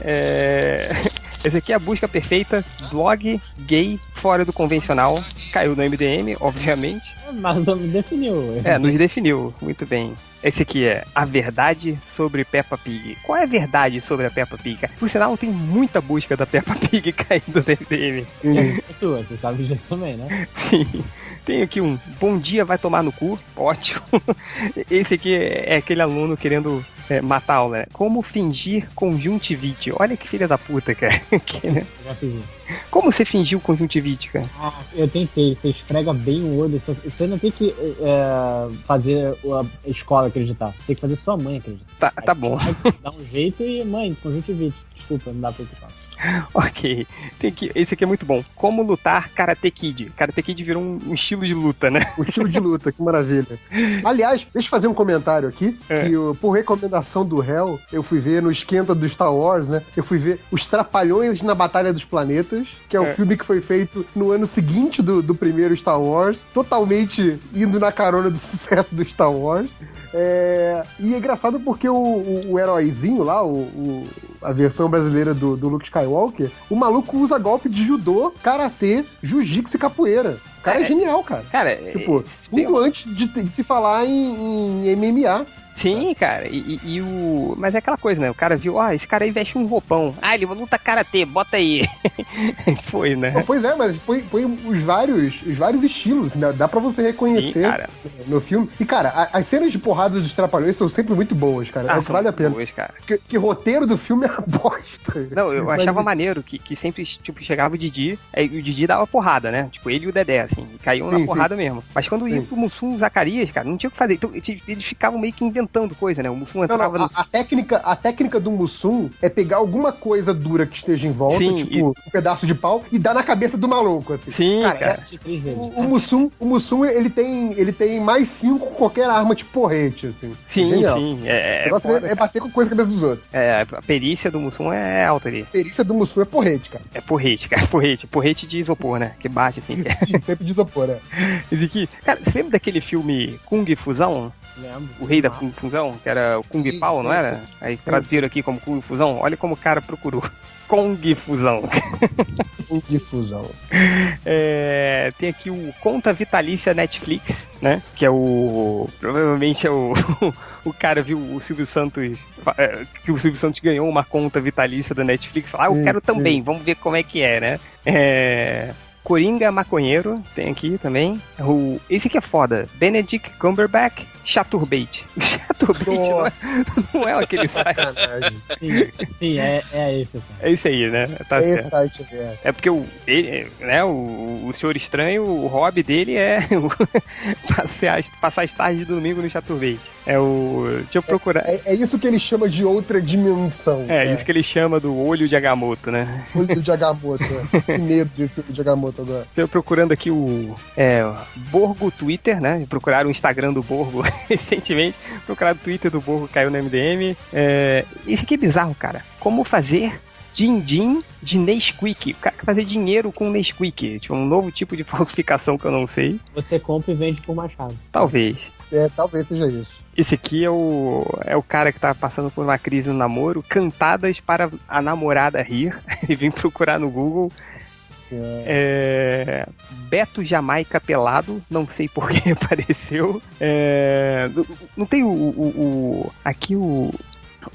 É... Esse aqui é a busca perfeita. Blog gay fora do convencional. Caiu no MDM, obviamente. Mas me definiu. É, nos definiu. Muito bem. Esse aqui é A Verdade sobre Peppa Pig. Qual é a verdade sobre a Peppa Pig? cara? Por sinal, tem muita busca da Peppa Pig caindo no MDM. É sua, você sabe disso também, né? Sim. Tem aqui um Bom dia, vai tomar no cu. Ótimo. Esse aqui é aquele aluno querendo é, matar a aula, né? Como fingir conjuntivite. Olha que filha da puta, cara. Que, né? Como você fingiu conjuntivite, cara? Ah, eu tentei, você esfrega bem o olho. Você não tem que é, fazer a escola acreditar. Tem que fazer sua mãe acreditar. Tá, tá bom. Dá um jeito e, mãe, conjuntivite. Desculpa, não dá pra explicar. Ok. Tem que, esse aqui é muito bom. Como lutar Karate Kid. Karate Kid virou um, um estilo de luta, né? O estilo de luta, que maravilha. Aliás, deixa eu fazer um comentário aqui, É. que eu, por recomendação do réu, eu fui ver no esquenta do Star Wars, né? Eu fui ver Os Trapalhões na Batalha dos Planetas, que é o É. filme que foi feito no ano seguinte do, do primeiro Star Wars, totalmente indo na carona do sucesso do Star Wars. É, e é engraçado porque o, o, o heróizinho lá, o, o- a versão brasileira do, do Luke Skywalker, o maluco usa golpe de judô, karatê, jiu-jitsu e capoeira. O cara é, É. genial, cara. Cara, Tipo, tudo antes de, de se falar em, em MMA. Sim, cara. E, e- e o. Mas é aquela coisa, né? O cara viu, ó, esse cara aí veste um roupão. Ah, ele luta karatê, bota aí. Foi, né? Pô, Pois é, mas põe, põe os vários, os vários estilos, né? Dá pra você Sim, reconhecer cara. no filme. E, cara, a- as cenas de porrada dos Trapalhões são sempre muito boas, cara. Ah, vale a pena. boas, cara. Que, que roteiro do filme é uma bosta. Não, eu Mas- achava maneiro que, que sempre, tipo, chegava o Didi, aí o Didi dava porrada, né? Tipo, ele e o Dedé, assim, caíam na Sim, porrada mesmo. Mas quando ia Sim. pro Mussum Zacarias, cara, não tinha o que fazer. Então, eles eles ficavam meio que inventando coisa, né? O Mussum Não, entrava não, no. a, a técnica, a técnica do Mussum é pegar alguma coisa dura que esteja em volta, Sim, tipo um pedaço de pau, e dar na cabeça do maluco, assim. Sim, Cara, cara. Vezes. O, o Mussum, o Mussum ele, tem, ele tem mais cinco com qualquer arma de porrete, assim. Sim, Genial. sim. O É, é, negócio foda, é, é bater com coisa na cabeça dos outros. é, a perícia do Mussum é alta ali. A perícia do Mussum é porrete, cara. É porrete, cara. Porrete. Porrete de isopor, né? Que bate, é. Sim, sempre de isopor, né? Esse aqui. Cara, você lembra daquele filme Kung Fusão? Lembro. O rei da Kung Fusão? Que era o Kung Sim, Pao, não era? Aí traduziram aqui como Kung Fusão. Olha como o cara procurou. Kong Fusão. Difusão. É, tem aqui o Conta Vitalícia Netflix, né? Que é o. Provavelmente é o. O cara viu o Silvio Santos. é, Que o Silvio Santos ganhou uma conta vitalícia da Netflix. Falou, ah, eu Sim, quero sim. também, vamos ver como é que é, né? É. Coringa Maconheiro, tem aqui também. O, esse aqui é foda. Benedict Cumberbatch, Chaturbate. Chaturbate não é, não é aquele site. Sim, sim é, é esse. Assim. É isso aí, né? Tá É certo. esse site aqui, é. É porque o, ele, né, o, o Senhor Estranho, o hobby dele é o passar, as, tardes de domingo no Chaturbate. É o. Deixa eu procurar. É, É, é isso que ele chama de outra dimensão. isso que ele chama do olho de Agamotto, né? Olho de Agamotto. é. Que medo desse olho de Agamotto agora. Estou procurando aqui o é, Borgo Twitter, né? Procuraram o Instagram do Borgo recentemente. Procuraram o Twitter do Borgo, caiu no MDM. É, esse aqui é bizarro, cara. Como fazer din-din de Nesquik. O cara quer fazer dinheiro com Nesquik. Tipo, um novo tipo de falsificação que eu não sei. Você compra e vende por machado. Talvez. É, talvez seja isso. Esse aqui é o, é o cara que tá passando por uma crise no namoro. Cantadas para a namorada rir. Ele vem procurar no Google. Nossa Senhora. É, Beto Jamaica pelado, não sei por que apareceu. É, não- tem o, o- o- aqui o,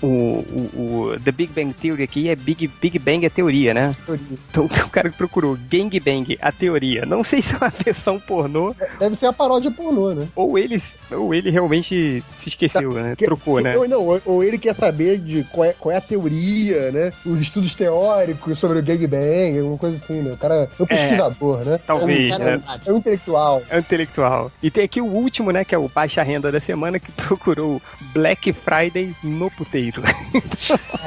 o, o- o The Big Bang Theory aqui é Big, Big Bang a teoria, né? Então tem um cara que procurou Gang Bang a teoria. Não sei se é uma versão pornô Deve ser a paródia pornô, né? ou ele, ou ele realmente se esqueceu, né? Que- Trocou, né? Ou, não, ou, ou ele quer saber de qual é, qual é a teoria, né? Os estudos teóricos sobre o gangbang, alguma coisa assim, né? O cara é um pesquisador, né? Talvez, Cara, né? verdade. É um intelectual. É um intelectual. E tem aqui o último, né? Que é o baixa renda da semana, que procurou Black Friday no puteiro.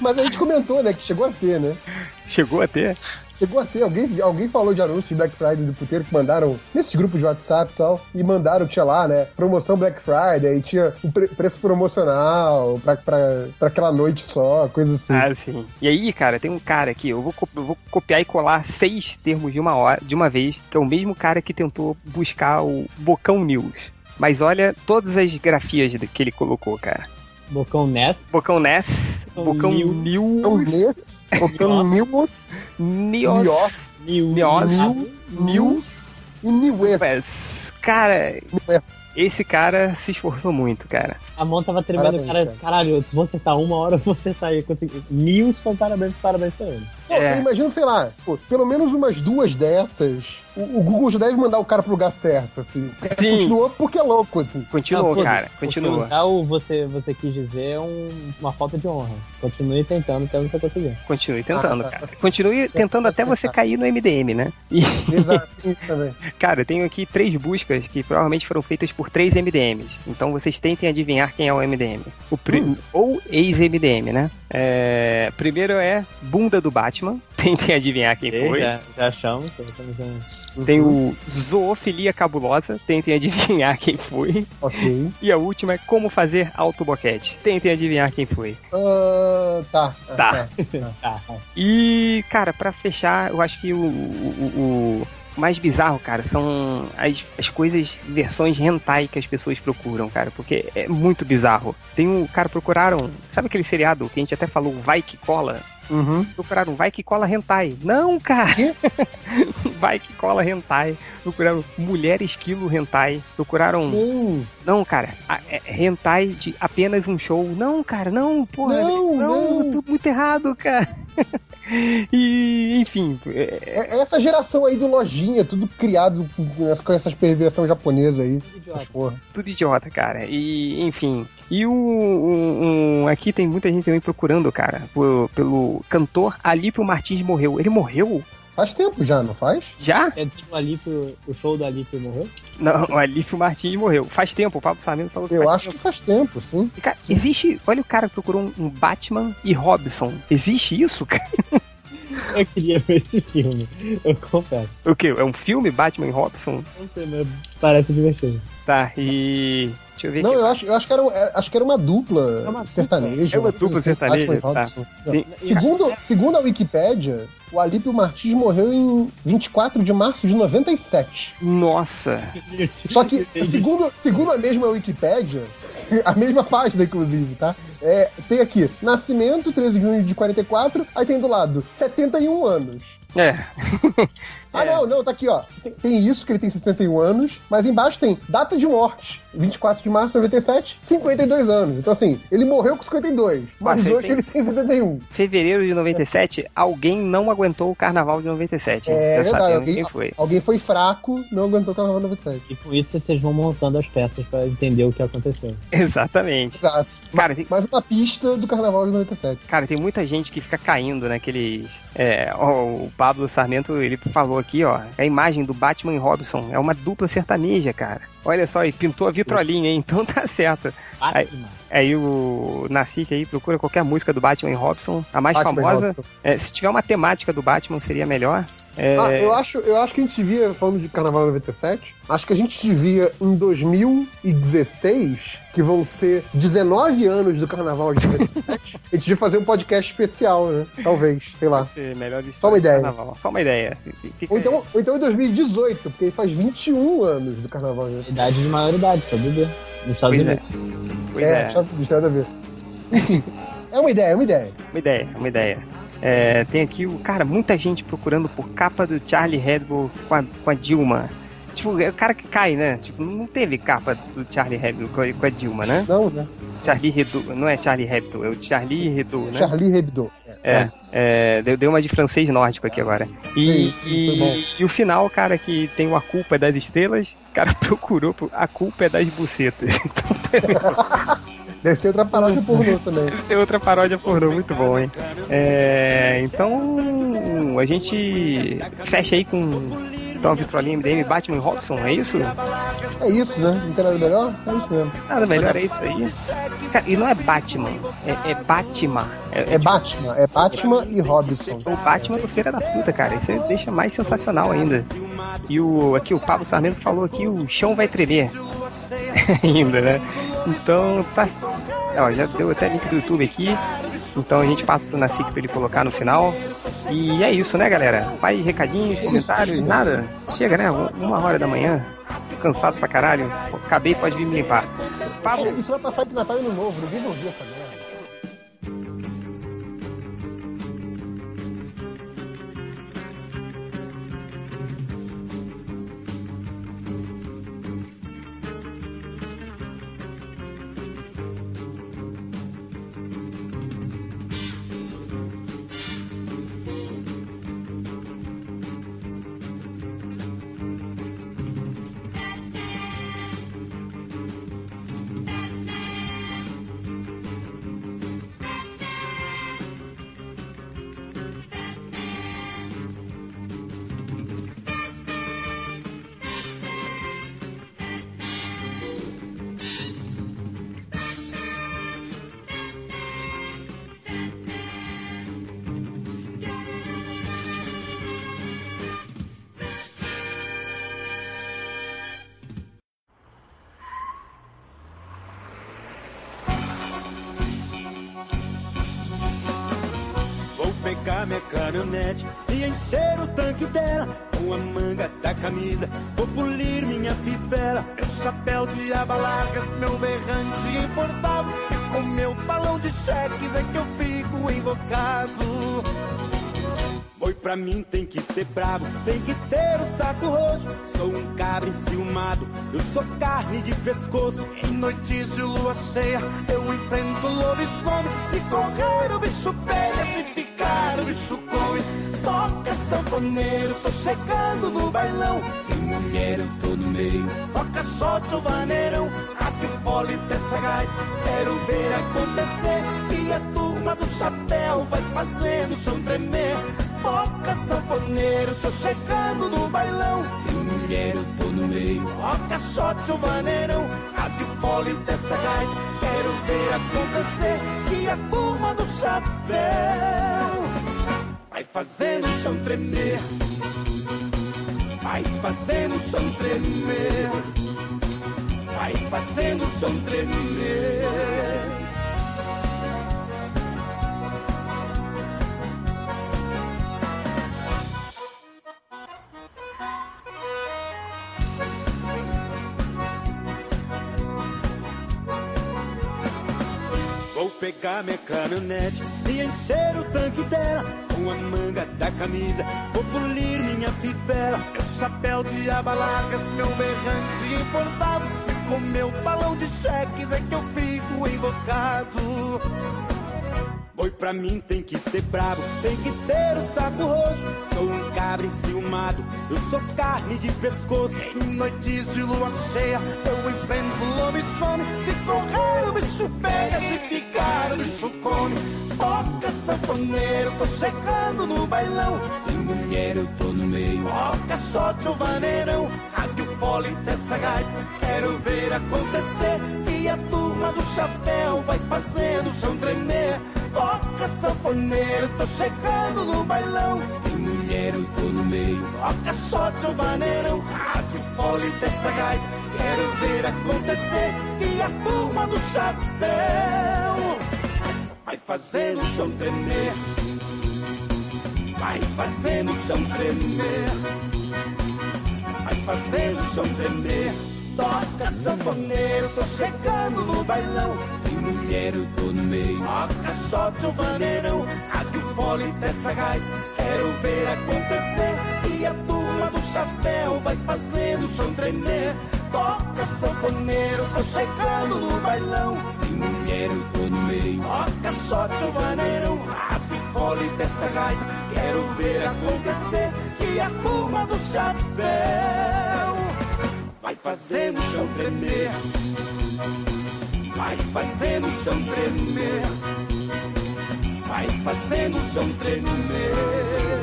Mas a gente comentou, né? Que chegou a ter, né? Chegou a ter? Chegou a ter, alguém, alguém falou de anúncio de Black Friday do puteiro que mandaram nesses grupos de WhatsApp e tal, e mandaram, tinha lá, né, promoção Black Friday, e tinha um pre- preço promocional pra, pra, pra aquela noite só, coisa assim. Ah, sim. E aí, cara, tem um cara aqui, eu vou, eu vou copiar e colar seis termos de uma hora, de uma vez, que é o mesmo cara que tentou buscar o Bocão News. Mas olha todas as grafias que ele colocou, cara. Bocão Ness. Bocão Ness, Bocão Bocão. Então, News, nesse, colocando News, Nios, Nios. News e. News. Cara, News. esse cara se esforçou muito, cara. A mão tava tremendo, Parabéns, cara. cara. Caralho, vou acertar uma hora, vou acertar aí. Consegui. Foi parabéns, parabéns pra ele. Pô, É. eu imagino, sei lá, pô, pelo menos umas duas dessas, o, o Google já deve mandar o cara pro lugar certo, assim. Sim. Continuou porque é louco, assim. Continuou, Ah, cara, continua. O você, você quis dizer é um- uma falta de honra. Continue tentando até você conseguir. Continue tentando, Ah, tá. cara. Continue tentando até você cair no MDM, né? E, Exato, isso também. cara, eu tenho aqui três buscas que provavelmente foram feitas por três MDMs. Então vocês tentem adivinhar quem é o MDM. O pri- Ou ex-MDM, né? É, Primeiro é Bunda do Batman. Tentem adivinhar quem Ok, foi. Já, já achamos. já estamos já- Tem o Zoofilia Cabulosa. Tentem adivinhar quem foi. Ok. E a última é Como Fazer Autoboquete. Tentem adivinhar quem foi. Ah, tá. Tá. Tá, tá. E, cara, pra fechar, eu acho que o, o, o- o mais bizarro, cara, são as, as coisas, versões hentai que as pessoas procuram, cara, porque é muito bizarro. Tem um, cara, procuraram, sabe aquele seriado que a gente até falou, Vai Que Cola? Uhum. Procuraram Vai Que Cola Hentai. Não, cara! vai Que Cola Hentai. Procuraram Mulher Esquilo Hentai. Procuraram... Não, Não, cara, a- é hentai de apenas um show. Não, cara, não, porra. Não, não. tudo muito errado, cara. e, enfim, é- é, é essa geração aí do lojinha, tudo criado com, essas perversão japonesa aí. Essas porra. tudo idiota, cara. E, enfim. E o, um- um- aqui tem muita gente também procurando, cara, por- pelo cantor Alípio Martins morreu. Ele morreu? Faz tempo já, não faz? Já? É tipo o Alípio, o show do Alípio morreu? Não, o Alípio Martins morreu. Faz tempo, o Pablo Sarmento falou que Eu faz acho tempo. que faz tempo, sim. E, Cara, existe. Olha o cara que procurou um, um Batman e Robson. Existe isso, cara? Eu queria ver esse filme, eu confesso. O quê? É um filme, Batman e Robson? Não sei, mas parece divertido. Tá, e. Deixa eu ver Não, aqui. eu acho, eu acho que era, é- acho que era uma dupla É uma sertaneja. É uma dupla assim, sertaneja, tá. Segundo, segundo a Wikipédia, o Alípio Martins morreu em 24 de março de 97. Nossa. Só que, segundo, segundo a mesma Wikipédia, a mesma página, inclusive, tá? É, tem aqui, nascimento, 13 de junho de 44, aí tem do lado, 71 anos. É. Ah, É. não, não, tá aqui, ó. Tem, tem isso, que ele tem 71 anos, mas embaixo tem data de morte, 24 de março de 97, 52 anos. Então, assim, ele morreu com 52, mas Mas ele hoje tem- ele tem 71. Fevereiro de 97, alguém não aguentou o carnaval de 97. hein? É Já verdade, alguém- quem foi. Alguém foi fraco, não aguentou o carnaval de 97. E com isso vocês vão montando as peças pra entender o que aconteceu. Exatamente. Exato. Cara, tem, Mais uma pista do carnaval de 97. cara, tem muita gente que fica caindo naqueles. É, o Pablo Sarmento, ele falou aqui, ó. A imagem do Batman e Robson. É uma dupla sertaneja, cara. Olha só, e pintou a vitrolinha, hein? Então tá certo. Batman. Aí o Nacique aí procura qualquer música do Batman e Robson. A mais Batman famosa. É, se tiver uma temática do Batman, seria melhor. É, Ah, eu acho, eu acho que a gente devia, falando de Carnaval 97, acho que a gente devia, em 2016, que vão ser 19 anos do Carnaval de 97, a gente devia fazer um podcast especial, né? Talvez, sei lá. Melhor de Só uma história do ideia. carnaval. Só uma ideia. Fica- Ou então, ou então em 2018, porque ele faz 21 anos do Carnaval de 97. Idade de maioridade, pra beber. Nos Estados Pois é. Unidos. Pois é, é. Estados Unidos, nada a ver. Enfim, é uma ideia, é uma ideia. Uma ideia, uma ideia. É, tem aqui o. Cara, muita gente procurando por capa do Charlie Hebdo com a, com a Dilma. Tipo, é o cara que cai, né? Tipo, não teve capa do Charlie Hebdo com a, Dilma, né? Não, né? Charlie Hebdo, não é Charlie Hebdo, é o Charlie Hebdo, né? Charlie Hebdo. É, é, deu, deu uma de francês nórdico aqui agora. E, Sim, sim, foi bom. e, e o final, cara, que tem A Culpa é das Estrelas, o cara procurou por A Culpa é das Bucetas. Então Deve ser outra paródia pornô também. deve ser outra paródia pornô, muito bom, hein? É, então, a gente fecha aí com então, vitrolinha MDM Batman e Robson, é isso? É isso, né? Não tem nada melhor? É isso mesmo. Nada melhor, é isso aí. Cara, e não é Batman, é, é Batman. É, É Batman, é Batman e Robinson. o Batman do Feira da Puta, cara. Isso deixa mais sensacional ainda. E o aqui o Pablo Sarmento falou aqui, o chão vai tremer. ainda, né? Então, tá. Ó, já deu até link do YouTube aqui. Então a gente passa pro Nacique pra ele colocar no final. E é isso, né, galera? Mais recadinhos, comentários, nada. Chega, né? Uma hora da manhã. Cansado pra caralho. Acabei, pode vir me limpar. Pablo, Isso vai passar de Natal e Ano Novo, ninguém vai ouvir essa merda. Caminhonete e encher o tanque dela com a manga da camisa. Vou polir minha fivela. Meu chapéu de aba largas, meu berrante importado. E com meu talão de cheques é que eu fico invocado. Boi pra mim tem que ser bravo, tem que ter o saco roxo. Sou um cabra enciumado, eu sou carne de pescoço. Em noites de lua cheia, eu enfrento o lobisomem. Se correr, o bicho pega, ficar, o bicho come. Toca sanfoneiro, tô chegando no bailão. Tem mulher, eu tô no meio. Toca shot ou vaneirão, rasgue o fole dessa gaita. Quero ver acontecer e a turma do chapéu vai fazendo o chão tremer. Toca sanfoneiro, tô chegando no bailão. Tem mulher, eu tô no meio. Toca shot ou vaneirão, rasgue o fole dessa gaita. Quero ver acontecer e a turma do chapéu vai fazendo o chão tremer. Vai fazendo o chão tremer. Vai fazendo o chão tremer. Pegar minha caminhonete e encher o tanque dela com a manga da camisa. Vou polir minha fivela. Meu chapéu de aba largas, meu berrante importado. Com meu talão de cheques é que eu fico invocado. Boi pra mim tem que ser brabo, tem que ter o saco roxo. Sou um cabra enciumado, eu sou carne de pescoço. Em noites de lua cheia, eu enfrento o lobisomem. Se correr, o bicho pega, se ficar, o bicho come. Toca sanfoneiro, tô chegando no bailão. Tem mulher, eu tô no meio. Toca shot ou vaneirão, rasgue o fole dessa gaita. Quero ver acontecer e a turma do chapéu vai fazendo o chão tremer. Toca sanfoneiro, tô chegando no bailão. Tem mulher, eu tô no meio. Toca shot ou vaneirão, rasgue o fole dessa gaita. Quero ver acontecer e a turma do chapéu vai fazendo o chão tremer. Vai fazendo o chão tremer. Vai fazendo o chão tremer. Toca sanfoneiro, tô chegando no bailão. Tem mulher, eu tô no meio. Toca shot ou vaneirão, rasgue o fole dessa gaita. Quero ver acontecer e a turma do chapéu vai fazendo o chão tremer. Toca sanfoneiro, tô chegando no bailão. Tem mulher, eu tô no meio. Toca shot ou vaneirão, rasgue o fole dessa gaita. Quero ver acontecer e a turma do chapéu vai fazendo o chão tremer. Vai fazendo o chão tremer. Vai fazendo o chão tremer.